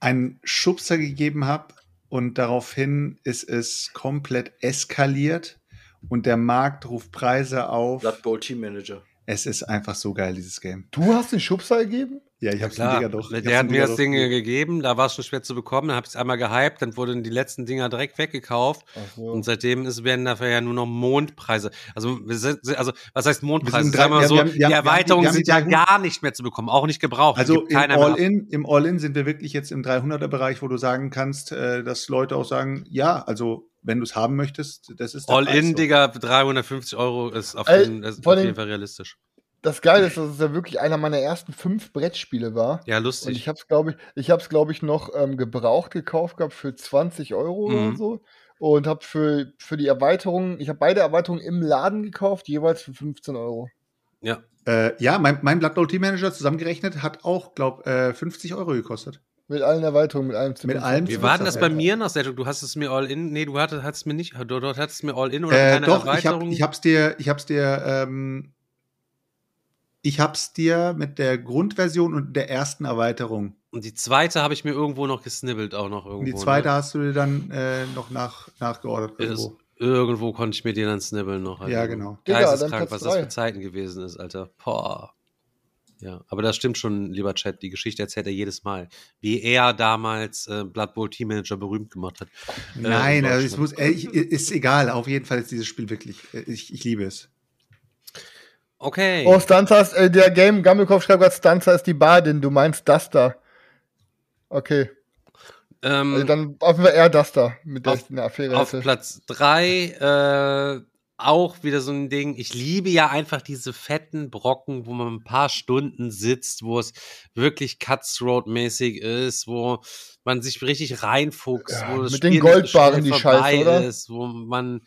einen Schubser gegeben habe und daraufhin ist es komplett eskaliert und der Markt ruft Preise auf. Blood Bowl Team Manager. Es ist einfach so geil, dieses Game. Du hast den Schubser gegeben? Ja, ich hab's Klar, dem Digga doch. ich der hat mir das Ding gegeben. gegeben, da war es schon schwer zu bekommen, dann habe ich es einmal gehypt, dann wurden die letzten Dinger direkt weggekauft so. und seitdem ist, werden dafür ja nur noch Mondpreise. Also, wir sind, also was heißt Mondpreise? Wir sind Sagen wir drei- so, wir haben- wir haben- die Erweiterungen sind ja drei- gar nicht mehr zu bekommen, auch nicht gebraucht. Also im. All-In, im All-In sind wir wirklich jetzt im 300er-Bereich, wo du sagen kannst, äh, dass Leute auch sagen, ja, also wenn du es haben möchtest, das ist All-in, so. Digga, 350 Euro ist auf, Ey, jeden, ist vor auf jeden Fall realistisch. Das Geile ist, dass es ja wirklich einer meiner ersten fünf Brettspiele war. Ja, Und lustig. ich hab's, glaube ich, ich hab's, glaube ich, noch ähm, gebraucht gekauft gehabt für 20 Euro oder Mhm. so. Und hab für, für die Erweiterung, ich habe beide Erweiterungen im Laden gekauft, jeweils für 15 Euro. ja. Äh, ja, mein, mein Blood Bowl Team Manager zusammengerechnet hat auch, glaub, äh, 50 Euro gekostet. Mit allen Erweiterungen, mit allem Mit allem Wie Wie war denn das bei mir noch, Sergio? Du hast es mir All-in, nee, du hattest, hattest mir nicht, du, dort hattest mir All-in oder Äh, keine doch, ich, hab, Erweiterung? ich hab's dir, ich hab's dir, ähm, ich hab's dir mit der Grundversion und der ersten Erweiterung. Und die zweite habe ich mir irgendwo noch gesnibbelt, auch noch irgendwo. Und die zweite ne? hast du dir dann äh, noch nach, nachgeordert. Ist, irgendwo. irgendwo konnte ich mir die dann snibbeln noch. Alter. Ja, genau. Digga, Geisteskrank, was das für Zeiten gewesen ist, Alter. Boah. Ja, aber das stimmt schon, lieber Chat. Die Geschichte erzählt er jedes Mal. Wie er damals äh, Blood Bowl Team Manager berühmt gemacht hat. Äh, Nein, in also es muss, äh, ich, ist egal. Auf jeden Fall ist dieses Spiel wirklich, äh, ich, ich liebe es. Okay. Oh, Stanza ist, äh, der Game Gammelkopf schreibt gerade, Stanza ist die Badin, du meinst das da. Okay. ähm, Also dann auf jeden Fall eher das da, mit der auf- ich eine Affäre Auf hätte. Platz drei äh, auch wieder so ein Ding. Ich liebe ja einfach diese fetten Brocken, wo man ein paar Stunden sitzt, wo es wirklich Cutthroat-mäßig ist, wo man sich richtig reinfuchst, Ja, wo das mit den Spiel so Goldbarren die Scheiße, oder? ist, wo man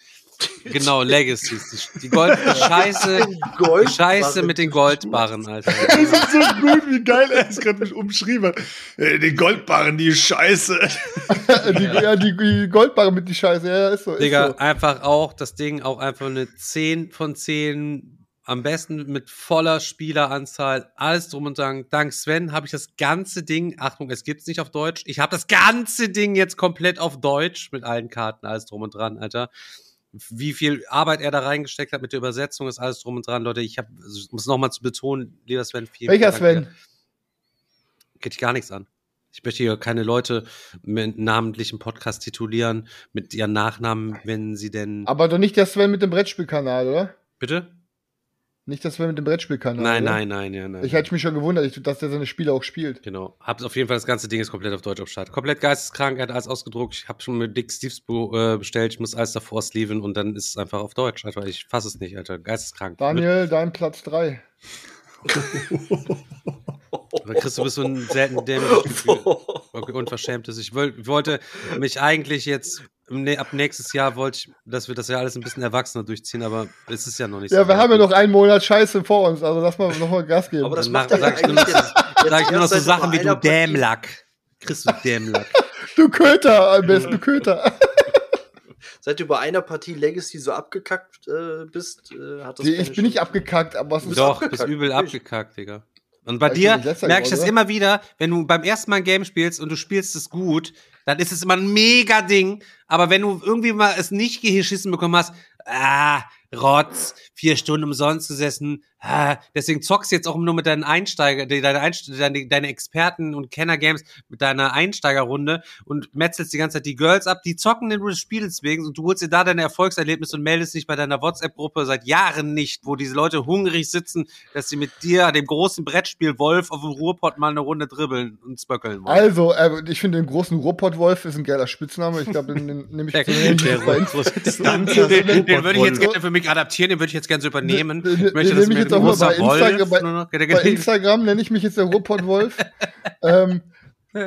Genau, Legacies. Die, die Gold, die Scheiße, die Gold Scheiße mit den Goldbarren, Alter. Das ist so gut, wie geil er es gerade mit umschrieben hat. Äh, Die Goldbarren, die Scheiße. die, ja, die, die Goldbarre mit die Scheiße, ja, ist so. Ist Digga, so. einfach auch das Ding auch einfach eine 10 von 10. Am besten mit voller Spieleranzahl, alles drum und dran. Dank Sven habe ich das ganze Ding, Achtung, es gibt's nicht auf Deutsch. Ich habe das ganze Ding jetzt komplett auf Deutsch mit allen Karten, alles drum und dran, Alter. Wie viel Arbeit er da reingesteckt hat mit der Übersetzung, ist alles drum und dran, Leute. Ich hab, ich muss nochmal zu betonen, lieber Sven, viel Welcher Dank Sven? dir. Geht dich gar nichts an. Ich möchte hier keine Leute mit namentlichen Podcast titulieren, mit ihren Nachnamen, wenn sie denn. Aber doch nicht der Sven mit dem Brettspielkanal, oder? Bitte? Nicht der Sven mit dem Brettspielkanal. Nein, oder? nein, nein, ja, nein. Ich hätte mich schon gewundert, ich- dass der seine Spiele auch spielt. Genau. Hab auf jeden Fall das ganze Ding ist komplett auf Deutsch auf Start. Komplett geisteskrank, er hat alles ausgedruckt. Ich habe schon mit Dick Steves äh, bestellt. Ich muss alles davor sleeven und dann ist es einfach auf Deutsch. Alter, ich fasse es nicht, Alter. Geisteskrank. Daniel, dein Platz 3. Aber Chris, du bist so ein selten dämliches Gefühl. Okay, Unverschämtes. Ich wollte mich eigentlich jetzt, nä- ab nächstes Jahr wollte ich, dass wir das ja alles ein bisschen erwachsener durchziehen, aber es ist ja noch nicht Ja, so. wir haben ja noch einen Monat Scheiße vor uns, also lass mal nochmal Gas geben. Aber das macht mach- er sag ich nur noch- jetzt, Sag ich nur noch so Sachen wie du. Dämlack. Chris, du Dämlack. du Köter, am besten du Köter. Seit du bei einer Partie Legacy so abgekackt äh, bist, äh, hat das keine ich bin nicht abgekackt, aber es ist Doch, abgekackt, bist übel abgekackt, Digga. Und bei Weil ich dir merke ich das immer wieder, wenn du beim ersten Mal ein Game spielst und du spielst es gut, dann ist es immer ein mega Ding. Aber wenn du irgendwie mal es nicht geschissen bekommen hast, ah, Rotz, vier Stunden umsonst gesessen, ah, deswegen zockst du jetzt auch nur mit deinen Einsteiger, deine, Einst deine, deine Experten und Kenner-Games mit deiner Einsteigerrunde und metzelst die ganze Zeit die Girls ab, die zocken den Spiels wegen und du holst dir da deine Erfolgserlebnisse und meldest dich bei deiner WhatsApp-Gruppe seit Jahren nicht, wo diese Leute hungrig sitzen, dass sie mit dir, dem großen Brettspiel Wolf, auf dem Ruhrpott mal eine Runde dribbeln und spöckeln wollen. Also, äh, ich finde den großen Ruhrpott-Wolf ist ein geiler Spitzname. Ich glaube, den, den nehme ich Der, zu der, bei den, den, den würde ich jetzt gerne für mich adaptieren, den würde ich jetzt gerne so übernehmen. Den- Ich möchte, dass ich jetzt auch mal bei Instagram- der- Bei Instagram nenne ich mich jetzt der Ruhrpott-Wolf. ähm,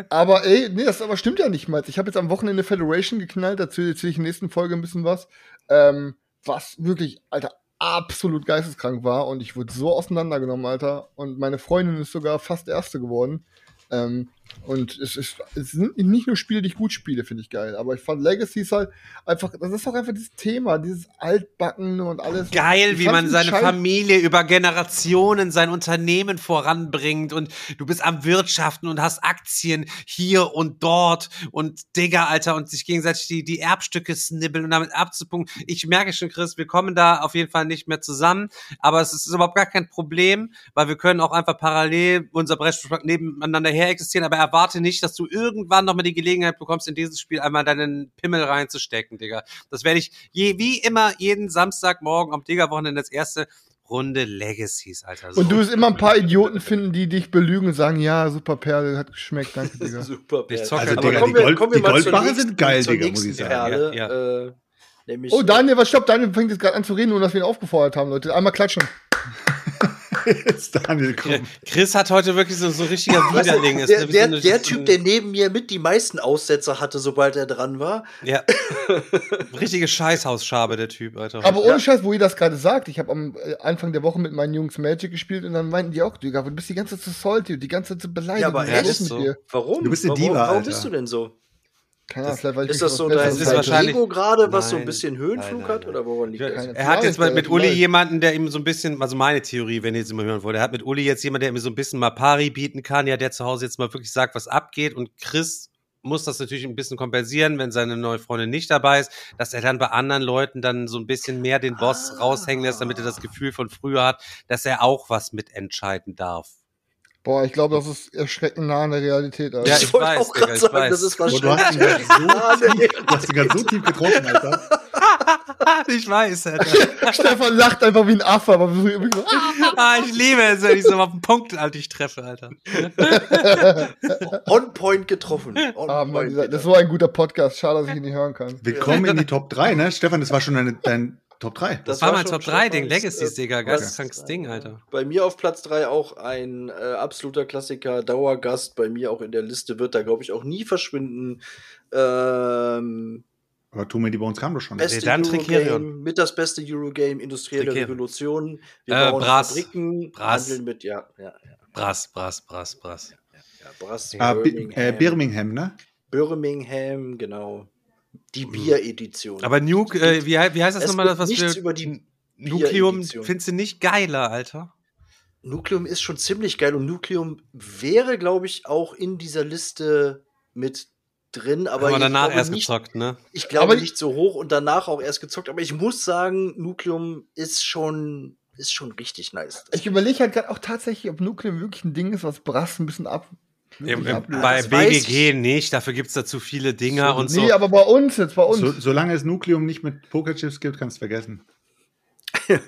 aber ey, nee, das aber stimmt ja nicht mal. Ich habe jetzt am Wochenende Federation geknallt, dazu erzähle ich in der nächsten Folge ein bisschen was. Ähm, was wirklich, Alter, absolut geisteskrank war und ich wurde so auseinandergenommen, Alter. Und meine Freundin ist sogar fast Erste geworden. Ähm, und es, ist, es sind nicht nur Spiele, die ich gut spiele, finde ich geil. Aber ich fand Legacies halt einfach, das ist doch einfach dieses Thema, dieses Altbacken und alles. Geil, Ich wie man ein seine Scheiß- Familie über Generationen sein Unternehmen voranbringt und du bist am Wirtschaften und hast Aktien hier und dort und Digga, Alter, und sich gegenseitig die, die Erbstücke snibbeln und damit abzupunkten. Ich merke schon, Chris, wir kommen da auf jeden Fall nicht mehr zusammen, aber es ist überhaupt gar kein Problem, weil wir können auch einfach parallel unser Brettspiel nebeneinander her existieren, aber erwarte nicht, dass du irgendwann noch mal die Gelegenheit bekommst, in dieses Spiel einmal deinen Pimmel reinzustecken, Digga. Das werde ich je, wie immer jeden Samstagmorgen am Digga-Wochenende als erste Runde Legacies, Alter. So. Und du wirst immer ein paar Idioten finden, die dich belügen und sagen, ja, super Perle, hat geschmeckt, danke, Digga. Super, Perle. Also, Aber Digga, kommen die Gold- wir die Goldbarren sind geil, Digga, muss ich sagen. Perle, Ja, Äh, nämlich Oh, Daniel, was stopp, Daniel fängt jetzt gerade an zu reden, ohne dass wir ihn aufgefordert haben, Leute. Einmal klatschen. Jetzt Daniel, komm. Chris hat heute wirklich so, so ein richtiger Widerling. Ist, der, der, so der Typ, der neben mir mit die meisten Aussetzer hatte, sobald er dran war. Ja. Richtige Scheißhausschabe, der Typ, Alter. Aber ohne Scheiß, wo ihr das gerade sagt, ich habe am äh, Anfang der Woche mit meinen Jungs Magic gespielt und dann meinten die auch, Digga, du bist die ganze Zeit so salty und die ganze Zeit so beleidigt. Ja, aber ist echt mit so. dir? Warum? Du bist eine warum, Diva, Warum Alter. bist du denn so? Keine Ahnung, vielleicht, weil ich Ist das so dein, ist wahrscheinlich- Ego gerade, was so Nein. ein bisschen Höhenflug Nein, hat? nein, Oder woran liegt das? Er hat jetzt mal mit. Uli jemanden, der ihm so ein bisschen, also meine Theorie, wenn ihr jetzt mal hören wollt, er hat mit Uli jetzt jemanden, der ihm so ein bisschen mal Pari bieten kann, ja, der zu Hause jetzt mal wirklich sagt, was abgeht und Chris muss das natürlich ein bisschen kompensieren, wenn seine neue Freundin nicht dabei ist, dass er dann bei anderen Leuten dann so ein bisschen mehr den Boss Ah. raushängen lässt, damit er das Gefühl von früher hat, dass er auch was mitentscheiden darf. Boah, ich glaube, das ist erschreckend nah an der Realität, Alter. Ja, ich ich wollte weiß, auch gerade Digga, ich sagen, weiß. das ist Boah, du hast ihn wahrscheinlich. gerade so, Ah, du hast ihn gerade so tief getroffen, Alter. ich weiß, Alter. Stefan lacht einfach wie ein Affe, aber ah, ich liebe es, wenn ich so auf den Punkt halt dich treffe, Alter. On point getroffen. On ah, Mann, das ist so ein guter Podcast. Schade, dass ich ihn nicht hören kann. Willkommen in die Top 3, ne? Stefan, das war schon deine, dein Top 3. Das, war mein schon Top 3 Ding, Stefans, Legacies, äh, Digga, geisteskrankes Ding, ja. Alter. Bei mir auf Platz 3 auch ein äh, absoluter Klassiker, Dauergast bei mir auch in der Liste, wird da glaube ich auch nie verschwinden. Ähm, Aber Too Many Bones kam doch schon. Beste dann. Eurogame, mit das beste Eurogame, industrielle Tricerion. Revolution. Wir Äh, bauen Brass. Fabriken, Brass. handeln mit, ja, ja, ja. Brass, Brass, Brass, Brass. ja Brass, Ah, Bi- Birmingham, äh, Birmingham, ne? Birmingham, genau. Die Mhm. Bier-Edition. Aber Nuke, äh, wie, wie heißt das Es nochmal, das, was nichts wir. über die Nucleum findest du nicht geiler, Alter? Nucleum ist schon ziemlich geil und Nucleum wäre, glaube ich, auch in dieser Liste mit drin, aber Aber ich danach glaube erst nicht, gezockt, ne? Ich glaube Aber- nicht so hoch und danach auch erst gezockt, aber ich muss sagen, Nucleum ist schon ist schon richtig nice. Ich überlege halt gerade auch tatsächlich, ob Nucleum wirklich ein Ding ist, was Brass ein bisschen ab. Bei BGG nicht, dafür gibt es da zu viele Dinger und so. Nee, aber bei uns jetzt, bei uns. So, solange es Nucleum nicht mit Pokerchips gibt, kannst du vergessen.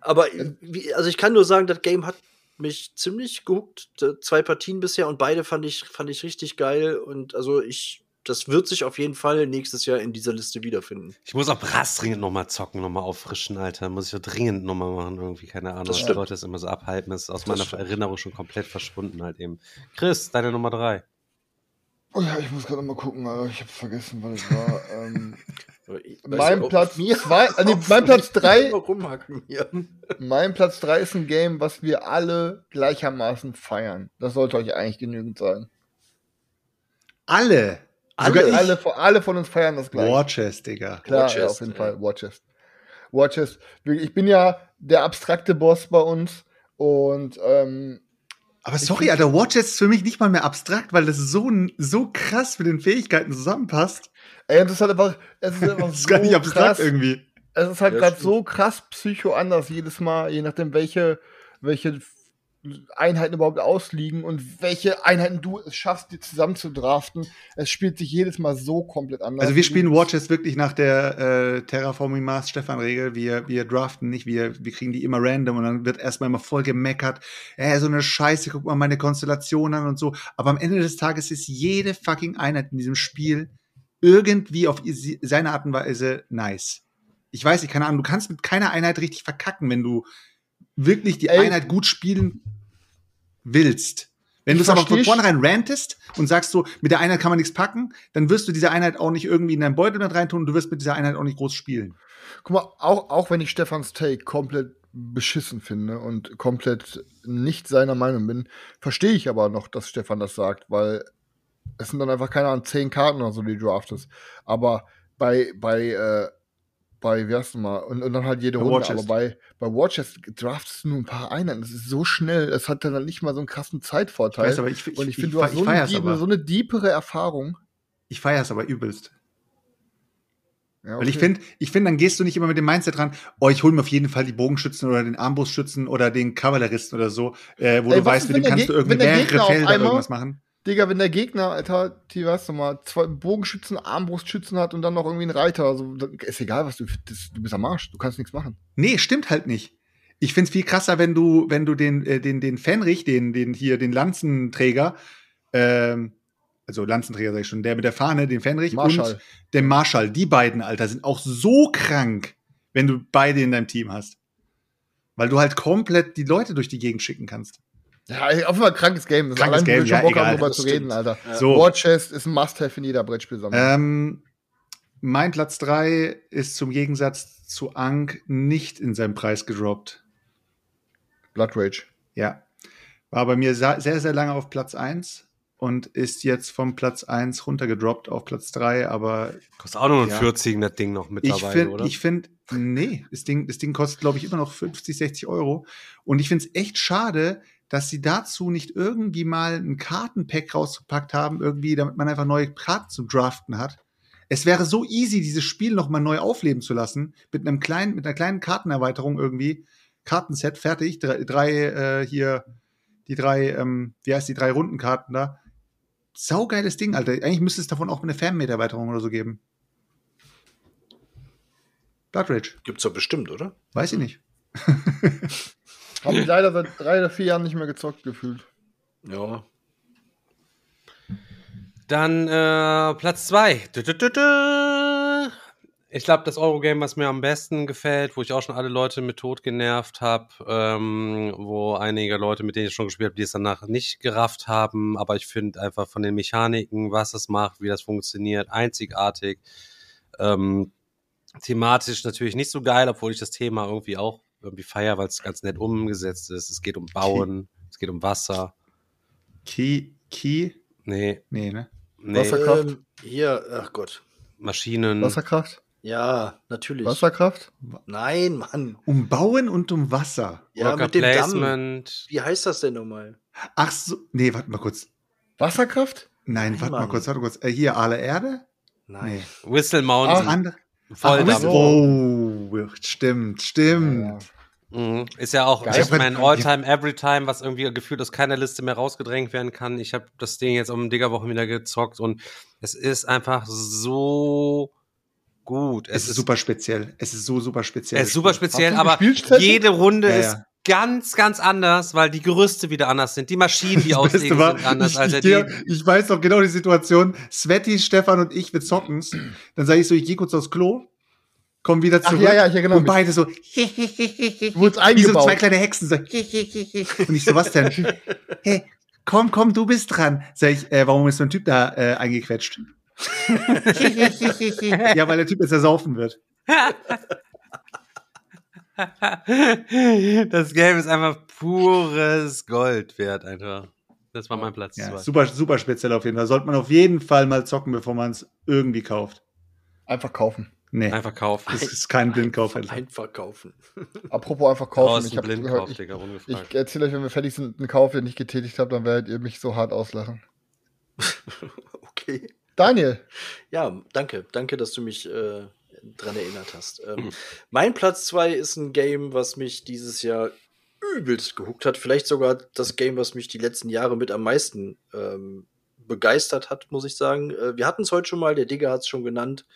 aber wie, also ich kann nur sagen, das Game hat mich ziemlich gehuckt. Zwei Partien bisher und beide fand ich fand ich richtig geil und also ich das wird sich auf jeden Fall nächstes Jahr in dieser Liste wiederfinden. Ich muss auch Brass dringend nochmal zocken, nochmal auffrischen, Alter. Muss ich ja dringend nochmal machen, irgendwie, keine Ahnung. Das was stimmt. Leute das immer so abhalten, ist aus Das meiner stimmt. Erinnerung schon komplett verschwunden halt eben. Chris, deine Nummer drei. Oh ja, ich muss gerade mal gucken, Alter. ich habe vergessen, was es war. ähm, mein ja Platz zwei, äh, nee, mein Platz drei, Rumhacken hier. mein Platz drei ist ein Game, was wir alle gleichermaßen feiern. Das sollte euch eigentlich genügend sein. Alle. Alle? Sogar. Alle, von- alle von uns feiern das gleich. War Chest, Digga. Klar, War ja, auf jeden ja. Fall. War Chest. War Chest. Wirklich, Ich bin ja der abstrakte Boss bei uns und ähm, Aber sorry, Alter, War Chest ist für mich nicht mal mehr abstrakt, weil das so, so krass mit den Fähigkeiten zusammenpasst. ey, das ist halt einfach, es ist einfach Das ist gar nicht abstrakt krass. irgendwie. Es ist halt Ja, gerade so krass psycho anders jedes Mal, je nachdem, welche, welche Einheiten überhaupt ausliegen und welche Einheiten du es schaffst, die zusammen zu draften. Es spielt sich jedes Mal so komplett anders. Also wir spielen War Chest wirklich nach der äh, Terraforming Mars Stefan Regel. Wir, wir draften nicht, wir, wir kriegen die immer random und dann wird erstmal immer voll gemeckert. Äh, so eine Scheiße, guck mal meine Konstellation an und so. Aber am Ende des Tages ist jede fucking Einheit in diesem Spiel irgendwie auf seine Art und Weise nice. Ich weiß nicht, keine Ahnung, du kannst mit keiner Einheit richtig verkacken, wenn du wirklich die. Einheit gut spielen willst. Wenn du es aber von vornherein rantest und sagst so, mit der Einheit kann man nichts packen, dann wirst du diese Einheit auch nicht irgendwie in deinen Beutel mit reintun und du wirst mit dieser Einheit auch nicht groß spielen. Guck mal, auch, auch wenn ich Stefans Take komplett beschissen finde und komplett nicht seiner Meinung bin, verstehe ich aber noch, dass Stefan das sagt, weil es sind dann einfach, keine Ahnung, zehn Karten oder so, die du draftest. Aber bei, bei, äh, bei, wie heißt du mal, und, und dann halt jede Bei Runde, aber bei, bei Watchers draftest du nur ein paar Einheiten. Das ist so schnell, es hat dann nicht mal so einen krassen Zeitvorteil. Ich weiß, aber ich- ich- und ich ich finde, du hast so ich eine, so eine deepere Erfahrung. Ich feier's aber übelst. Ja, Weil ich okay. finde, ich finde, dann gehst du nicht immer mit dem Mindset dran, oh, ich hole mir auf jeden Fall die Bogenschützen oder den Armbrustschützen oder den Kavalleristen oder so, äh, wo Ey, du weißt, mit dem kannst Geg- du irgendwie mehrere Felder einmal- irgendwas machen. Digga, wenn der Gegner, Alter, die weißt du mal, zwei Bogenschützen, Armbrustschützen hat und dann noch irgendwie einen Reiter, also ist egal, was du, das, du bist am Arsch, du kannst nichts machen. Nee, stimmt halt nicht. Ich find's viel krasser, wenn du, wenn du den, äh, den, den Fenrich, den, den hier, den Lanzenträger, ähm, also Lanzenträger sag ich schon, der mit der Fahne, den Fenrich Marschall. und den Marschall, die beiden, Alter, sind auch so krank, wenn du beide in deinem Team hast. Weil du halt komplett die Leute durch die Gegend schicken kannst. Ja, auf jeden Fall krankes Game. Das Krankes Game, schon ja, Bock egal. Das zu stimmt. reden, Alter. So. War Chest ist ein Must-Have in jeder Brettspielsammlung. Ähm, mein Platz 3 ist zum Gegensatz zu Ank nicht in seinem Preis gedroppt. Blood Rage. Ja. War bei mir sehr, sehr lange auf Platz 1 und ist jetzt vom Platz 1 runtergedroppt auf Platz 3, aber Kostet auch nur ein Ja. 40 das Ding noch ich mittlerweile, finde, oder? ich finde, nee, das Ding, das Ding kostet, glaube ich, immer noch 50, 60 Euro. Und ich finde es echt schade, dass sie dazu nicht irgendwie mal ein Kartenpack rausgepackt haben, irgendwie, damit man einfach neue Karten zum Draften hat. Es wäre so easy, dieses Spiel noch mal neu aufleben zu lassen, mit einem kleinen, mit einer kleinen Kartenerweiterung irgendwie. Kartenset fertig, drei, drei äh, hier, die drei, ähm, wie heißt die drei Rundenkarten da. Saugeiles Ding, Alter. Eigentlich müsste es davon auch eine Fanmade-Erweiterung oder so geben. Blood Rage. Gibt's doch bestimmt, oder? Weiß ich nicht. Habe ich leider seit drei oder vier Jahren nicht mehr gezockt gefühlt. Ja. Dann äh, Platz 2. Ich glaube, das Eurogame, was mir am besten gefällt, wo ich auch schon alle Leute mit Tod genervt habe, ähm, wo einige Leute, mit denen ich schon gespielt habe, die es danach nicht gerafft haben, aber ich finde einfach von den Mechaniken, was es macht, wie das funktioniert, einzigartig. Ähm, thematisch natürlich nicht so geil, obwohl ich das Thema irgendwie auch irgendwie feier, weil es ganz nett umgesetzt ist. Es geht um Bauen, es geht um Wasser. Key, Key? Nee, Nee, ne? nee. Wasserkraft? Ähm, hier, ach Gott. Maschinen. Wasserkraft? Ja, natürlich. Wasserkraft? Nein, Mann. Um Bauen und um Wasser. Ja, Worker mit dem Damm. Placement. Wie heißt das denn nochmal? Ach so, nee, warte mal kurz. Wasserkraft? Nein, Nein, warte mal kurz, warte kurz. Äh, hier, Aale Erde? Nein. Whistle Das Mountain. andere. Voll Ach, oh, stimmt, stimmt. Mhm. Ist ja auch Geil. echt mein All-Time, Every-Time, was irgendwie gefühlt aus keiner Liste mehr rausgedrängt werden kann. Ich habe das Ding jetzt um Diggerwoche wieder gezockt und es ist einfach so gut. Es ist super speziell. Es ist so super speziell. Es ist super speziell, aber jede Runde Ja, ist ja. Ganz, ganz anders, weil die Gerüste wieder anders sind. Die Maschinen, die auslegen, war, sind anders. ich, Alter. ich, geh- Die, ich weiß noch genau die Situation. Sveti, Stefan und ich, wir zocken's. Dann sage ich so, ich gehe kurz aufs Klo, komm wieder Ach, zurück. ja, ja, ich erinnere Und beide so, Wurd's wie so eingebaut. zwei kleine Hexen. So, und ich so, was denn? hey, komm, komm, du bist dran. Sag ich, äh, warum ist so ein Typ da äh, eingequetscht? ja, weil der Typ jetzt ersaufen wird. das Game ist einfach pures Gold wert, einfach. Das war mein Platz Ja, zwei. super, super speziell auf jeden Fall. Sollte man auf jeden Fall mal zocken, bevor man es irgendwie kauft. Einfach kaufen. Nee, Einfach kaufen. das ist kein Blindkauf. Alter. Einfach kaufen. Apropos einfach kaufen. Ich, hab blind gehört, kauft, ich, ich erzähle euch, wenn wir fertig sind, einen Kauf, den ich getätigt habe, dann werdet ihr mich so hart auslachen. Okay. Daniel, Ja, danke. Danke, dass du mich äh, dran erinnert hast. Mhm. Ähm, mein Platz 2 ist ein Game, was mich dieses Jahr übelst gehuckt hat. Vielleicht sogar das Game, was mich die letzten Jahre mit am meisten ähm, begeistert hat, muss ich sagen. Äh, wir hatten es heute schon mal, der Digger hat es schon genannt.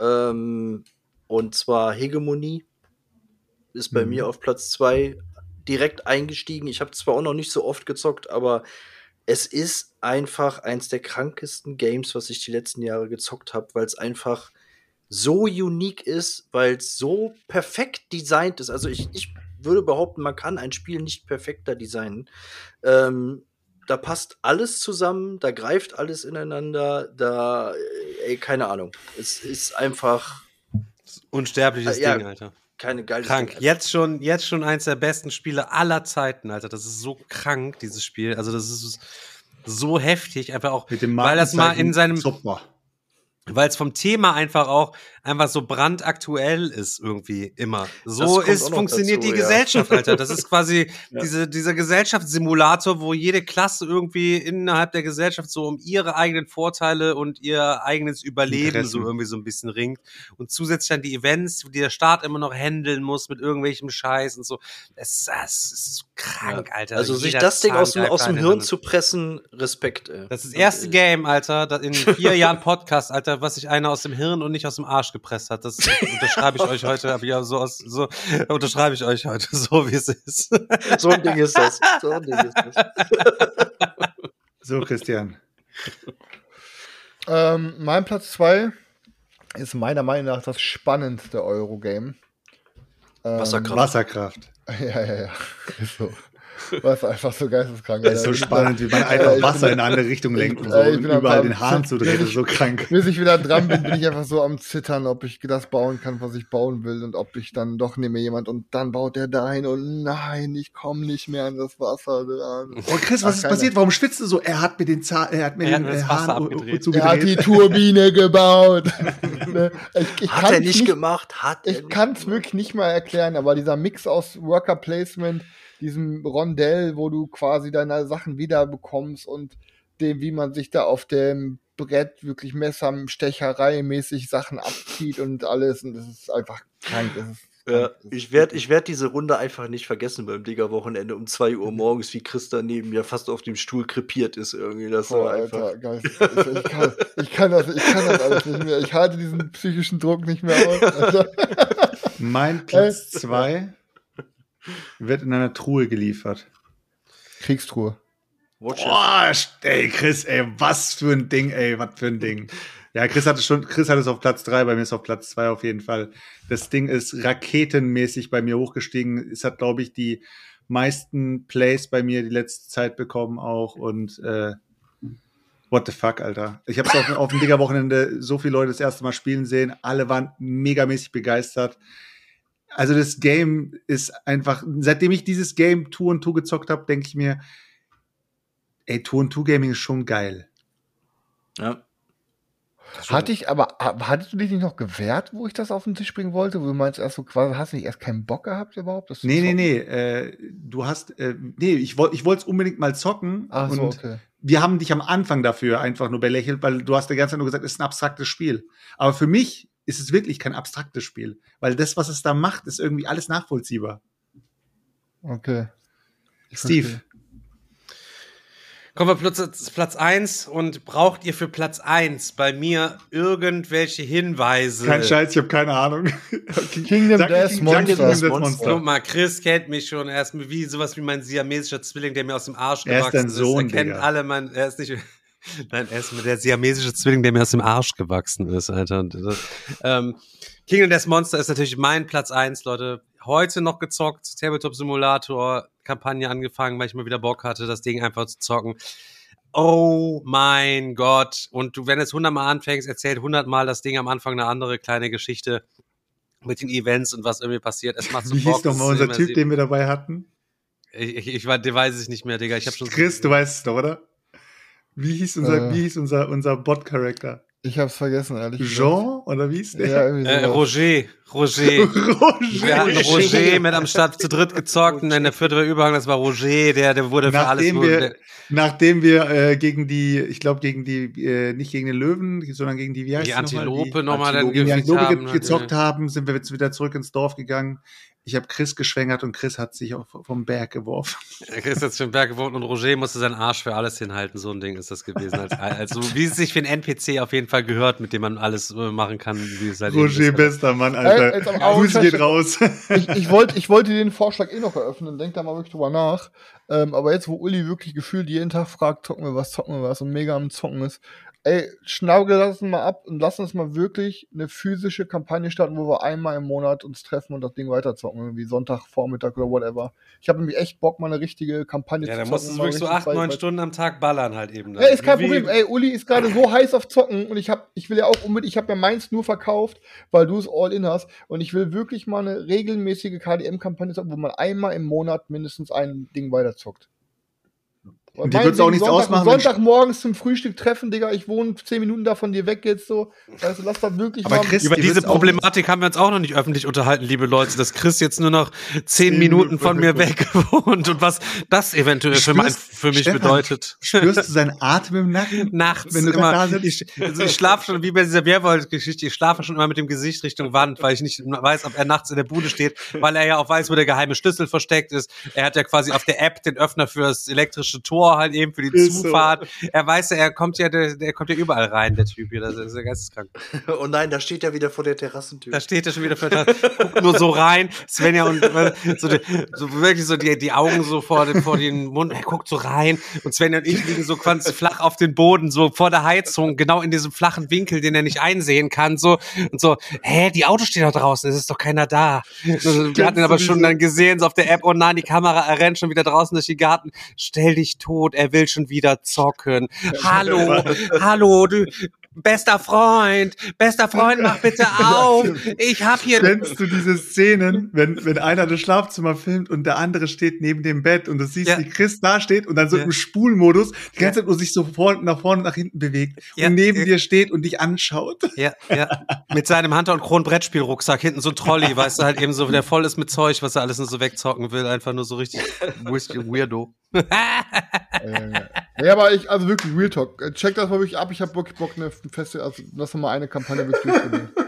Ähm, und zwar Hegemonie ist bei Mhm. mir auf Platz 2 direkt eingestiegen. Ich habe zwar auch noch nicht so oft gezockt, aber es ist einfach eins der krankesten Games, was ich die letzten Jahre gezockt habe, weil es einfach so unique ist, weil es so perfekt designt ist. Also ich, ich würde behaupten, man kann ein Spiel nicht perfekter designen. Ähm, da passt alles zusammen, da greift alles ineinander, da, äh, ey, keine Ahnung. Es ist einfach Unsterbliches Äh, ja, Ding, Alter. keine geile Krank. Jetzt schon, jetzt schon eins der besten Spiele aller Zeiten, Alter. Das ist so krank, dieses Spiel. Also, das ist so heftig, einfach auch, Mit dem weil das mal in seinem, Super. Weil es vom Thema einfach auch einfach so brandaktuell ist irgendwie immer. So ist funktioniert dazu, die ja. Gesellschaft, Alter. Das ist quasi Ja. diese, dieser Gesellschaftssimulator, wo jede Klasse irgendwie innerhalb der Gesellschaft so um ihre eigenen Vorteile und ihr eigenes Überleben Interessen. so irgendwie so ein bisschen ringt. Und zusätzlich dann die Events, die der Staat immer noch handeln muss mit irgendwelchem Scheiß und so. Es, es ist so krank, Alter. Also sich das Ding aus dem, aus dem Hirn zu pressen, Respekt, ey. Das ist das erste Game, Alter, das in vier Jahren Podcast, Alter, was sich einer aus dem Hirn und nicht aus dem Arsch gepresst hat. Das unterschreibe ich euch heute, aber ja, so aus, so unterschreibe ich euch heute, so wie es ist. So ein Ding ist das. So ein Ding ist das. So, Christian. ähm, mein Platz 2 ist meiner Meinung nach das spannendste Eurogame. Ähm, Wasserkraft. Wasserkraft. Ja, ja, ja. So. Was einfach so geisteskrank. Das ist so spannend, wie man einfach Wasser bin- in eine andere Richtung lenkt und so und überall den Hahn zudreht. Das ist so krank. Bis ich wieder dran bin, bin ich einfach so am Zittern, ob ich das bauen kann, was ich bauen will und ob ich dann doch nehme jemand und dann baut der dahin und nein, ich komme nicht mehr an das Wasser dran. Oh, Chris, was Ach, ist passiert? Warum schwitzt du so? Er hat mir den Zahn, er hat mir Er den hat das äh, Hahn abgedreht. Er hat die. Turbine gebaut. Ne? ich ich Hat er kann's nicht gemacht? Hat er Ich nicht kann es wirklich nicht mal erklären, aber dieser Mix aus Worker Placement, diesem Rondell, wo du quasi deine Sachen wieder bekommst und dem, wie man sich da auf dem Brett wirklich Messerstecherei mäßig Sachen abzieht und alles. Und das ist einfach krank. Das ist Ja, ich werde ich werd diese Runde einfach nicht vergessen beim Digger-Wochenende um 2 Uhr morgens, wie Chris da neben mir fast auf dem Stuhl krepiert ist irgendwie. Das Boah, war einfach. Alter, Geist. Ich, ich, kann, ich, kann das, ich kann das alles nicht mehr. Ich halte diesen psychischen Druck nicht mehr aus. Alter. Mein Platz zwei wird in einer Truhe geliefert. Kriegstruhe. Watch. Boah, ey, Chris, ey, was für ein Ding, ey, was für ein Ding. Ja, Chris hatte schon, Chris hat es auf Platz drei, bei mir ist es auf Platz zwei auf jeden Fall. Das Ding ist raketenmäßig bei mir hochgestiegen. Es hat, glaube ich, die meisten Plays bei mir die letzte Zeit bekommen auch und äh, What the fuck, Alter. Ich habe es auf, auf dem Digger-Wochenende so viele Leute das erste Mal spielen sehen. Alle waren megamäßig begeistert. Also das Game ist einfach, seitdem ich dieses Game Tour und Tour gezockt habe, denke ich mir, ey, Tour und Tour Gaming ist schon geil. Ja. Hatte ich, aber ha- hattest du dich nicht noch gewehrt, wo ich das auf den Tisch bringen wollte? Wo du meinst, erst so quasi, hast du nicht erst keinen Bock gehabt überhaupt? Das Nee, nee, nee, äh, du hast, äh, nee, ich wollte ich wollte es unbedingt mal zocken. Ach so, und okay. wir haben dich am Anfang dafür einfach nur belächelt, weil du hast die ganze Zeit nur gesagt, es ist ein abstraktes Spiel. Aber für mich ist es wirklich kein abstraktes Spiel, weil das, was es da macht, ist irgendwie alles nachvollziehbar. Okay. Ich Steve, verstehe. Kommen wir Platz, Platz 1 und braucht ihr für Platz 1 bei mir irgendwelche Hinweise? kein Scheiß, ich habe keine Ahnung. Kingdom Death Monster. Kingdom Death Monster. Monster. Guck mal, Chris kennt mich schon erst wie sowas wie mein siamesischer Zwilling, der mir aus dem Arsch Er ist gewachsen dein Sohn, Er kennt Digga. alle mein, er ist nicht, nein, er ist der siamesische Zwilling, der mir aus dem Arsch gewachsen ist, Alter. Äh, ähm, Kingdom Death Monster ist natürlich mein Platz 1, Leute. Heute noch gezockt, Tabletop Simulator, Kampagne angefangen, weil ich mal wieder Bock hatte, das Ding einfach zu zocken. Oh mein Gott. Und du, wenn du es hundertmal anfängst, erzählt hundertmal das Ding am Anfang eine andere kleine Geschichte mit den Events und was irgendwie passiert. Es macht so Wie Bock. hieß doch es mal unser. Typ, den wir dabei hatten? Ich, ich, ich weiß ich nicht mehr, Digga. Ich habe schon. Chris, du weißt es doch, oder? Wie hieß unser, Äh. wie hieß unser, unser Bot-Charakter? Ich hab's vergessen, ehrlich Jean? Oder wie hieß der? Ja, Äh. Roger, Roger. Roger. Wir hatten Roger mit am Start zu dritt gezockt und dann der vierte war Übergang, das war Roger, der, der wurde für alles. Nachdem wurde- wir, der, nachdem wir äh, gegen die, ich glaube gegen die, äh, nicht gegen den Löwen, sondern gegen die, wie heißt Die nochmal? Antilope nochmal dann gegen die gefickt Antilope haben, ge ne? gezockt haben, sind wir jetzt wieder zurück ins Dorf gegangen. Ich habe Chris geschwängert und Chris hat sich auch vom Berg geworfen. Ist jetzt für den Berg gewohnt und Roger musste seinen Arsch für alles hinhalten. So ein Ding ist das gewesen. Als, also, wie es sich für einen NPC auf jeden Fall gehört, mit dem man alles äh, machen kann, wie es halt Roger, ist. bester Mann, Alter. auch Grüße geht raus. ich, ich, wollte, ich wollte den Vorschlag eh noch eröffnen, denk da mal wirklich drüber nach. Ähm, aber jetzt, wo Uli wirklich gefühlt jeden Tag fragt, zocken wir was, zocken wir was und mega am Zocken ist, ey, schnauge das mal ab und lass uns mal wirklich eine physische Kampagne starten, wo wir einmal im Monat uns treffen und das Ding weiterzocken, irgendwie Sonntag, Vormittag oder whatever. Ich habe nämlich echt Bock, mal eine richtige Kampagne Ja, da zu musst du zocken. mal wirklich so acht, neun Stunden am Tag ballern halt eben. Ja, ist kein Wie- Problem. Ey, Uli ist gerade so heiß auf Zocken und ich hab, ich will ja auch unbedingt, ich habe ja meins nur verkauft, weil du es all in hast und ich will wirklich mal eine regelmäßige KDM-Kampagne zocken, wo man einmal im Monat mindestens ein Ding weiterzockt. Und die wird's auch nichts Sonntag, ausmachen, Sonntagmorgens zum Frühstück treffen, Digga. Ich wohne zehn Minuten da von dir weg jetzt so. Also lass da wirklich Aber mal. Chris, Über die diese Problematik haben wir uns auch noch nicht öffentlich unterhalten, liebe Leute, dass Chris jetzt nur noch zehn Minuten von mir weg wohnt und was das eventuell für, mein, Spürst- für mich Stefan, bedeutet. Spürst du seinen Atem im Nacken? Nachts Wenn du immer, da sitzt? ich, also ich schlafe schon, wie bei dieser Werwolf-Geschichte, ich schlafe schon immer mit dem Gesicht Richtung Wand, weil ich nicht weiß, ob er nachts in der Bude steht, weil er ja auch weiß, wo der geheime Schlüssel versteckt ist. Er hat ja quasi auf der App den Öffner für das elektrische Tor halt eben für die Ist so. Zufahrt. Er weiß ja, er kommt ja, der, der kommt ja überall rein, der Typ hier, das ist ja geisteskrank. Oh nein, da steht er wieder vor der Terrassentür. Da steht er schon wieder vor der guckt nur so rein. Svenja und äh, so, die, so wirklich so die, die Augen so vor den, vor den Mund. Er guckt so rein und Svenja und ich liegen so ganz flach auf den Boden, so vor der Heizung, genau in diesem flachen Winkel, den er nicht einsehen kann. So und so, hä, die Autos stehen da draußen, es ist doch keiner da. Wir hatten ihn aber schon dann gesehen, so auf der App, oh nein, die Kamera, er rennt schon wieder draußen durch die Garten. Stell dich tot, er will schon wieder zocken. Hallo, hallo, du bester Freund, bester Freund, mach bitte auf. Ich hab hier Kennst du diese Szenen, wenn, wenn einer das Schlafzimmer filmt und der andere steht neben dem Bett und du siehst, Ja. wie Chris da steht und dann so Ja. im Spulmodus die ganze Zeit nur sich so vor, nach vorne und nach hinten bewegt Ja. und neben dir steht und dich anschaut. Ja, ja. Mit seinem Hunter- und Kron-Brettspielrucksack, hinten so ein Trolley, weißt du, halt eben so, der voll ist mit Zeug, was er alles nur so wegzocken will. Einfach nur so richtig Whisky Weirdo. Äh, ja, aber ich, also wirklich, Real Talk. Äh, Check das mal wirklich ab. Ich habe wirklich Bock, eine feste, also lass mal eine Kampagne wirklich durchprobieren.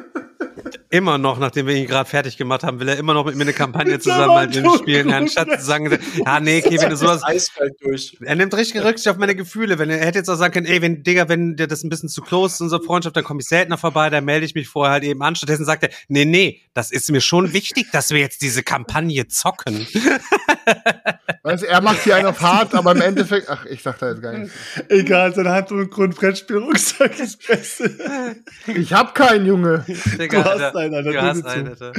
Immer noch, nachdem wir ihn gerade fertig gemacht haben, will er immer noch mit mir eine Kampagne Mit zusammen halt Samantha spielen, anstatt zu sagen, ja, nee, okay, wenn du sowas, Eiskalt durch. Er nimmt richtig Rücksicht auf meine Gefühle. Wenn er, er hätte jetzt auch sagen können, ey, wenn, Digga, wenn dir das ein bisschen zu close ist, unsere Freundschaft, dann komme ich seltener vorbei, dann melde ich mich vorher halt eben an. Stattdessen sagt er, nee, nee, das ist mir schon wichtig, dass wir jetzt diese Kampagne zocken. Weißt, du, er macht hier einen auf hart, aber im Endeffekt, ach, ich sag da jetzt gar nichts. Egal, sein Hand und Grundbrettspielrucksack ist Beste. Ich hab keinen, Junge. Digga, Du hast Alter. einen, Alter, Du hast einen. Alter.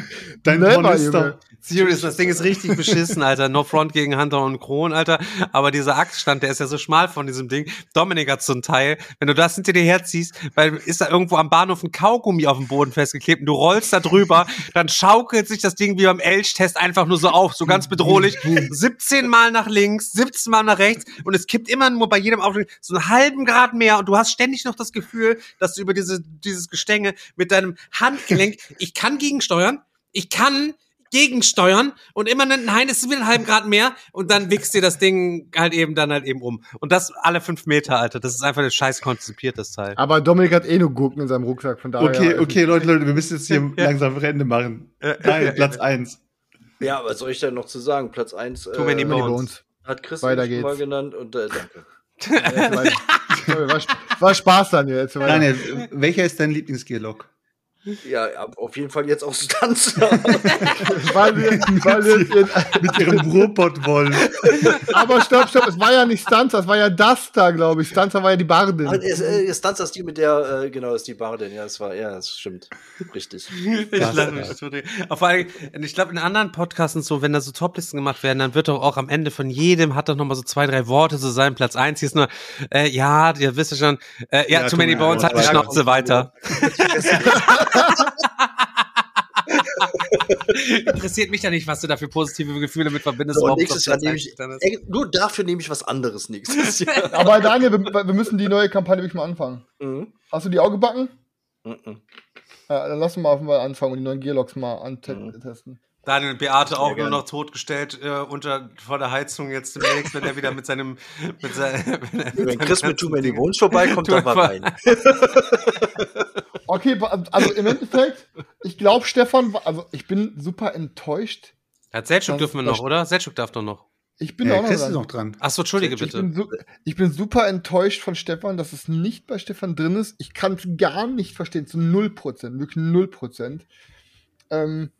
Dein Never. Junge. Serious, das Ding ist richtig beschissen, Alter. No front gegen Hunter und Kron, Alter. Aber dieser Achsstand, der ist ja so schmal von diesem Ding. Dominik hat so ein Teil. Wenn du das hinter dir herziehst, weil ist da irgendwo am Bahnhof ein Kaugummi auf dem Boden festgeklebt und du rollst da drüber, dann schaukelt sich das Ding wie beim Elch-Test einfach nur so auf, so ganz bedrohlich. 17 Mal nach links, 17 Mal nach rechts und es kippt immer nur bei jedem Aufschlag so einen halben Grad mehr und du hast ständig noch das Gefühl, dass du über diese, dieses Gestänge mit deinem Handgelenk, ich kann gegensteuern, ich kann gegensteuern und immer nein, es ist wieder einen halben Grad mehr und dann wichst dir das Ding halt eben dann halt eben um. Und das alle fünf Meter, Alter. Das ist einfach ein scheiß konzipiertes Teil. Aber Dominik hat eh nur Gurken in seinem Rucksack, von daher. Okay, okay, Leute, Leute, wir müssen jetzt hier langsam ein Ende machen. Nein, Platz 1. Ja, was soll ich denn noch zu sagen? Platz 1 Too many äh, Many bones. Bones. hat Chris Weiter schon mal genannt und äh, danke. War, war Spaß, Daniel. Jetzt. Daniel, welcher ist dein Lieblingsgearlock? Ja, auf jeden Fall jetzt auch Stunts. weil wir, weil wir jetzt in, Mit ihrem Robot-Woll. aber stopp, stopp, es war ja nicht Stanza, es war ja das da, glaube ich. Stanza war ja die Bardin. Es, äh, Stunts ist die mit der, äh, genau, ist die Bardin. Ja, das war, ja, das stimmt. Richtig. Ich lache mich tot. Vor allem, ich glaube, in anderen Podcasts so, wenn da so Toplisten gemacht werden, dann wird doch auch am Ende von jedem hat doch noch mal so zwei, drei Worte zu seinem Platz eins. Hier ist nur, äh, ja, ihr wisst ja schon, äh, ja, Ja, Too Many Bones hat die. Schnauze weiter. Interessiert mich ja nicht, was du da für positive Gefühle mit verbindest. So, nächstes Jahr nehme ich, ey, nur dafür nehme ich was anderes nächstes Jahr. Aber Daniel, wir, wir müssen die neue Kampagne wirklich mal anfangen. Mhm. Hast du die auch gebacken? Mhm. Ja, dann lass uns mal mal anfangen und die neuen Gearlocks mal antesten. Daniel und Beate auch nur noch totgestellt äh, unter vor der Heizung jetzt demnächst, wenn er wieder mit seinem mit seinem, wenn, mit Wenn seinem Chris mit Too Many Bones vorbeikommt, dann war rein. Okay, also im Endeffekt, ich glaube, Stefan, also ich bin super enttäuscht. Hat Selchuk dürfen wir noch, oder? Selchuk darf doch noch. Ich bin Ja, auch noch dran. noch dran. Achso, entschuldige Ich bitte. bin, su ich bin super enttäuscht von Stefan, dass es nicht bei Stefan drin ist. Ich kann es gar nicht verstehen, zu 0%, wirklich 0%. Ähm,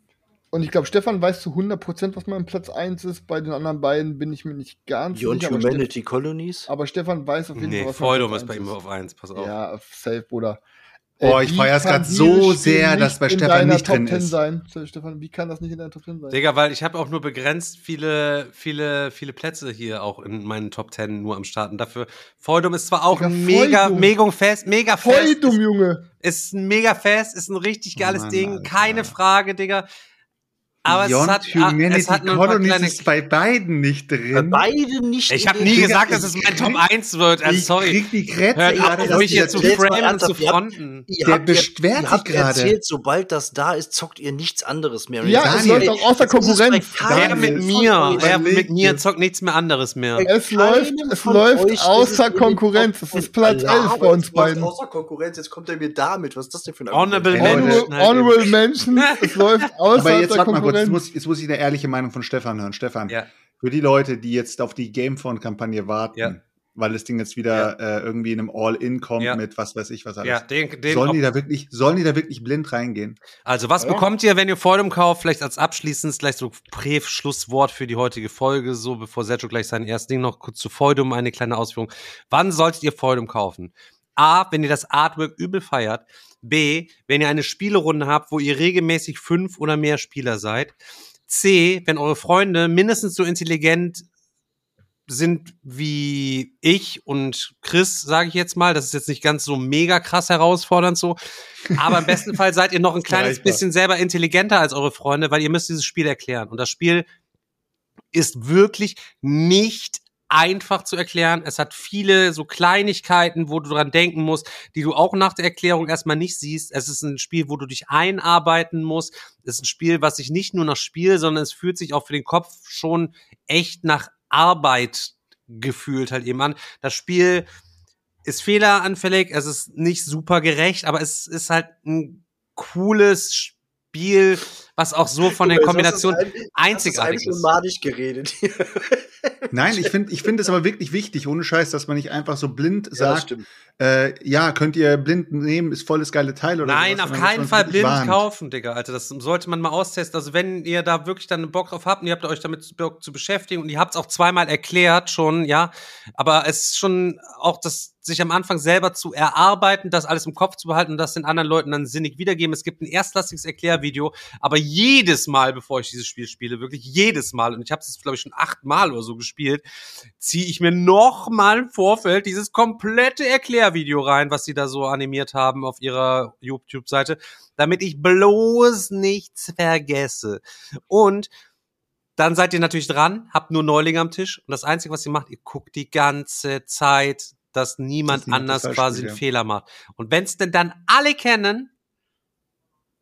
und ich glaube, Stefan weiß zu 100%, was mein Platz 1 ist. Bei den anderen beiden bin ich mir nicht ganz Beyond sicher. Aber, Ste Humanity Colonies. aber Stefan weiß auf jeden Nee, Fall, was Platz ist bei 1 ihm auf eins, pass auf. Ja, safe, Bruder. Oh, Äh, ich wie feier's kann grad dieses so sehr, dass nicht bei Stefan nicht Top drin 10 ist. Sein. Stefan, wie kann das nicht in deiner Top 10 sein? Digga, weil ich habe auch nur begrenzt viele, viele, viele Plätze hier auch in meinen Top 10 nur am Start. Und dafür, Feudum ist zwar auch Digga, ein mega, Feudum. mega fest, mega Voll fest. dumm, Junge. Ist ein mega fest, ist ein richtig geiles Mann, Ding, Alter. keine Frage, Digga. Aber es Beyond hat, ah, Humanity es hat Colonies ist bei beiden nicht Bei drin. beiden nicht. Ich habe nie Digga, gesagt, dass ich es mein Top 1 wird. Also ich sorry. krieg die Krätze Hört gerade, auf, dass ruhig hier zu framen und zu fronten. Ihr Der habt, beschwert ihr sich gerade. erzählt, sobald das da ist, zockt ihr nichts anderes mehr. Ja, es läuft auch außer es bei Konkurrenz. Wer mit mir, wer mit mir zockt nichts mehr anderes mehr. Es läuft, es läuft es außer Konkurrenz. Es ist 10. Platz 11 Alarm, bei uns es beiden. Außer Konkurrenz, jetzt kommt er mir damit. Was ist das denn für ein Honorable? Mention. Honorable, Honorable Mention, es läuft außer Aber jetzt muss, jetzt muss ich eine ehrliche Meinung von Stefan hören. Stefan, Ja. für die Leute, die jetzt auf die Gamephone-Kampagne warten, Ja. weil das Ding jetzt wieder äh, irgendwie in einem All-In kommt Ja. mit was weiß ich was alles. Ja, den, den sollen, die da wirklich, sollen die da wirklich blind reingehen? Also, was bekommt ihr, wenn ihr Feudum kauft? Vielleicht als abschließend, vielleicht so Prä-Schlusswort für die heutige Folge, so bevor Sergio gleich sein erstes Ding noch kurz zu Feudum, eine kleine Ausführung. Wann solltet ihr Feudum kaufen? A, wenn ihr das Artwork übel feiert. B, wenn ihr eine Spielerunde habt, wo ihr regelmäßig fünf oder mehr Spieler seid. C, wenn eure Freunde mindestens so intelligent sind wie ich und Chris, sage ich jetzt mal. Das ist jetzt nicht ganz so mega krass herausfordernd so. Aber im besten Fall seid ihr noch ein kleines bisschen selber intelligenter als eure Freunde, weil ihr müsst dieses Spiel erklären. Und das Spiel ist wirklich nicht einfach zu erklären. Es hat viele so Kleinigkeiten, wo du dran denken musst, die du auch nach der Erklärung erstmal nicht siehst. Es ist ein Spiel, wo du dich einarbeiten musst. Es ist ein Spiel, was sich nicht nur nach Spiel, sondern es fühlt sich auch für den Kopf schon echt nach Arbeit gefühlt halt eben an. Das Spiel ist fehleranfällig, es ist nicht super gerecht, aber es ist halt ein cooles Spiel, was auch so von du ein- einzigartig ist. madig geredet hier. Nein, ich finde ich finde es aber wirklich wichtig, ohne Scheiß, dass man nicht einfach so blind Ja, sagt, stimmt. äh, ja, könnt ihr blind nehmen, ist volles geile Teil oder Nein, sowas, auf keinen Fall blind warnt. kaufen, Digga. Alter, das sollte man mal austesten. Also, wenn ihr da wirklich dann Bock drauf habt und ihr habt euch damit Bock zu beschäftigen und ihr habt es auch zweimal erklärt schon, ja. Aber es ist schon auch das, sich am Anfang selber zu erarbeiten, das alles im Kopf zu behalten und das den anderen Leuten dann sinnig wiedergeben. Es gibt ein erstklassiges Erklärvideo, aber jedes Mal, bevor ich dieses Spiel spiele, wirklich jedes Mal, und ich habe es, glaube ich, schon achtmal oder so gespielt, ziehe ich mir noch mal im Vorfeld dieses komplette Erklärvideo rein, was sie da so animiert haben auf ihrer YouTube-Seite, damit ich bloß nichts vergesse. Und dann seid ihr natürlich dran, habt nur Neulinge am Tisch und das Einzige, was ihr macht, ihr guckt die ganze Zeit, dass niemand anders das falsch quasi einen ja. Fehler macht. Und wenn es denn dann alle kennen,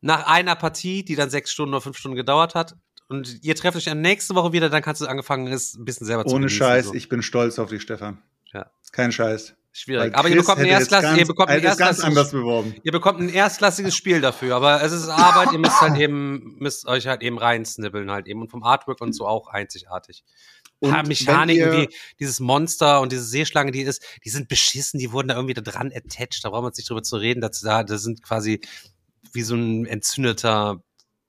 nach einer Partie, die dann sechs Stunden oder fünf Stunden gedauert hat, und ihr trefft euch dann nächste Woche wieder, dann kannst du angefangen, ist ein bisschen selber zu Ohne Scheiß, so. ich bin stolz auf dich, Stefan. Ja. Kein Scheiß. Schwierig. Aber ihr bekommt Erstklass, ganz- ihr bekommt ein es erstklassiges, anders beworben. ihr bekommt ein erstklassiges Spiel dafür, aber es ist Arbeit, ihr müsst halt eben, müsst euch halt eben reinsnibbeln halt eben und vom Artwork und so auch einzigartig. Und Und Mechaniken wie dieses Monster und diese Seeschlange, die ist, die sind beschissen, die wurden da irgendwie da dran attached, da brauchen wir uns nicht drüber zu reden, dass da, das sind quasi wie so ein entzündeter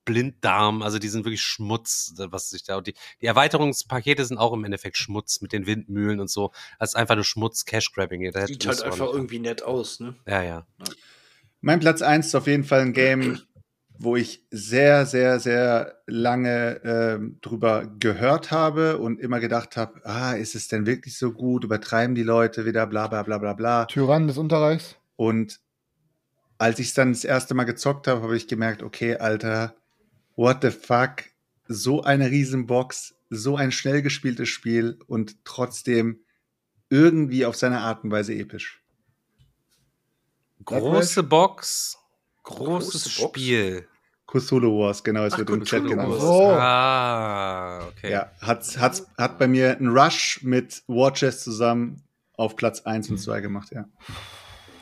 Blinddarm, also die sind wirklich Schmutz, was sich da, und die, die Erweiterungspakete sind auch im Endeffekt Schmutz mit den Windmühlen und so, das ist einfach nur Schmutz, Cash-Grabbing. Sieht halt einfach irgendwie nett aus, ne? Ja, ja. Mein Platz 1 ist auf jeden Fall ein Game, wo ich sehr, sehr, sehr lange ähm, drüber gehört habe und immer gedacht habe, ah, ist es denn wirklich so gut? Übertreiben die Leute wieder, bla bla bla bla bla. Tyrann des Unterreichs. Und als ich es dann das erste Mal gezockt habe, habe ich gemerkt, okay, Alter, what the fuck? So eine Riesenbox, so ein schnell gespieltes Spiel und trotzdem irgendwie auf seine Art und Weise episch. Große Box, großes Große Box? Spiel. Cthulhu Wars, genau, es Ach, wird im Chat genannt. Wars. Oh. Ah, okay. Ja, hat, hat, hat bei mir einen Rush mit War Chest zusammen auf Platz 1 und 2 gemacht, ja.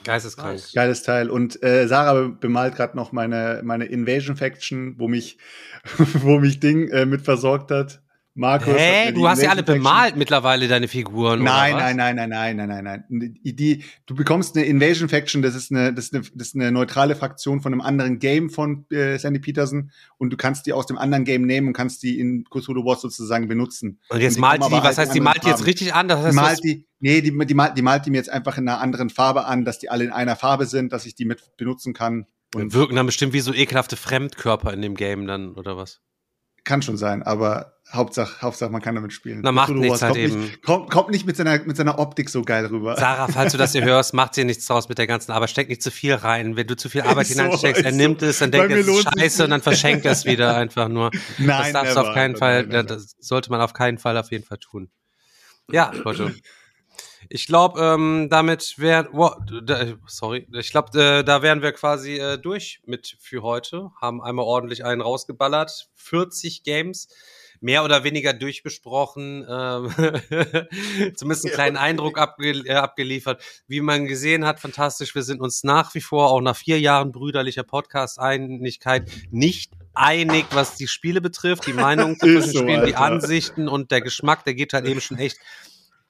Geisteskrank. Geiles Teil. Und äh, Sarah bemalt gerade noch meine, meine Invasion Faction, wo mich, wo mich Ding äh, mit versorgt hat. Markus. Hä? die Du hast ja alle bemalt mittlerweile, deine Figuren. Nein, oder was? nein, nein, nein, nein, nein, nein, nein. Die, die, du bekommst eine Invasion Faction, das ist eine, das ist eine, das ist eine neutrale Fraktion von einem anderen Game von äh, Sandy Peterson und du kannst die aus dem anderen Game nehmen und kannst die in Cthulhu Wars sozusagen benutzen. Und jetzt die malt die, was halt heißt, die malt die jetzt richtig an? Das Die heißt, du malt die, nee, die, die, malt, die malt die mir jetzt einfach in einer anderen Farbe an, dass die alle in einer Farbe sind, dass ich die mit benutzen kann. Und wirken dann bestimmt wie so ekelhafte Fremdkörper in dem Game dann, oder was? Kann schon sein, aber Hauptsache, Hauptsache man kann damit spielen. Na, macht nichts halt kommt eben. Nicht, kommt, kommt nicht mit seiner, mit seiner Optik so geil rüber. Sarah, falls du das hier hörst, macht dir nichts draus mit der ganzen Arbeit. Steck nicht zu viel rein. Wenn du zu viel Arbeit so, hineinsteckst, er ist nimmt so. es, dann denkt er, es ist scheiße und dann verschenkt er es wieder einfach nur. Nein, das darfst du auf never, keinen never, Fall, never. das sollte man auf keinen Fall auf jeden Fall tun. Ja, Leute. Ich glaube, ähm, damit wären, wow, da, sorry, ich glaube, äh, da wären wir quasi äh, durch mit für heute. Haben einmal ordentlich einen rausgeballert. 40 Games, mehr oder weniger durchbesprochen, ähm, zumindest einen kleinen Eindruck abge äh, abgeliefert. Wie man gesehen hat, fantastisch. Wir sind uns nach wie vor, auch nach vier Jahren brüderlicher Podcast-Einigkeit, nicht einig, was die Spiele betrifft, die Ist den so, Spielen, die. Ansichten und der Geschmack, der geht halt eben schon echt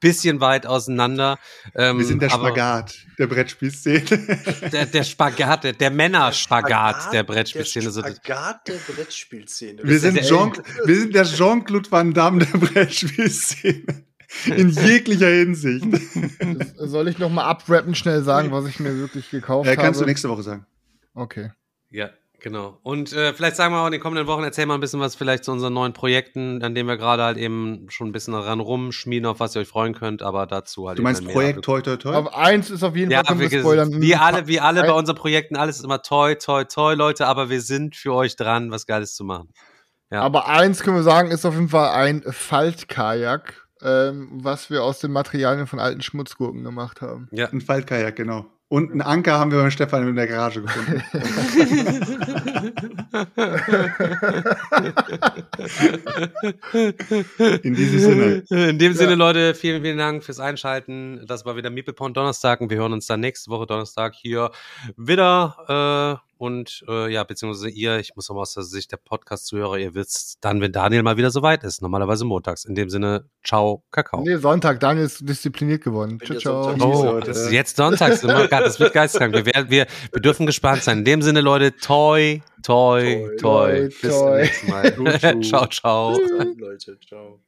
bisschen weit auseinander. Ähm, Wir sind der Spagat der Brettspielszene. Der, der Spagat, der, der Männerspagat der Brettspielszene. Der Spagat der Brettspielszene. Wir sind, der- Jean, wir sind der Jean-Claude Van Damme der Brettspielszene. In jeglicher Hinsicht. Soll ich noch mal abrappen, schnell sagen, was ich mir wirklich gekauft Äh, habe? kannst du nächste Woche sagen. Okay. ja, genau. Und äh, vielleicht sagen wir auch in den kommenden Wochen, erzählen wir ein bisschen was vielleicht zu unseren neuen Projekten, an denen wir gerade halt eben schon ein bisschen daran rumschmieden, auf was ihr euch freuen könnt, aber dazu halt Du meinst Projekt. Toi Toi Toi? Auf eins ist auf jeden Ja, Fall wir spoilern. wie alle, wie alle bei unseren Projekten, alles ist immer toi, toi, toi, Leute, aber wir sind für euch dran, was Geiles zu machen. Ja. Aber eins können wir sagen, ist auf jeden Fall ein Faltkajak, ähm, was wir aus den Materialien von alten Schmutzgurken gemacht haben. Ja. Ein Faltkajak, genau. Und einen Anker haben wir beim Stefan in der Garage gefunden. In diesem Sinne. In dem Sinne, Leute, vielen, vielen Dank fürs Einschalten. Das war wieder Meeple Donnerstag und wir hören uns dann nächste Woche Donnerstag hier wieder. Und äh, ja, beziehungsweise ihr, ich muss auch mal aus der Sicht der Podcast-Zuhörer, ihr wisst dann, wenn Daniel mal wieder soweit ist. Normalerweise montags. In dem Sinne, ciao, Kakao. Nee, Sonntag. Daniel ist diszipliniert geworden. Ciao, ciao. Sonntag- Oh, das ist jetzt sonntags. Oh Gott, das wird geisteskrank. Wir, werden- wir, wir dürfen gespannt sein. In dem Sinne, Leute, toi, toi, toi. Toi, Bis toi. zum nächsten Mal. Ciao, ciao. Leute, ciao.